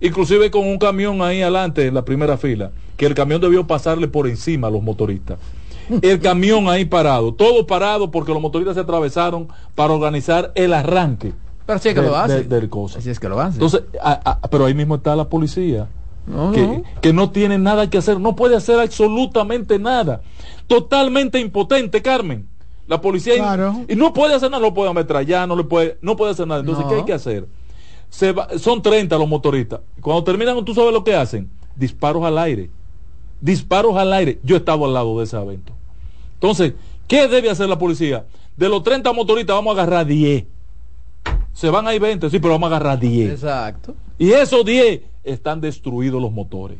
S6: inclusive con un camión ahí adelante en la primera fila, que el camión debió pasarle por encima a los motoristas. El camión ahí parado, todo parado porque los motoristas se atravesaron para organizar el arranque.
S4: Pero sí es que
S6: de-
S4: lo hace.
S6: de- del cosa.
S4: Es que lo hace.
S6: Entonces, a- a- pero ahí mismo está la policía.
S4: No,
S6: que,
S4: no.
S6: que no tiene nada que hacer, no puede hacer absolutamente nada. Totalmente impotente, Carmen. La policía
S5: Claro.
S6: y no puede hacer nada, no puede ametrallar, no le puede, no puede hacer nada. Entonces,
S4: No.
S6: ¿qué hay que hacer? Se va- son 30 los motoristas. Cuando terminan, tú sabes lo que hacen. Disparos al aire. Disparos al aire. Yo estaba al lado de ese evento. Entonces, ¿qué debe hacer la policía? De los 30 motoristas vamos a agarrar 10. Se van ahí 20, sí, pero vamos a agarrar 10.
S4: Exacto.
S6: Y esos 10 están destruidos los motores.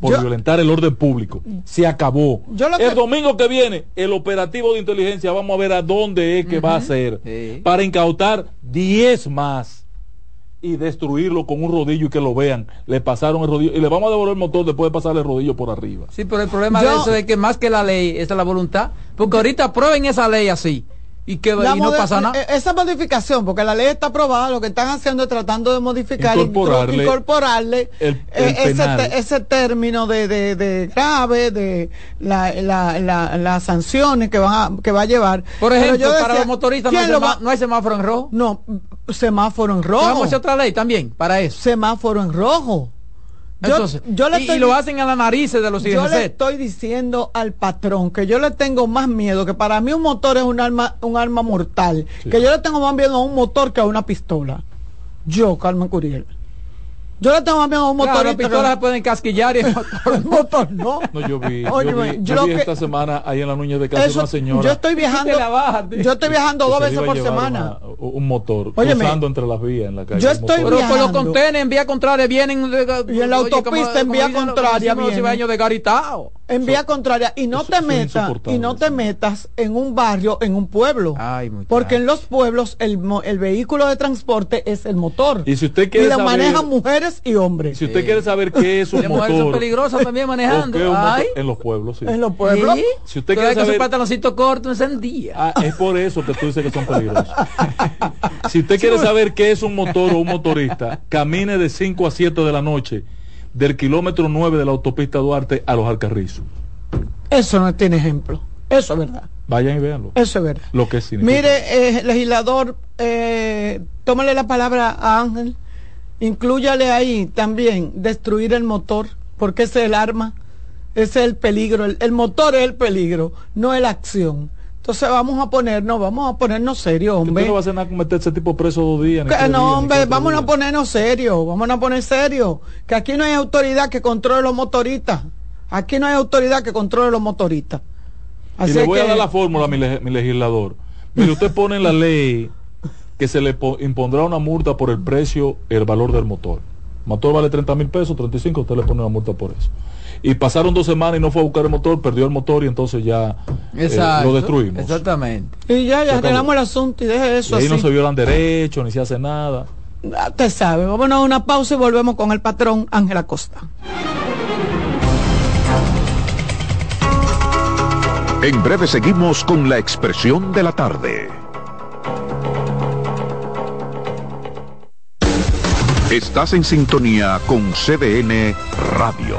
S6: Por
S5: Yo-
S6: violentar el orden público. Se acabó.
S5: Yo lo
S6: el
S5: que-
S6: domingo que viene, el operativo de inteligencia, vamos a ver a dónde es que va a ser.
S4: Sí.
S6: Para incautar 10 más y destruirlo con un rodillo y que lo vean. Le pasaron el rodillo y le vamos a devolver el motor después de pasarle el rodillo por arriba.
S4: Sí, pero el problema
S5: Yo-
S4: de eso es que más que la ley, esa es la voluntad. Porque ahorita aprueben esa ley así. Y que y no pasa nada.
S5: eh, Esa modificación, porque la ley está aprobada, lo que están haciendo es tratando de modificar,
S6: Incorporarle
S5: incorporarle
S6: el- el
S5: eh, ese,
S6: penal.
S5: te- ese término de, de, de grave, de la, la, la- las sanciones que, van a, que va a llevar.
S4: Por ejemplo,
S5: yo
S4: para los motoristas no hay,
S5: ¿quién lo
S4: semá-
S5: va-
S4: no hay semáforo en rojo.
S5: No, semáforo en rojo.
S4: Vamos a hacer otra ley también para eso.
S5: Semáforo en rojo. Yo,
S4: Entonces,
S5: yo le
S4: y,
S5: estoy
S4: y lo hacen a las narices de los
S5: yo le
S4: IGC.
S5: estoy diciendo al patrón que yo le tengo más miedo, que para mí un motor es un arma, un arma mortal, que yo le tengo más miedo a un motor que a una pistola. Yo, Carmen Curiel. Yo le tengo más miedo a un
S4: Claro,
S5: motor.
S4: las pistolas se pueden casquillar y el motor-
S5: motor no.
S6: No, yo vi, yo
S5: Óyeme,
S6: vi,
S5: yo
S6: yo vi
S5: que-
S6: esta semana ahí en la Nuñez de casa
S5: Eso-
S6: una señora.
S5: yo estoy viajando.
S4: Tío.
S5: Yo estoy viajando
S6: que
S5: dos veces
S6: a
S5: por semana.
S6: una- un motor
S5: Óyeme,
S6: cruzando entre las vías en la calle.
S5: yo estoy
S6: motor.
S4: Pero por los
S5: viajando.
S4: contenes en vía contraria vienen
S5: Y en la autopista en vía contraria
S4: los
S5: vienen.
S4: de Garitao.
S5: En vía contraria. Y no te metas, y no te metas en un barrio, en un pueblo.
S4: Ay.
S5: Porque en los pueblos el, el vehículo de transporte es el motor.
S6: Y si usted
S5: Y
S6: quiere
S5: lo
S6: saber,
S5: manejan mujeres y hombres.
S6: si usted quiere saber qué es un
S4: Las mujeres son
S6: motor,
S4: peligrosas también manejando.
S6: es un motor-
S4: Ay.
S6: en los pueblos, sí.
S5: En los pueblos.
S4: ¿Sí?
S6: Si usted quiere
S4: ves que su
S6: saber-
S4: pantaloncito corto encendía.
S6: Ah, es por eso que tú dices que son peligrosos. si usted quiere saber qué es un motor o un motorista, camine de 5 a 7 de la noche del kilómetro 9 de la autopista Duarte a los Alcarrizos.
S5: Eso no tiene ejemplo. Eso es verdad.
S6: Vayan y véanlo.
S5: Eso es verdad.
S6: Lo que significa.
S5: Mire, eh, legislador, eh, tómale la palabra a Ángel. Inclúyale ahí también destruir el motor, porque ese es el arma, ese es el peligro. El, el motor es el peligro, no es la acción. Entonces vamos a ponernos, vamos a ponernos serios, hombre.
S6: no va a hacer nada con meter ese tipo preso dos días.
S5: Que
S6: días,
S5: no, hombre, vamos a ponernos serios, vamos a poner serios. Que aquí no hay autoridad que controle los motoristas. Aquí no hay autoridad que controle los motoristas.
S6: Y le voy a dar la fórmula a mi, mi legislador. Mire, usted pone en la ley que se le po- impondrá una multa por el precio, el valor del motor. El motor vale 30 mil pesos, 35, usted le pone una multa por eso. Y pasaron dos semanas y no fue a buscar el motor, perdió el motor y entonces ya eh,
S4: Exacto.
S6: lo destruimos.
S4: Exactamente.
S5: Y ya, ya arreglamos el asunto y deje
S6: Y
S5: eso
S6: ahí
S5: así.
S6: no se violan derechos, ni se hace nada.
S5: Ah, Usted sabe, vámonos a una pausa y volvemos con el patrón Ángela Costa.
S1: En breve seguimos con la expresión de la tarde. Estás en sintonía con CDN Radio.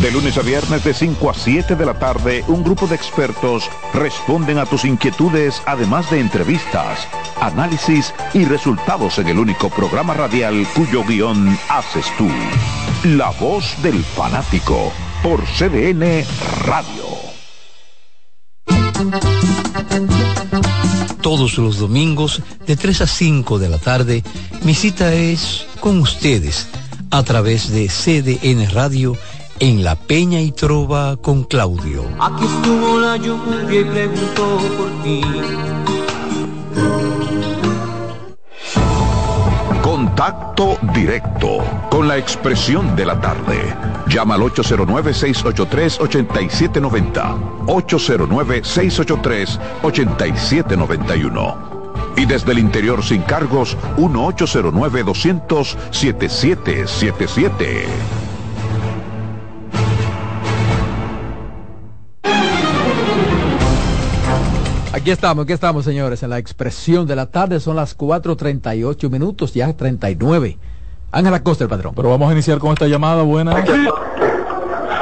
S1: De lunes a viernes de 5 a 7 de la tarde, un grupo de expertos responden a tus inquietudes, además de entrevistas, análisis y resultados en el único programa radial cuyo guion haces tú. La voz del fanático por CDN Radio.
S21: Todos los domingos de 3 a 5 de la tarde, mi cita es con ustedes a través de CDN Radio en La Peña y Trova con Claudio.
S22: Aquí estuvo la lluvia y preguntó por ti.
S1: Contacto directo con la expresión de la tarde. Llama al 809-683-8790. 809-683-8791. Y desde el interior sin cargos, 1-809-200-7777.
S4: Aquí estamos, aquí estamos, señores, en la expresión de la tarde. Son las 4.38 minutos, ya 39. Ángela Costa, el patrón.
S6: Pero vamos a iniciar con esta llamada. Buena.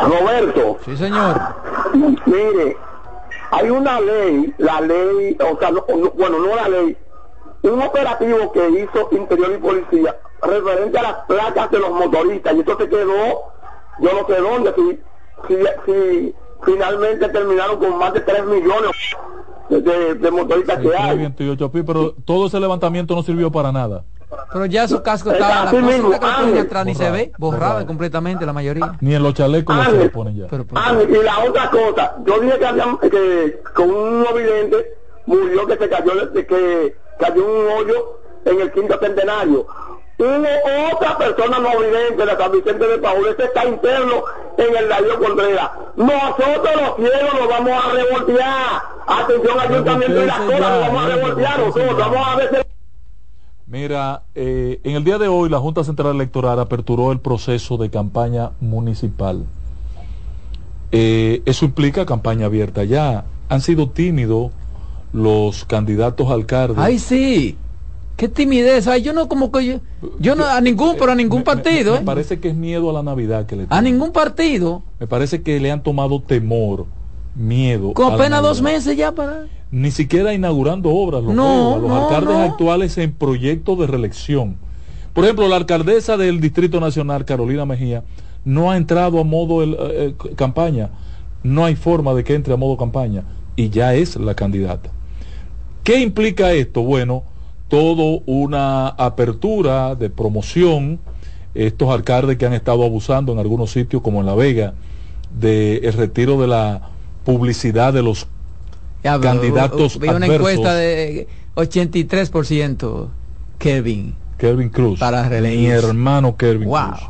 S23: Roberto.
S4: Sí, señor.
S23: Mire, hay una ley, la ley, o sea, no- no- bueno, no la ley, un operativo que hizo Interior y Policía referente a las placas de los motoristas y esto se quedó, yo no sé dónde, si, si, si finalmente terminaron con más de 3 millones de, de- motoristas que hay.
S6: 28 pi, pero todo ese levantamiento no sirvió para nada.
S4: Pero ya su casco
S23: Está
S4: estaba, la
S23: mismo,
S4: que atrás ni se ve, borrada
S6: Borrado.
S4: completamente la mayoría.
S6: Ni en los chalecos los se lo ponen ya.
S23: Ah, y la otra cosa, yo dije que, había, que con un no vidente murió que se cayó, de- que cayó un hoyo en el quinto centenario. Hubo otra persona no vidente de San Vicente de Paúl, este está interno en el Darío Contreras. Nosotros los cielos nos vamos a revoltear. Atención, ayuntamiento y las cosas nos vamos a revoltear nosotros. Vamos a ver si
S6: Mira, eh, en el día de hoy la Junta Central Electoral aperturó el proceso de campaña municipal. Eh, eso implica campaña abierta ya. Han sido tímidos los candidatos a alcaldes.
S4: Ay, sí. Qué timidez. Ay, yo no como que yo, yo no a ningún, pero a ningún partido,
S6: Me
S4: ¿eh?
S6: parece que es miedo a la Navidad que le
S4: A
S6: tienen.
S4: ningún partido.
S6: Me parece que le han tomado temor, miedo.
S4: Con
S6: a
S4: apenas dos meses ya para.
S6: Ni siquiera inaugurando obras los,
S4: No,
S6: a los
S4: no,
S6: alcaldes
S4: no.
S6: actuales en proyectos de reelección. Por ejemplo, la alcaldesa del Distrito Nacional, Carolina Mejía, no ha entrado a modo el- eh, eh, campaña. No hay forma de que entre a modo campaña. Y ya es la candidata. ¿Qué implica esto? Bueno, todo una apertura de promoción. Estos alcaldes que han estado abusando en algunos sitios, como en La Vega, del retiro de la publicidad de los
S4: Ya, pero,
S6: candidatos
S4: Vi una
S6: adversos.
S4: encuesta de 83% Kevin.
S6: Kelvin Cruz.
S4: Para
S6: Mi hermano Kelvin
S4: Wow.
S6: Cruz.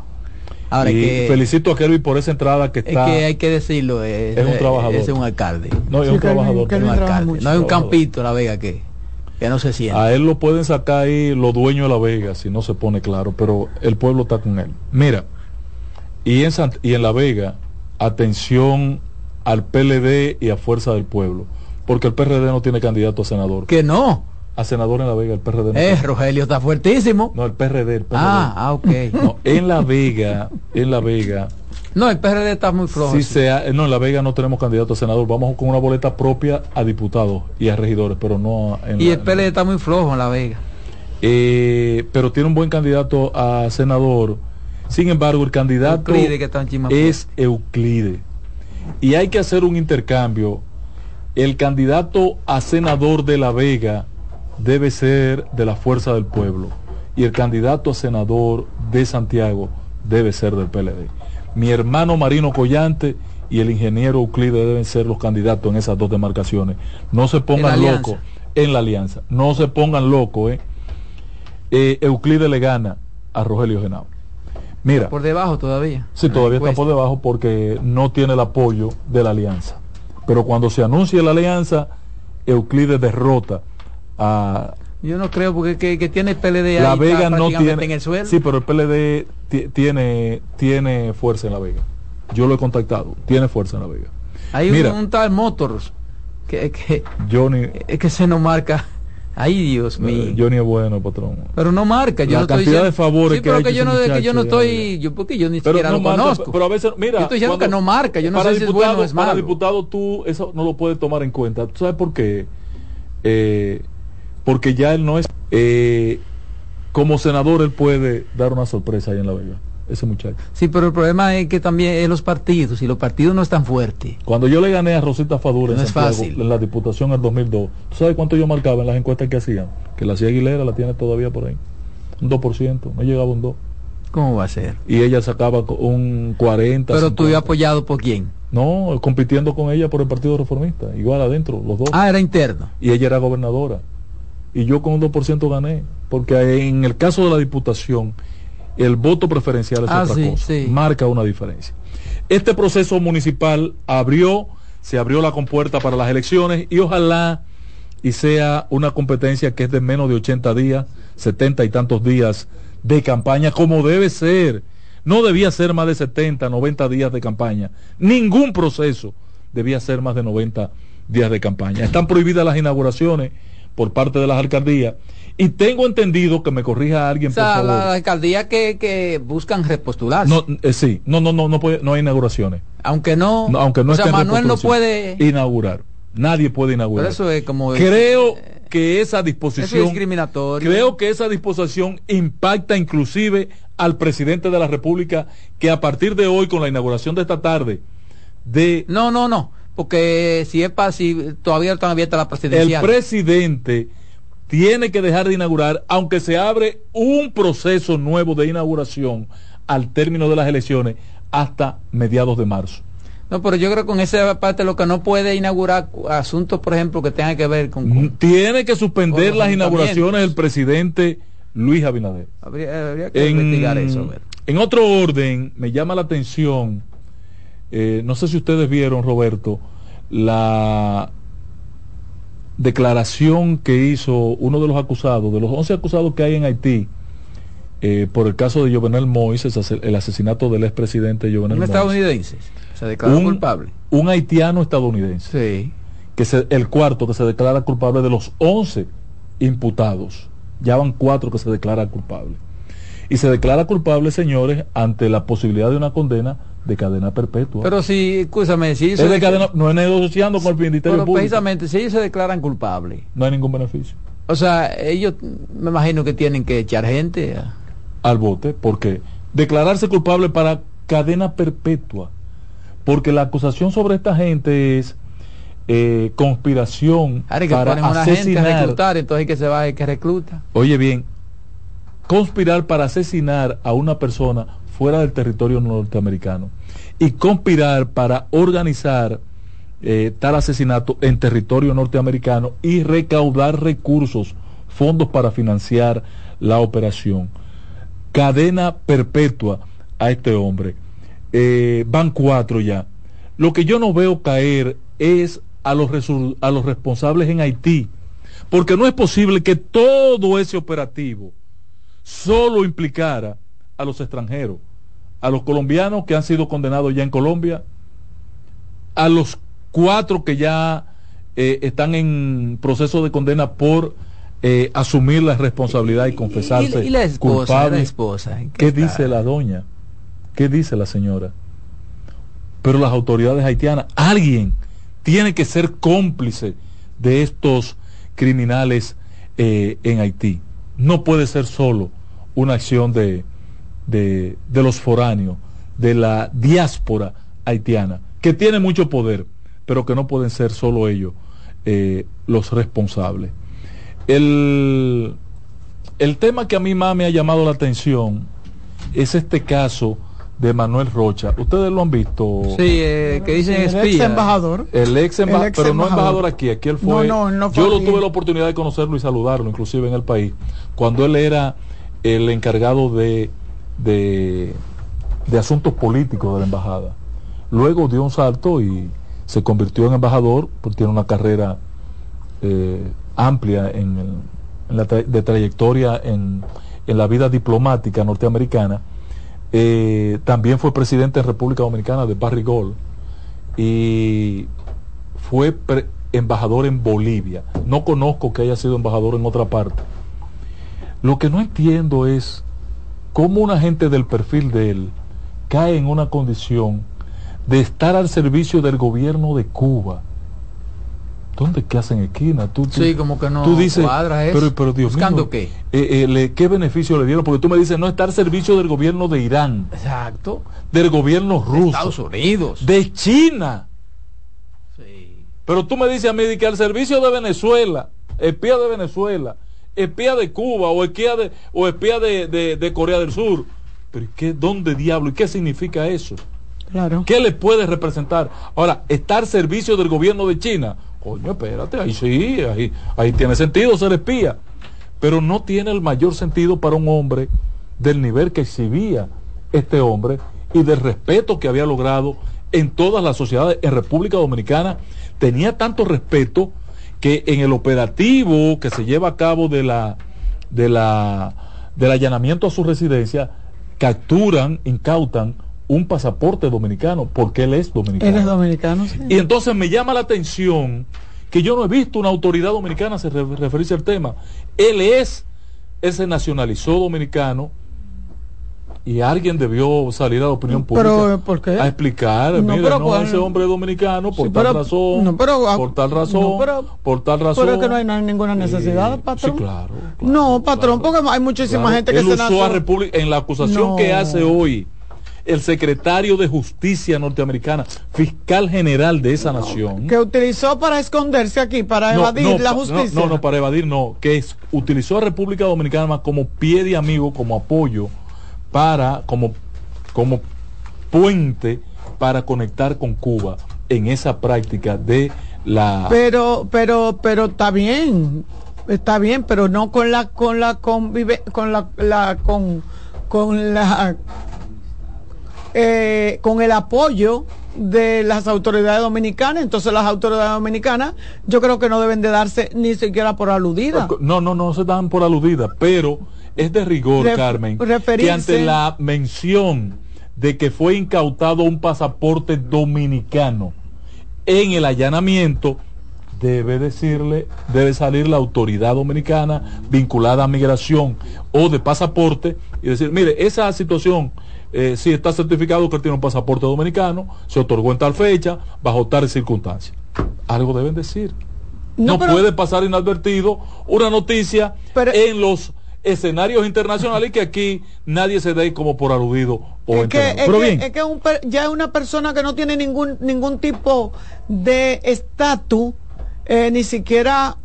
S4: Ahora
S6: y
S4: que,
S6: felicito a Kelvin por esa entrada que
S4: es
S6: está.
S4: que hay que decirlo, es,
S6: Es un trabajador.
S4: Es un alcalde.
S6: No, es un trabajador.
S4: Es un alcalde. No hay un campito La Vega que, que no se siente.
S6: A él lo pueden sacar ahí los dueños de La Vega si no se pone claro, pero el pueblo está con él. Mira, y en, Sant- y en La Vega, atención al PLD y a Fuerza del Pueblo, porque el PRD no tiene candidato a senador.
S4: Que no.
S6: A senador en La Vega, el PRD no.
S4: Eh. Rogelio está fuertísimo.
S6: No, el PRD, el PRD.
S4: Ah, ah, ok.
S6: No, en La Vega, en La Vega,
S4: No, el PRD está muy flojo.
S6: si
S4: sí.
S6: sea, no, en La Vega no tenemos candidato a senador, vamos con una boleta propia a diputados y a regidores, pero no en
S4: Y
S6: la-
S4: el PLD está muy flojo en La Vega.
S6: Eh, pero tiene un buen candidato a senador. Sin embargo, el candidato
S4: Euclide, que está en Chimapuá.
S6: es Euclide. Y hay que hacer un intercambio. El candidato a senador de La Vega debe ser de la Fuerza del Pueblo. Y el candidato a senador de Santiago debe ser del PLD. Mi hermano Marino Collante y el ingeniero Euclide deben ser los candidatos en esas dos demarcaciones. No se pongan locos en la alianza. No se pongan locos, ¿eh? Eh, Euclide le gana a Rogelio Genao. Mira,
S4: Por debajo todavía.
S6: sí, todavía está por debajo porque no tiene el apoyo de la alianza. Pero cuando se anuncia la alianza, Euclide derrota a
S4: Yo no creo porque que, que tiene el PLD
S6: La
S4: ahí
S6: Vega no tiene.
S4: en el suelo.
S6: Sí, pero el PLD ti- tiene, tiene fuerza en La Vega. Yo lo he contactado. Tiene fuerza en La Vega.
S4: Hay
S6: Mira,
S4: un, un tal Motors que, que,
S6: Johnny,
S4: es que se no marca. Ay, Dios mío.
S6: eh, Johnny es bueno, patrón.
S4: Pero no marca, yo
S6: La
S4: no estoy
S6: cantidad
S4: diciendo-
S6: de favores
S4: sí,
S6: que
S4: pero que
S6: hecho
S4: yo no, que yo no estoy, yo porque yo ni
S6: Pero
S4: siquiera
S6: no
S4: lo
S6: marca,
S4: conozco.
S6: pero a veces, mira,
S4: yo estoy diciendo
S6: cuando-
S4: que no marca, yo no
S6: para
S4: sé si es
S6: diputado,
S4: bueno o es
S6: Para
S4: malo.
S6: diputado tú eso no lo puedes tomar en cuenta. ¿Tú sabes por qué? Eh, porque ya él no es... eh, como senador él puede dar una sorpresa ahí en La Vega. Ese muchacho.
S4: Sí, pero el problema es que también es los partidos, y los partidos no están fuertes.
S6: Cuando yo le gané a Rosita Fadura en
S4: No es
S6: Santiago, en la diputación en el 2002, ¿tú sabes cuánto yo marcaba en las encuestas que hacían? Que la hacía Aguilera, la tiene todavía por ahí. Un 2%, no llegaba a un 2%.
S4: ¿Cómo va a ser?
S6: Y ella sacaba un 40.
S4: Pero tú
S6: 50.
S4: apoyado por quién?
S6: No, compitiendo con ella por el Partido Reformista, igual adentro, los dos.
S4: Ah, era interno.
S6: Y ella era gobernadora. Y yo con un 2% gané. Porque en el caso de la diputación, el voto preferencial es
S4: Ah,
S6: otra
S4: sí,
S6: cosa.
S4: sí.
S6: Marca una diferencia. Este proceso municipal abrió, se abrió la compuerta para las elecciones y ojalá y sea una competencia que es de menos de 80 días, 70 y tantos días de campaña, como debe ser. No debía ser más de 70, 90 días de campaña. Ningún proceso debía ser más de 90 días de campaña. Están prohibidas las inauguraciones por parte de las alcaldías y tengo entendido que me corrija alguien,
S4: O sea,
S6: por favor.
S4: la alcaldía que, que buscan repostularse.
S6: No, eh, sí, no, no, no, no, puede, no hay inauguraciones.
S4: Aunque no,
S6: No, aunque no
S4: o sea, Manuel no puede,
S6: inaugurar. Nadie puede inaugurar.
S4: pero eso es como
S6: Creo que esa
S4: eso es
S6: disposición
S4: discriminatorio.
S6: Creo que esa disposición impacta inclusive al presidente de la República que a partir de hoy con la inauguración de esta tarde de
S4: No, no, no, porque si es para si todavía están abiertas las
S6: el
S4: presidenciales.
S6: presidente tiene que dejar de inaugurar aunque se abre un proceso nuevo de inauguración al término de las elecciones hasta mediados de marzo.
S4: No, pero yo creo que con esa parte lo que no puede inaugurar asuntos, por ejemplo, que tengan que ver con... con-
S6: Tiene que suspender las inauguraciones el presidente Luis Abinader.
S4: habría, habría que
S6: En,
S4: investigar eso. a ver.
S6: en otro orden, me llama la atención, eh, no sé si ustedes vieron, Roberto, la declaración que hizo uno de los acusados, de los 11 acusados que hay en Haití, eh, por el caso de Jovenel Moïse, el asesinato del expresidente Jovenel
S4: Un
S6: Moïse.
S4: estadounidense se declaró
S6: Un-
S4: culpable.
S6: Un haitiano estadounidense.
S4: Sí.
S6: Que se- el cuarto que se declara culpable de los 11 imputados. Ya van cuatro que se declaran culpables. Y se declara culpable, señores, ante la posibilidad de una condena de cadena perpetua.
S4: Pero si, escúchame, si ellos
S6: es
S4: se
S6: de
S4: dec-
S6: cadena, no es negociando con el Ministerio
S4: pero
S6: Público.
S4: precisamente si ellos se declaran culpables,
S6: No hay ningún beneficio.
S4: o sea, ellos me imagino que tienen que echar gente. a-
S6: Al bote, porque declararse culpable para cadena perpetua. Porque la acusación sobre esta gente es eh, conspiración
S4: Ahora que
S6: para
S4: ponen una gente a
S6: asesinar.
S4: reclutar, entonces que se va que recluta.
S6: Oye bien, conspirar para asesinar a una persona fuera del territorio norteamericano y conspirar para organizar eh, tal asesinato en territorio norteamericano y recaudar recursos, fondos para financiar la operación. Cadena perpetua a este hombre. Eh, van cuatro ya. Lo que yo no veo caer es a los, a los responsables en Haití, porque no es posible que todo ese operativo solo implicara a los extranjeros, a los colombianos que han sido condenados ya en Colombia, a los cuatro que ya eh, están en proceso de condena por eh, asumir la responsabilidad y confesarse
S4: Y, y la esposa,
S6: culpables.
S4: la esposa. ¿en
S6: ¿Qué dice la doña? ¿Qué dice la señora? Pero las autoridades haitianas, alguien tiene que ser cómplice de estos criminales eh, en Haití. No puede ser solo una acción de, de, de los foráneos, de la diáspora haitiana, que tiene mucho poder, pero que no pueden ser solo ellos eh, los responsables. El, el tema que a mí más me ha llamado la atención es este caso de Manuel Rocha. ¿Ustedes lo han visto?
S4: Sí, eh, que dicen
S5: El ex
S4: espía.
S5: embajador.
S6: El ex embajador,
S5: El ex
S6: pero no
S5: embajador.
S6: aquí, aquí él fue.
S5: No, no, él no fue
S6: yo lo tuve la oportunidad de conocerlo y saludarlo, inclusive en el país, cuando él era el encargado de, de, de asuntos políticos de la embajada. Luego dio un salto y se convirtió en embajador, porque tiene una carrera eh, amplia en, el- la de trayectoria en, en la vida diplomática norteamericana. Eh, también fue presidente en República Dominicana de Barry Gold y fue embajador en Bolivia. No conozco que haya sido embajador en otra parte. Lo que no entiendo es cómo una gente del perfil de él cae en una condición de estar al servicio del gobierno de Cuba. ¿Dónde que hacen esquina? Tú, tú-
S4: Sí, como que no
S6: tú dices,
S4: cuadra eso.
S6: pero, pero Dios
S4: ¿Buscando
S6: mío,
S4: qué?
S6: eh, eh, le- ¿qué beneficio le dieron? Porque tú me dices, no está al servicio del gobierno de Irán,
S4: Exacto.
S6: del gobierno ruso,
S4: Estados Unidos.
S6: de China. Pero tú me dices a mí que al servicio de Venezuela, espía de Venezuela, espía de Cuba o espía de, o espía de, de- de Corea del Sur. Pero ¿y qué, ¿dónde diablo? ¿Y qué significa eso?
S5: Claro.
S6: ¿Qué le puede representar? Ahora, estar al servicio del gobierno de China. Coño, espérate, ahí sí, ahí, ahí tiene sentido ser espía. Pero no tiene el mayor sentido para un hombre del nivel que exhibía este hombre y del respeto que había logrado en todas las sociedades en República Dominicana. Tenía tanto respeto que en el operativo que se lleva a cabo de la, de la, del allanamiento a su residencia, capturan, incautan un pasaporte dominicano porque él es dominicano.
S5: Él es dominicano, sí.
S6: Y entonces me llama la atención que yo no he visto una autoridad dominicana se re- referirse al tema. Él es, él se nacionalizó dominicano y alguien debió salir a la opinión pública
S5: Pero, ¿por qué?
S6: a explicar,
S5: No, pero
S6: no,
S5: bueno.
S6: ese hombre dominicano por
S5: Sí,
S6: tal
S5: pero-
S6: razón,
S5: no, pero, ah,
S6: por tal razón,
S5: no, pero-
S6: por tal razón.
S5: Pero es que no hay na- ninguna necesidad, patrón.
S6: Sí, claro.
S5: no, patrón, porque hay muchísima
S6: Claro,
S5: gente que
S6: él
S5: se
S6: usó
S5: nació-
S6: a República en la acusación
S5: No.
S6: que hace hoy el secretario de Justicia norteamericana, fiscal general de esa nación.
S5: que utilizó para esconderse aquí, para
S6: No,
S5: evadir
S6: no,
S5: la justicia.
S6: No, no, para evadir no, que es, utilizó a República Dominicana como pie de amigo, como apoyo para, como, como puente para conectar con Cuba en esa práctica de la
S5: Pero, pero, pero está bien, está bien, pero no con la, con la convive, con la, la con, con la, eh, con el apoyo de las autoridades dominicanas. Entonces las autoridades dominicanas, yo creo que no deben de darse ni siquiera por aludida.
S6: No, no, no se dan por aludida, pero es de rigor, Carmen, que
S5: referirse-
S6: ante la mención de que fue incautado un pasaporte dominicano en el allanamiento, debe decirle, debe salir la autoridad dominicana vinculada a migración o de pasaporte y decir, mire, esa situación, eh, si está certificado que tiene un pasaporte dominicano, se otorgó en tal fecha, bajo tales circunstancias. Algo deben decir.
S5: No,
S6: No,
S5: pero-
S6: puede pasar inadvertido una noticia en los escenarios internacionales que aquí nadie se dé como por aludido o
S5: Es que, es
S6: Pero
S5: que-
S6: bien,
S5: es que un per- ya es una persona que no tiene ningún ningún tipo de estatus, eh, ni siquiera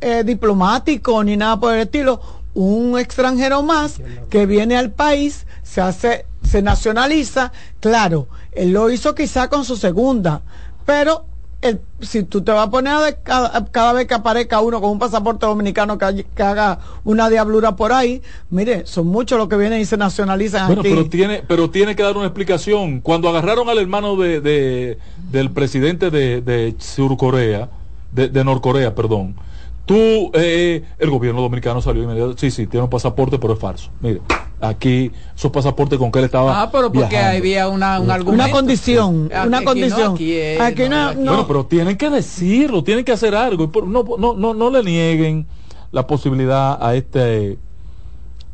S5: eh, diplomático ni nada por el estilo. Un extranjero más que viene al país, se hace, se nacionaliza. Claro, él lo hizo quizá con su segunda, pero el- si tú te vas a poner a cada, cada vez que aparezca uno con un pasaporte dominicano que, haga una diablura por ahí, mire, son muchos los que vienen y se nacionalizan
S6: bueno,
S5: aquí.
S6: pero tiene, pero tiene que dar una explicación. Cuando agarraron al hermano de, de- del presidente de, de Surcorea, de, de Norcorea, perdón, tú, eh, el gobierno dominicano salió inmediato, sí, sí, tiene un pasaporte, pero es falso. Mire, aquí, esos pasaportes con que él estaba
S4: Ah, pero porque
S6: viajando.
S4: había una, un argumento.
S5: Una condición,
S4: Aquí-
S5: una
S4: aquí no,
S5: condición.
S4: aquí es-
S5: Aquí no-
S4: aquí-
S5: no-
S6: Bueno, pero tienen que decirlo, tienen que hacer algo. No, no, no, no le nieguen la posibilidad a este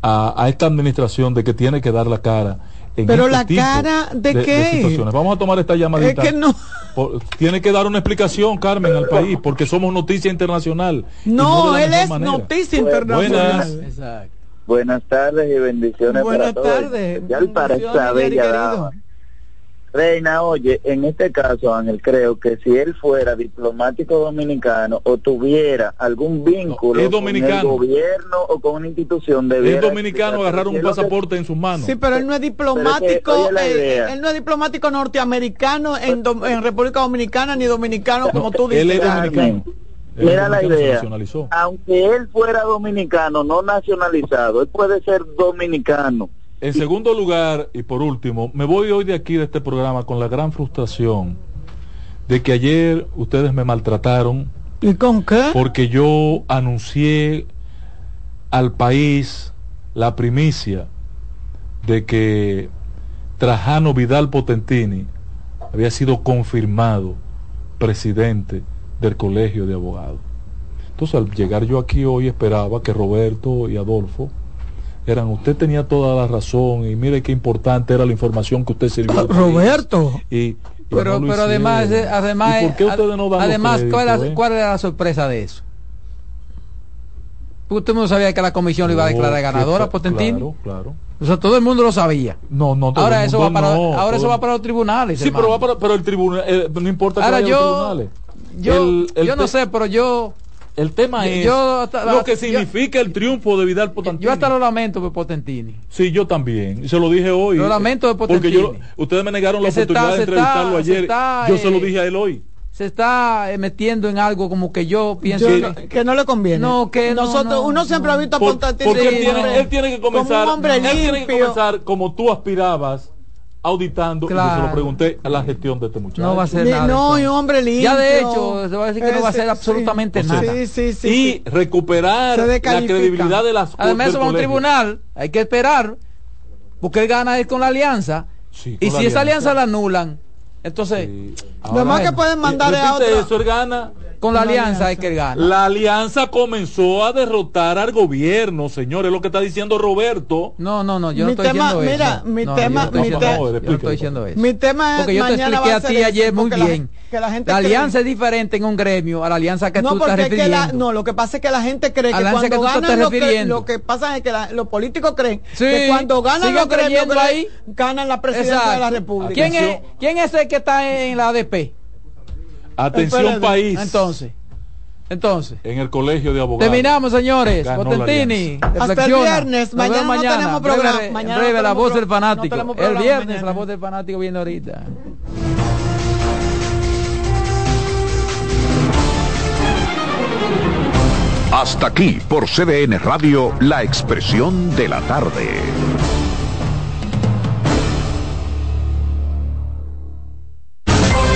S6: a, a esta administración de que tiene que dar la cara. En
S5: Pero
S6: este
S5: la
S6: tipo
S5: cara, ¿de qué?
S6: situaciones. Vamos a tomar esta llamadita.
S5: Es que no-
S6: Por- tiene que dar una explicación, Carmen, al país, porque somos noticia internacional.
S5: No,
S6: de la
S5: él es
S6: manera.
S5: noticia internacional.
S6: Buenas.
S17: Buenas tardes y bendiciones
S5: Buenas
S17: para todos.
S5: tardes.
S17: Ya para esta
S5: Bendiciones,
S17: bella
S5: querido.
S17: dama. Reina, oye, en este caso, Ángel, creo que si él fuera diplomático dominicano o tuviera algún vínculo con el gobierno o con una institución de
S6: Es dominicano agarrar un pasaporte en sus manos.
S5: Sí, pero él no es diplomático, eh,
S17: idea.
S5: él no es diplomático norteamericano en, dom- en República Dominicana ni dominicano como tú
S6: él
S5: dices.
S6: es dominicano. Él
S17: Mira la idea. Aunque él fuera dominicano, no nacionalizado, él puede ser dominicano.
S6: En segundo lugar, y por último, me voy hoy de aquí, de este programa, con la gran frustración de que ayer ustedes me maltrataron
S5: ¿Y con qué?
S6: porque yo anuncié al país la primicia de que Trajano Vidal Potentini había sido confirmado presidente del Colegio de Abogados. Entonces, al llegar yo aquí hoy, esperaba que Roberto y Adolfo eran, usted tenía toda la razón y mire qué importante era la información que usted sirvió. al país".
S5: Roberto.
S6: Y, y
S4: Pero,
S6: no lo
S4: pero además, además,
S6: ¿Y por qué ustedes no dan
S4: además ¿cuál,
S6: créditos,
S4: era,
S6: eh?
S4: cuál era la sorpresa de eso? Usted no sabía que la comisión lo iba a declarar ganadora,
S6: que-
S4: Potentini.
S6: Claro, claro.
S4: O sea, todo el mundo lo sabía.
S6: No, no, todo
S4: Ahora
S6: el
S4: eso va
S6: mundo
S4: para,
S6: no,
S4: ahora eso va para los tribunales.
S6: Sí, pero va para, pero el tribunal, eh, no importa que
S4: Ahora
S6: vaya a
S4: yo-
S6: los tribunales.
S4: yo,
S6: El- el
S4: yo no sé, pero yo
S6: El tema
S4: yo-
S6: es
S4: yo hasta-
S6: lo que
S4: yo-
S6: significa el triunfo de Vidal Potentini.
S4: yo hasta lo lamento por Potentini.
S6: Sí, yo también. Se lo dije hoy.
S4: Lo lamento de
S6: Porque yo,
S4: Potentini.
S6: ustedes me negaron la oportunidad
S4: está-
S6: de entrevistarlo
S4: está- se
S6: ayer.
S4: está,
S6: yo se lo
S4: eh,
S6: dije a él hoy.
S4: se está eh, metiendo en algo como que yo pienso
S5: Yo que no le conviene.
S4: No, que no,
S5: nosotros
S4: no,
S5: uno siempre ha visto a
S6: Por-
S5: Constantino
S6: porque él
S5: como un
S6: tiene, él tiene que
S5: como
S6: comenzar,
S5: un hombre
S6: él tiene que comenzar como tú aspirabas, auditando, y yo se
S4: Claro.
S6: lo pregunté a la gestión de este muchacho.
S4: no va a
S5: Ni-
S4: nada.
S5: no, y hombre limpio.
S4: Ya de hecho, se va a decir que no va a hacer
S5: Ese-
S4: absolutamente
S5: sí,
S4: nada.
S5: Sí, sí, sí.
S6: y recuperar la credibilidad de las
S4: Además,
S6: del
S4: eso va a un
S6: colegio.
S4: tribunal, hay que esperar, porque él gana es con la alianza.
S6: Sí,
S4: y si esa alianza la anulan, entonces,
S5: Lo más que pueden mandar es a otra.
S6: eso, él gana.
S4: Con la
S5: la
S4: alianza es que gana.
S6: La alianza comenzó a derrotar al gobierno, señores, lo que está diciendo Roberto.
S4: No, no, no, yo
S5: Mi
S4: no estoy
S5: tema-
S4: diciendo
S5: mira,
S4: eso.
S5: mi
S4: No,
S5: tema- mi
S4: diciendo
S5: te-
S4: eso. Yo no estoy diciendo eso.
S5: Mi tema es
S4: Porque yo te expliqué a ti ayer muy
S5: la-
S4: bien.
S5: que la gente
S4: La
S5: cree-
S4: alianza es diferente en un gremio a la alianza que
S5: no,
S4: tú estás
S5: porque es que
S4: refiriendo.
S5: la, no, lo que pasa es que la gente cree que
S4: alianza
S5: cuando
S4: que
S5: ganan
S4: estás
S5: lo que,
S4: refiriendo.
S5: lo que pasa es que la- los políticos creen
S4: Sí,
S5: que cuando ganan los gremios
S4: ahí.
S5: ganan la presidencia de la república.
S4: ¿Quién es, ¿Quién es el que está en la ADP?
S6: Atención
S5: Espérate.
S6: país.
S4: Entonces, entonces.
S6: En el colegio de abogados.
S4: Terminamos, señores. Botentini,
S5: Hasta el viernes. Mañana no tenemos
S4: Breve-
S5: programa.
S4: en
S5: Mañana
S4: breve,
S5: no
S4: la
S5: tenemos
S4: voz
S5: pro-
S4: del fanático.
S5: no tenemos
S4: el viernes,
S5: mañana.
S4: la voz del fanático viene ahorita.
S1: Hasta aquí por CDN Radio, la expresión de la tarde.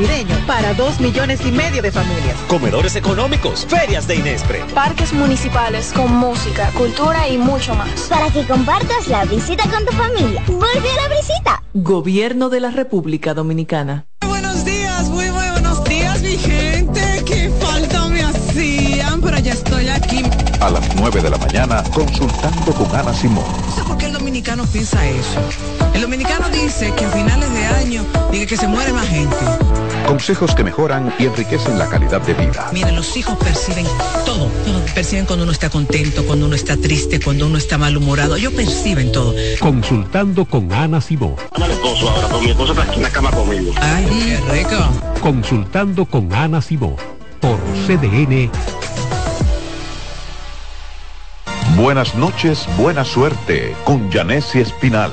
S22: Navideño para
S24: dos millones y medio de familias.
S25: Comedores económicos, ferias de Inespre.
S26: Parques municipales con música, cultura y mucho más.
S27: Para que compartas la visita con tu familia. ¡Vuelve a la visita!
S12: Gobierno de la República Dominicana.
S5: Buenos días, muy, muy buenos días, mi gente. Qué falta me hacían, pero ya estoy aquí.
S1: A las 9 de la mañana, consultando con Ana Simón.
S5: Por qué el dominicano piensa eso. El dominicano dice que a finales de año dice que se muere más gente.
S1: Consejos que mejoran y enriquecen la calidad de vida.
S24: Miren, los hijos perciben todo. Perciben cuando uno está contento, cuando uno está triste, cuando uno está malhumorado. Ellos perciben todo.
S28: Consultando con Ana Simó.
S29: Al esposo ahora, pero mi esposo está aquí en la cama conmigo.
S24: Ay, qué rico.
S28: Consultando con Ana Simó. Por CDN.
S1: Buenas noches, buena suerte con Janessi Espinal.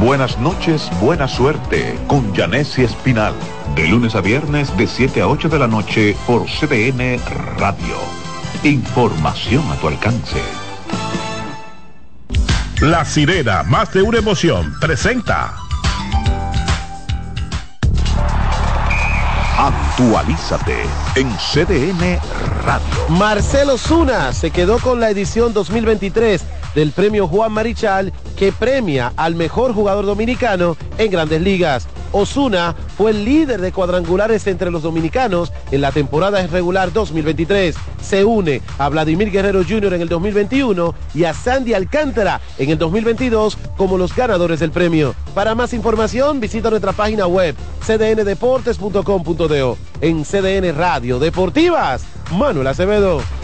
S1: Buenas noches, buena suerte con Janessi Espinal. De lunes a viernes de 7 a 8 de la noche por CDN Radio. Información a tu alcance.
S30: La sirena, más de una emoción, presenta.
S1: Actualízate en CDN Radio.
S31: Marcelo Zuna se quedó con la edición 2023 del premio Juan Marichal que premia al mejor jugador dominicano en grandes ligas. Osuna fue el líder de cuadrangulares entre los dominicanos en la temporada regular 2023. Se une a Vladimir Guerrero Jr. en el 2021 y a Sandy Alcántara en el 2022 como los ganadores del premio. Para más información visita nuestra página web cdndeportes.com.do. En CDN Radio Deportivas, Manuel Acevedo.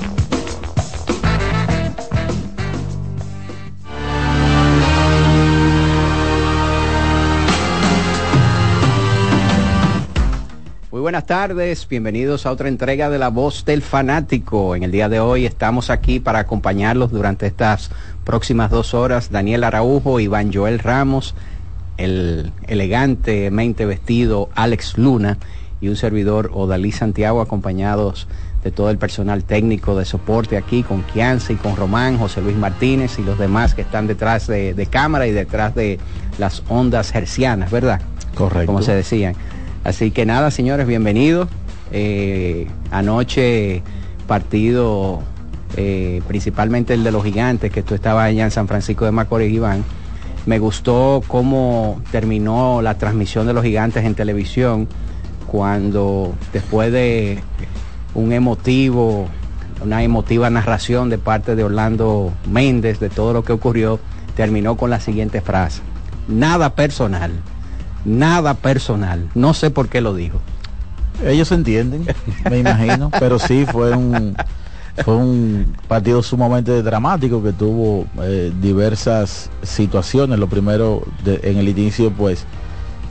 S32: Muy buenas tardes, bienvenidos a otra entrega de La Voz del Fanático. En el día de hoy estamos aquí para acompañarlos durante estas próximas dos horas. Daniel Araujo, Iván Joel Ramos, el elegantemente vestido Alex Luna y un servidor Odalí Santiago acompañados de todo el personal técnico de soporte aquí con Kianza y con Román, José Luis Martínez y los demás que están detrás de, de cámara y detrás de las ondas hercianas, ¿verdad?
S33: Correcto.
S32: Como se decían. Así que nada, señores, bienvenidos. Eh, anoche partido, eh, principalmente el de los gigantes, que tú estabas allá en San Francisco de Macorís, Iván. Me gustó cómo terminó la transmisión de los gigantes en televisión, cuando después de un emotivo, una emotiva narración de parte de Orlando Méndez de todo lo que ocurrió, terminó con la siguiente frase. Nada personal nada personal. No sé por qué lo dijo.
S33: Ellos entienden, me imagino, pero sí fue un fue un partido sumamente dramático que tuvo eh, diversas situaciones. Lo primero, de, en el inicio, pues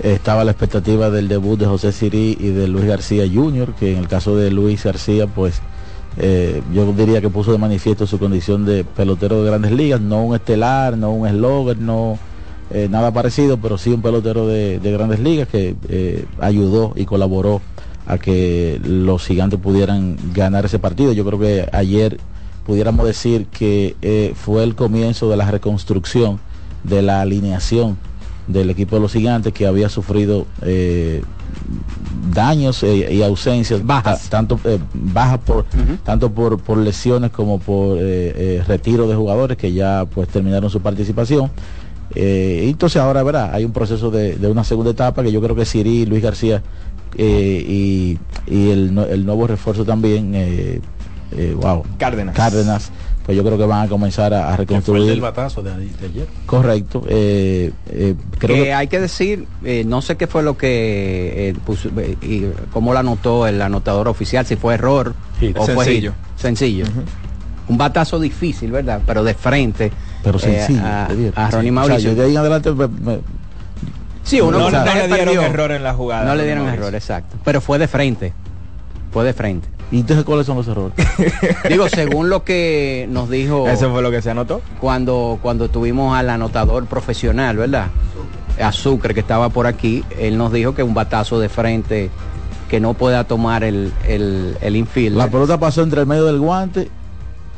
S33: estaba la expectativa del debut de José Sirí y de Luis García Jr., que en el caso de Luis García, pues eh, yo diría que puso de manifiesto su condición de pelotero de grandes ligas, no un estelar, no un eslogan, no eh, nada parecido, pero sí un pelotero de, de grandes ligas que eh, ayudó y colaboró a que los gigantes pudieran ganar ese partido. Yo creo que ayer pudiéramos decir que eh, fue el comienzo de la reconstrucción de la alineación del equipo de los gigantes que había sufrido daños y ausencias bajas tanto bajas por uh -huh. tanto por, por lesiones como por retiro de jugadores que ya pues terminaron su participación eh, entonces ahora verá, hay un proceso de, de, una segunda etapa que yo creo que Siri, Luis García eh, y, y el, el, nuevo refuerzo también, eh, wow,
S32: Cárdenas.
S33: Cárdenas, pues yo creo que van a comenzar a, a reconstruir.
S28: El batazo de, de ayer.
S33: Correcto.
S32: creo que, que, hay que decir, no sé qué fue lo que, puso, y cómo lo anotó el anotador oficial, si fue error
S28: sí,
S32: o
S28: sencillo.
S32: fue sencillo. Uh -huh. Un batazo difícil, ¿verdad? Pero de frente
S33: pero sencillo.
S32: Eh, a, a, Ronnie Mauricio.
S33: O sea, yo de ahí en adelante me, me...
S32: Sí, uno
S34: no,
S32: o
S34: sea, no le dieron perdió. error en la jugada.
S32: No le dieron error, exacto. Pero fue de frente. Fue de frente.
S33: ¿Y entonces cuáles son los errores?
S32: Digo, según lo que nos dijo.
S34: Eso fue lo que se anotó.
S32: Cuando, cuando tuvimos al anotador profesional, ¿verdad? Azúcar, que estaba por aquí, él nos dijo que un batazo de frente que no pueda tomar el, el, el infield.
S33: La pelota pasó entre el medio del guante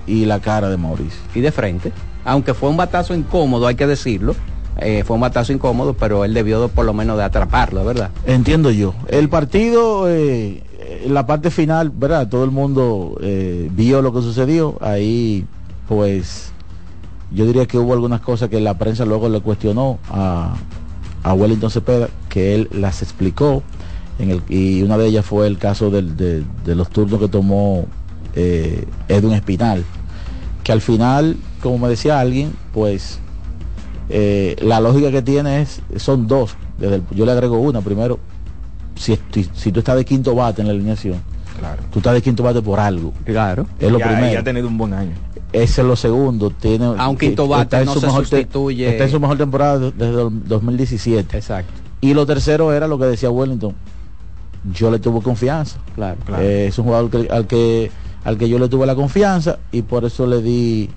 S33: y la cara de Mauricio.
S32: Y de frente aunque fue un batazo incómodo, hay que decirlo, eh, fue un batazo incómodo, pero él debió de, por lo menos de atraparlo, ¿verdad?
S33: Entiendo yo. El partido, eh, en la parte final, ¿verdad? Todo el mundo eh, vio lo que sucedió. Ahí, pues, yo diría que hubo algunas cosas que la prensa luego le cuestionó a, a Wellington Cepeda, que él las explicó. Y una de ellas fue el caso del- de, de los turnos que tomó eh, Edwin Espinal. Que al final, como me decía alguien, pues eh, la lógica que tiene es, son dos. Desde el- yo le agrego una. Primero, si, estoy- si tú estás de quinto bate en la alineación,
S34: Claro.
S33: tú estás de quinto bate por algo.
S32: Claro.
S33: Es lo
S34: Ya-
S33: primero.
S34: y ha tenido un buen año.
S33: Ese es lo segundo. Tiene,
S32: A un quinto bate
S33: está en
S32: no
S33: su
S32: se
S33: mejor te-
S32: sustituye.
S33: Está en su mejor temporada de- desde el 2017.
S32: Exacto.
S33: Y lo tercero era lo que decía Wellington. Yo le tuve confianza.
S32: Claro.
S33: Eh, es un jugador que- al que al que yo le tuve la confianza y por eso le di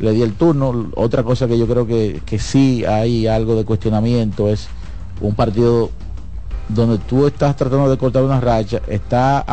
S33: le di el turno. Otra cosa que yo creo que, que sí hay algo de cuestionamiento es un partido donde tú estás tratando de cortar una racha, está